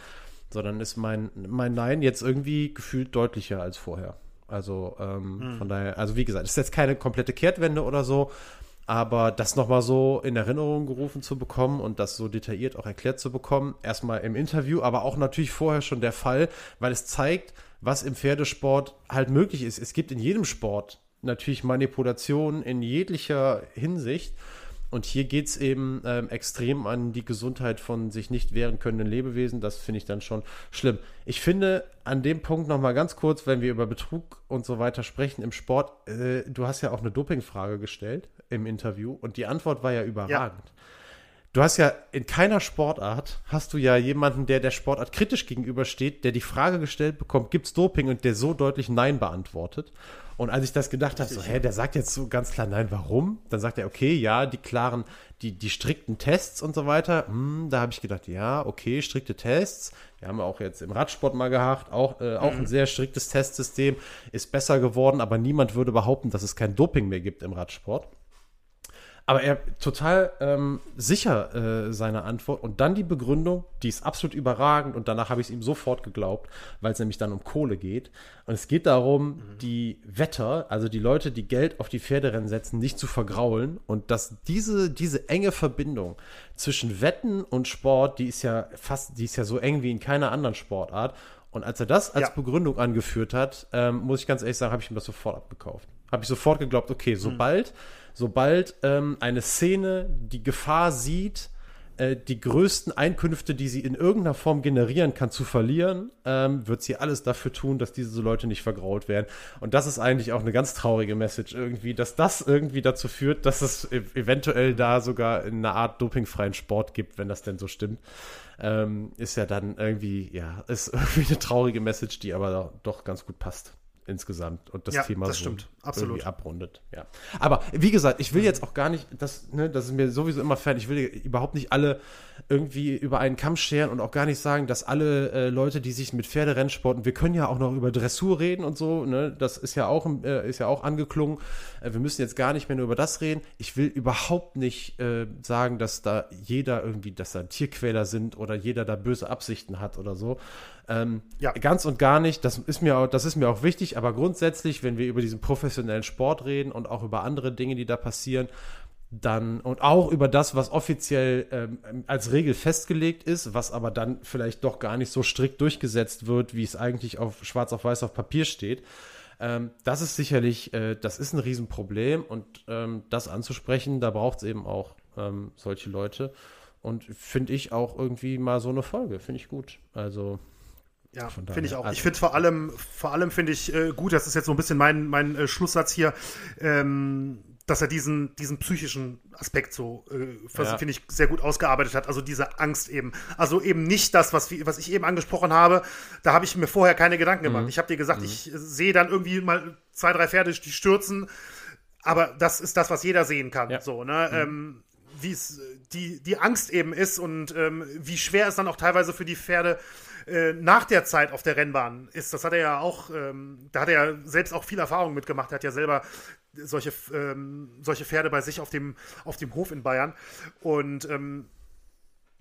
sondern ist mein, mein Nein jetzt irgendwie gefühlt deutlicher als vorher. Also ähm, mhm. von daher, also wie gesagt, es ist jetzt keine komplette Kehrtwende oder so, aber das nochmal so in Erinnerung gerufen zu bekommen und das so detailliert auch erklärt zu bekommen, erstmal im Interview, aber auch natürlich vorher schon der Fall, weil es zeigt, was im Pferdesport halt möglich ist. Es gibt in jedem Sport natürlich Manipulationen in jeglicher Hinsicht. Und hier geht es eben ähm, extrem an die Gesundheit von sich nicht wehren können Lebewesen. Das finde ich dann schon schlimm. Ich finde an dem Punkt nochmal ganz kurz, wenn wir über Betrug und so weiter sprechen im Sport, äh, du hast ja auch eine Dopingfrage gestellt im Interview und die Antwort war ja überragend. Ja. Du hast ja in keiner Sportart hast du ja jemanden, der der Sportart kritisch gegenübersteht, der die Frage gestellt bekommt, gibt's Doping und der so deutlich Nein beantwortet. Und als ich das gedacht habe, so, hä, der sagt jetzt so ganz klar Nein, warum? Dann sagt er, okay, ja, die klaren, die, die strikten Tests und so weiter. Hm, da habe ich gedacht, ja, okay, strikte Tests. Wir haben auch jetzt im Radsport mal gehabt, auch, äh, auch mhm. ein sehr striktes Testsystem, ist besser geworden, aber niemand würde behaupten, dass es kein Doping mehr gibt im Radsport. Aber er total ähm, sicher äh, seine Antwort und dann die Begründung, die ist absolut überragend und danach habe ich es ihm sofort geglaubt, weil es nämlich dann um Kohle geht. Und es geht darum, mhm. die Wetter, also die Leute, die Geld auf die Pferderennen setzen, nicht zu vergraulen und dass diese, diese enge Verbindung zwischen Wetten und Sport, die ist ja fast, die ist ja so eng wie in keiner anderen Sportart. Und als er das als ja. Begründung angeführt hat, ähm, muss ich ganz ehrlich sagen, habe ich ihm das sofort abgekauft. Habe ich sofort geglaubt, okay, sobald mhm sobald ähm, eine Szene die Gefahr sieht, äh, die größten Einkünfte, die sie in irgendeiner Form generieren kann, zu verlieren, ähm, wird sie alles dafür tun, dass diese Leute nicht vergrault werden. Und das ist eigentlich auch eine ganz traurige Message irgendwie, dass das irgendwie dazu führt, dass es e eventuell da sogar eine Art dopingfreien Sport gibt, wenn das denn so stimmt. Ähm, ist ja dann irgendwie, ja, ist irgendwie eine traurige Message, die aber doch ganz gut passt insgesamt und das ja, Thema das so stimmt. Absolut. irgendwie abrundet. Ja. Aber wie gesagt, ich will jetzt auch gar nicht, das, ne, das ist mir sowieso immer fern, ich will überhaupt nicht alle irgendwie über einen Kamm scheren und auch gar nicht sagen, dass alle äh, Leute, die sich mit Pferderennsporten, wir können ja auch noch über Dressur reden und so, ne, das ist ja auch, äh, ist ja auch angeklungen. Äh, wir müssen jetzt gar nicht mehr nur über das reden. Ich will überhaupt nicht äh, sagen, dass da jeder irgendwie, dass da Tierquäler sind oder jeder da böse Absichten hat oder so. Ähm, ja. Ganz und gar nicht. Das ist, mir auch, das ist mir auch wichtig, aber grundsätzlich, wenn wir über diesen professionellen Sport reden und auch über andere Dinge, die da passieren, dann und auch über das, was offiziell ähm, als Regel festgelegt ist, was aber dann vielleicht doch gar nicht so strikt durchgesetzt wird, wie es eigentlich auf schwarz auf weiß auf Papier steht. Ähm, das ist sicherlich, äh, das ist ein Riesenproblem und ähm, das anzusprechen, da braucht es eben auch ähm, solche Leute. Und finde ich auch irgendwie mal so eine Folge, finde ich gut. Also ja, finde ich auch. Also, ich finde vor allem, vor allem finde ich äh, gut, das ist jetzt so ein bisschen mein, mein äh, Schlusssatz hier, ähm, dass er diesen, diesen psychischen Aspekt so, äh, ja. finde ich, sehr gut ausgearbeitet hat. Also diese Angst eben. Also eben nicht das, was, was ich eben angesprochen habe. Da habe ich mir vorher keine Gedanken gemacht. Mhm. Ich habe dir gesagt, mhm. ich sehe dann irgendwie mal zwei, drei Pferde, die stürzen. Aber das ist das, was jeder sehen kann. Ja. So, ne? Mhm. Ähm, wie es die, die Angst eben ist und ähm, wie schwer es dann auch teilweise für die Pferde äh, nach der Zeit auf der Rennbahn ist. Das hat er ja auch, ähm, da hat er ja selbst auch viel Erfahrung mitgemacht. Er hat ja selber solche, ähm, solche Pferde bei sich auf dem, auf dem Hof in Bayern. Und ähm,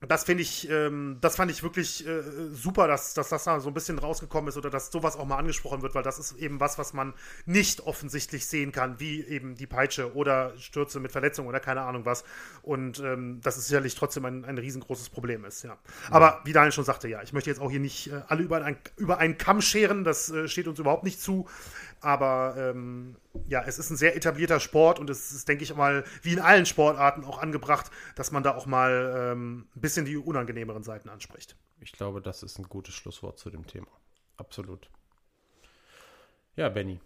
das finde ich, ähm, das fand ich wirklich äh, super, dass, dass das da so ein bisschen rausgekommen ist oder dass sowas auch mal angesprochen wird, weil das ist eben was, was man nicht offensichtlich sehen kann, wie eben die Peitsche oder Stürze mit Verletzung oder keine Ahnung was. Und ähm, das ist sicherlich trotzdem ein, ein riesengroßes Problem ist, ja. Aber wie Daniel schon sagte, ja, ich möchte jetzt auch hier nicht äh, alle über, ein, über einen Kamm scheren, das äh, steht uns überhaupt nicht zu. Aber ähm, ja, es ist ein sehr etablierter Sport und es ist, denke ich mal, wie in allen Sportarten auch angebracht, dass man da auch mal ähm, ein bisschen die unangenehmeren Seiten anspricht. Ich glaube, das ist ein gutes Schlusswort zu dem Thema. Absolut. Ja, Benny,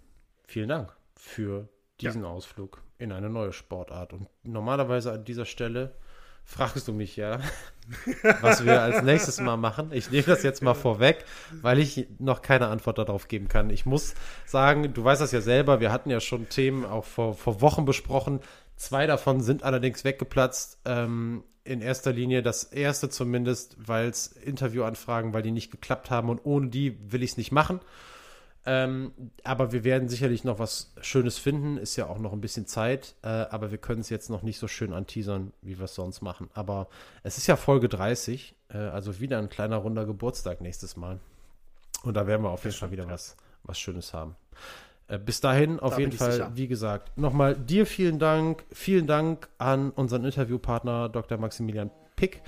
vielen Dank für diesen ja. Ausflug in eine neue Sportart. Und normalerweise an dieser Stelle fragst du mich ja, was wir als nächstes mal machen. Ich nehme das jetzt mal vorweg, weil ich noch keine Antwort darauf geben kann. Ich muss sagen, du weißt das ja selber, wir hatten ja schon Themen auch vor, vor Wochen besprochen. Zwei davon sind allerdings weggeplatzt. Ähm, in erster Linie das erste zumindest, weil es Interviewanfragen, weil die nicht geklappt haben und ohne die will ich es nicht machen. Ähm, aber wir werden sicherlich noch was Schönes finden. Ist ja auch noch ein bisschen Zeit. Äh, aber wir können es jetzt noch nicht so schön anteasern, wie wir es sonst machen. Aber es ist ja Folge 30. Äh, also wieder ein kleiner runder Geburtstag nächstes Mal. Und da werden wir auf jeden Fall wieder was, was Schönes haben. Äh, bis dahin auf da jeden Fall, sicher. wie gesagt, nochmal dir vielen Dank. Vielen Dank an unseren Interviewpartner Dr. Maximilian Pick.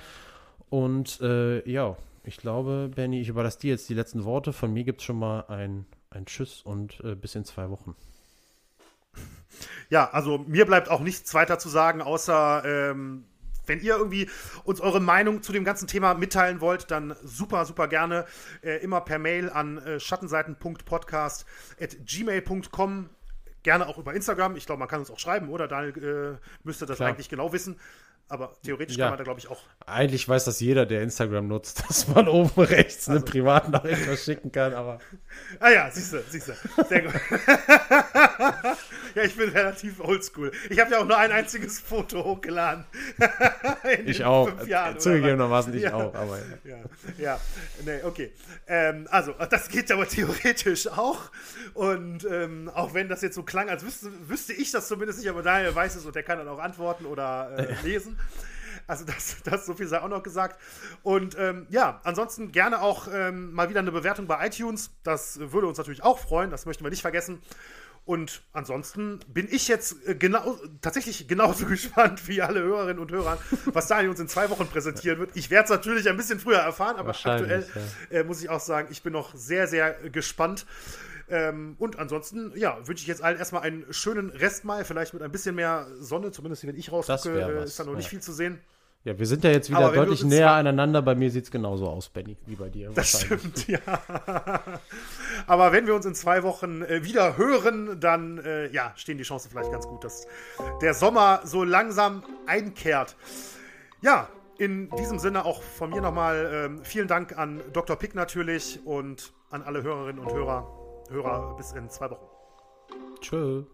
Und äh, ja, ich glaube, Benny, ich überlasse dir jetzt die letzten Worte. Von mir gibt es schon mal ein ein Tschüss und äh, bis in zwei Wochen. Ja, also mir bleibt auch nichts weiter zu sagen, außer ähm, wenn ihr irgendwie uns eure Meinung zu dem ganzen Thema mitteilen wollt, dann super, super gerne äh, immer per Mail an äh, schattenseiten.podcast.gmail.com. Gerne auch über Instagram. Ich glaube, man kann uns auch schreiben, oder? Daniel äh, müsste das Klar. eigentlich genau wissen. Aber theoretisch ja. kann man da, glaube ich, auch. Eigentlich weiß das jeder, der Instagram nutzt, dass man oben rechts also. eine Privatnachricht verschicken kann, aber. ah ja, siehst du, siehst du. Sehr gut. ja, ich bin relativ oldschool. Ich habe ja auch nur ein einziges Foto hochgeladen. ich auch. Zugegebenermaßen ich ja. auch, aber ja. Ja, ja. Nee, okay. Ähm, also, das geht aber theoretisch auch. Und ähm, auch wenn das jetzt so klang, als wüsste, wüsste ich das zumindest nicht, aber Daniel weiß es und der kann dann auch antworten oder äh, lesen. Also das, das so viel sei auch noch gesagt. Und ähm, ja, ansonsten gerne auch ähm, mal wieder eine Bewertung bei iTunes. Das würde uns natürlich auch freuen. Das möchten wir nicht vergessen. Und ansonsten bin ich jetzt äh, genau, tatsächlich genauso gespannt wie alle Hörerinnen und Hörer, was Daniel uns in zwei Wochen präsentieren wird. Ich werde es natürlich ein bisschen früher erfahren, aber aktuell ja. äh, muss ich auch sagen, ich bin noch sehr, sehr gespannt. Ähm, und ansonsten, ja, wünsche ich jetzt allen erstmal einen schönen Restmai, vielleicht mit ein bisschen mehr Sonne, zumindest wenn ich rausgucke, äh, ist da noch ja. nicht viel zu sehen. Ja, wir sind ja jetzt wieder deutlich näher aneinander. Bei mir sieht es genauso aus, Benny, wie bei dir. Das stimmt, ja. Aber wenn wir uns in zwei Wochen äh, wieder hören, dann äh, ja, stehen die Chancen vielleicht ganz gut, dass der Sommer so langsam einkehrt. Ja, in diesem Sinne auch von mir nochmal ähm, vielen Dank an Dr. Pick natürlich und an alle Hörerinnen und Hörer. Hörer bis in zwei Wochen. Tschö.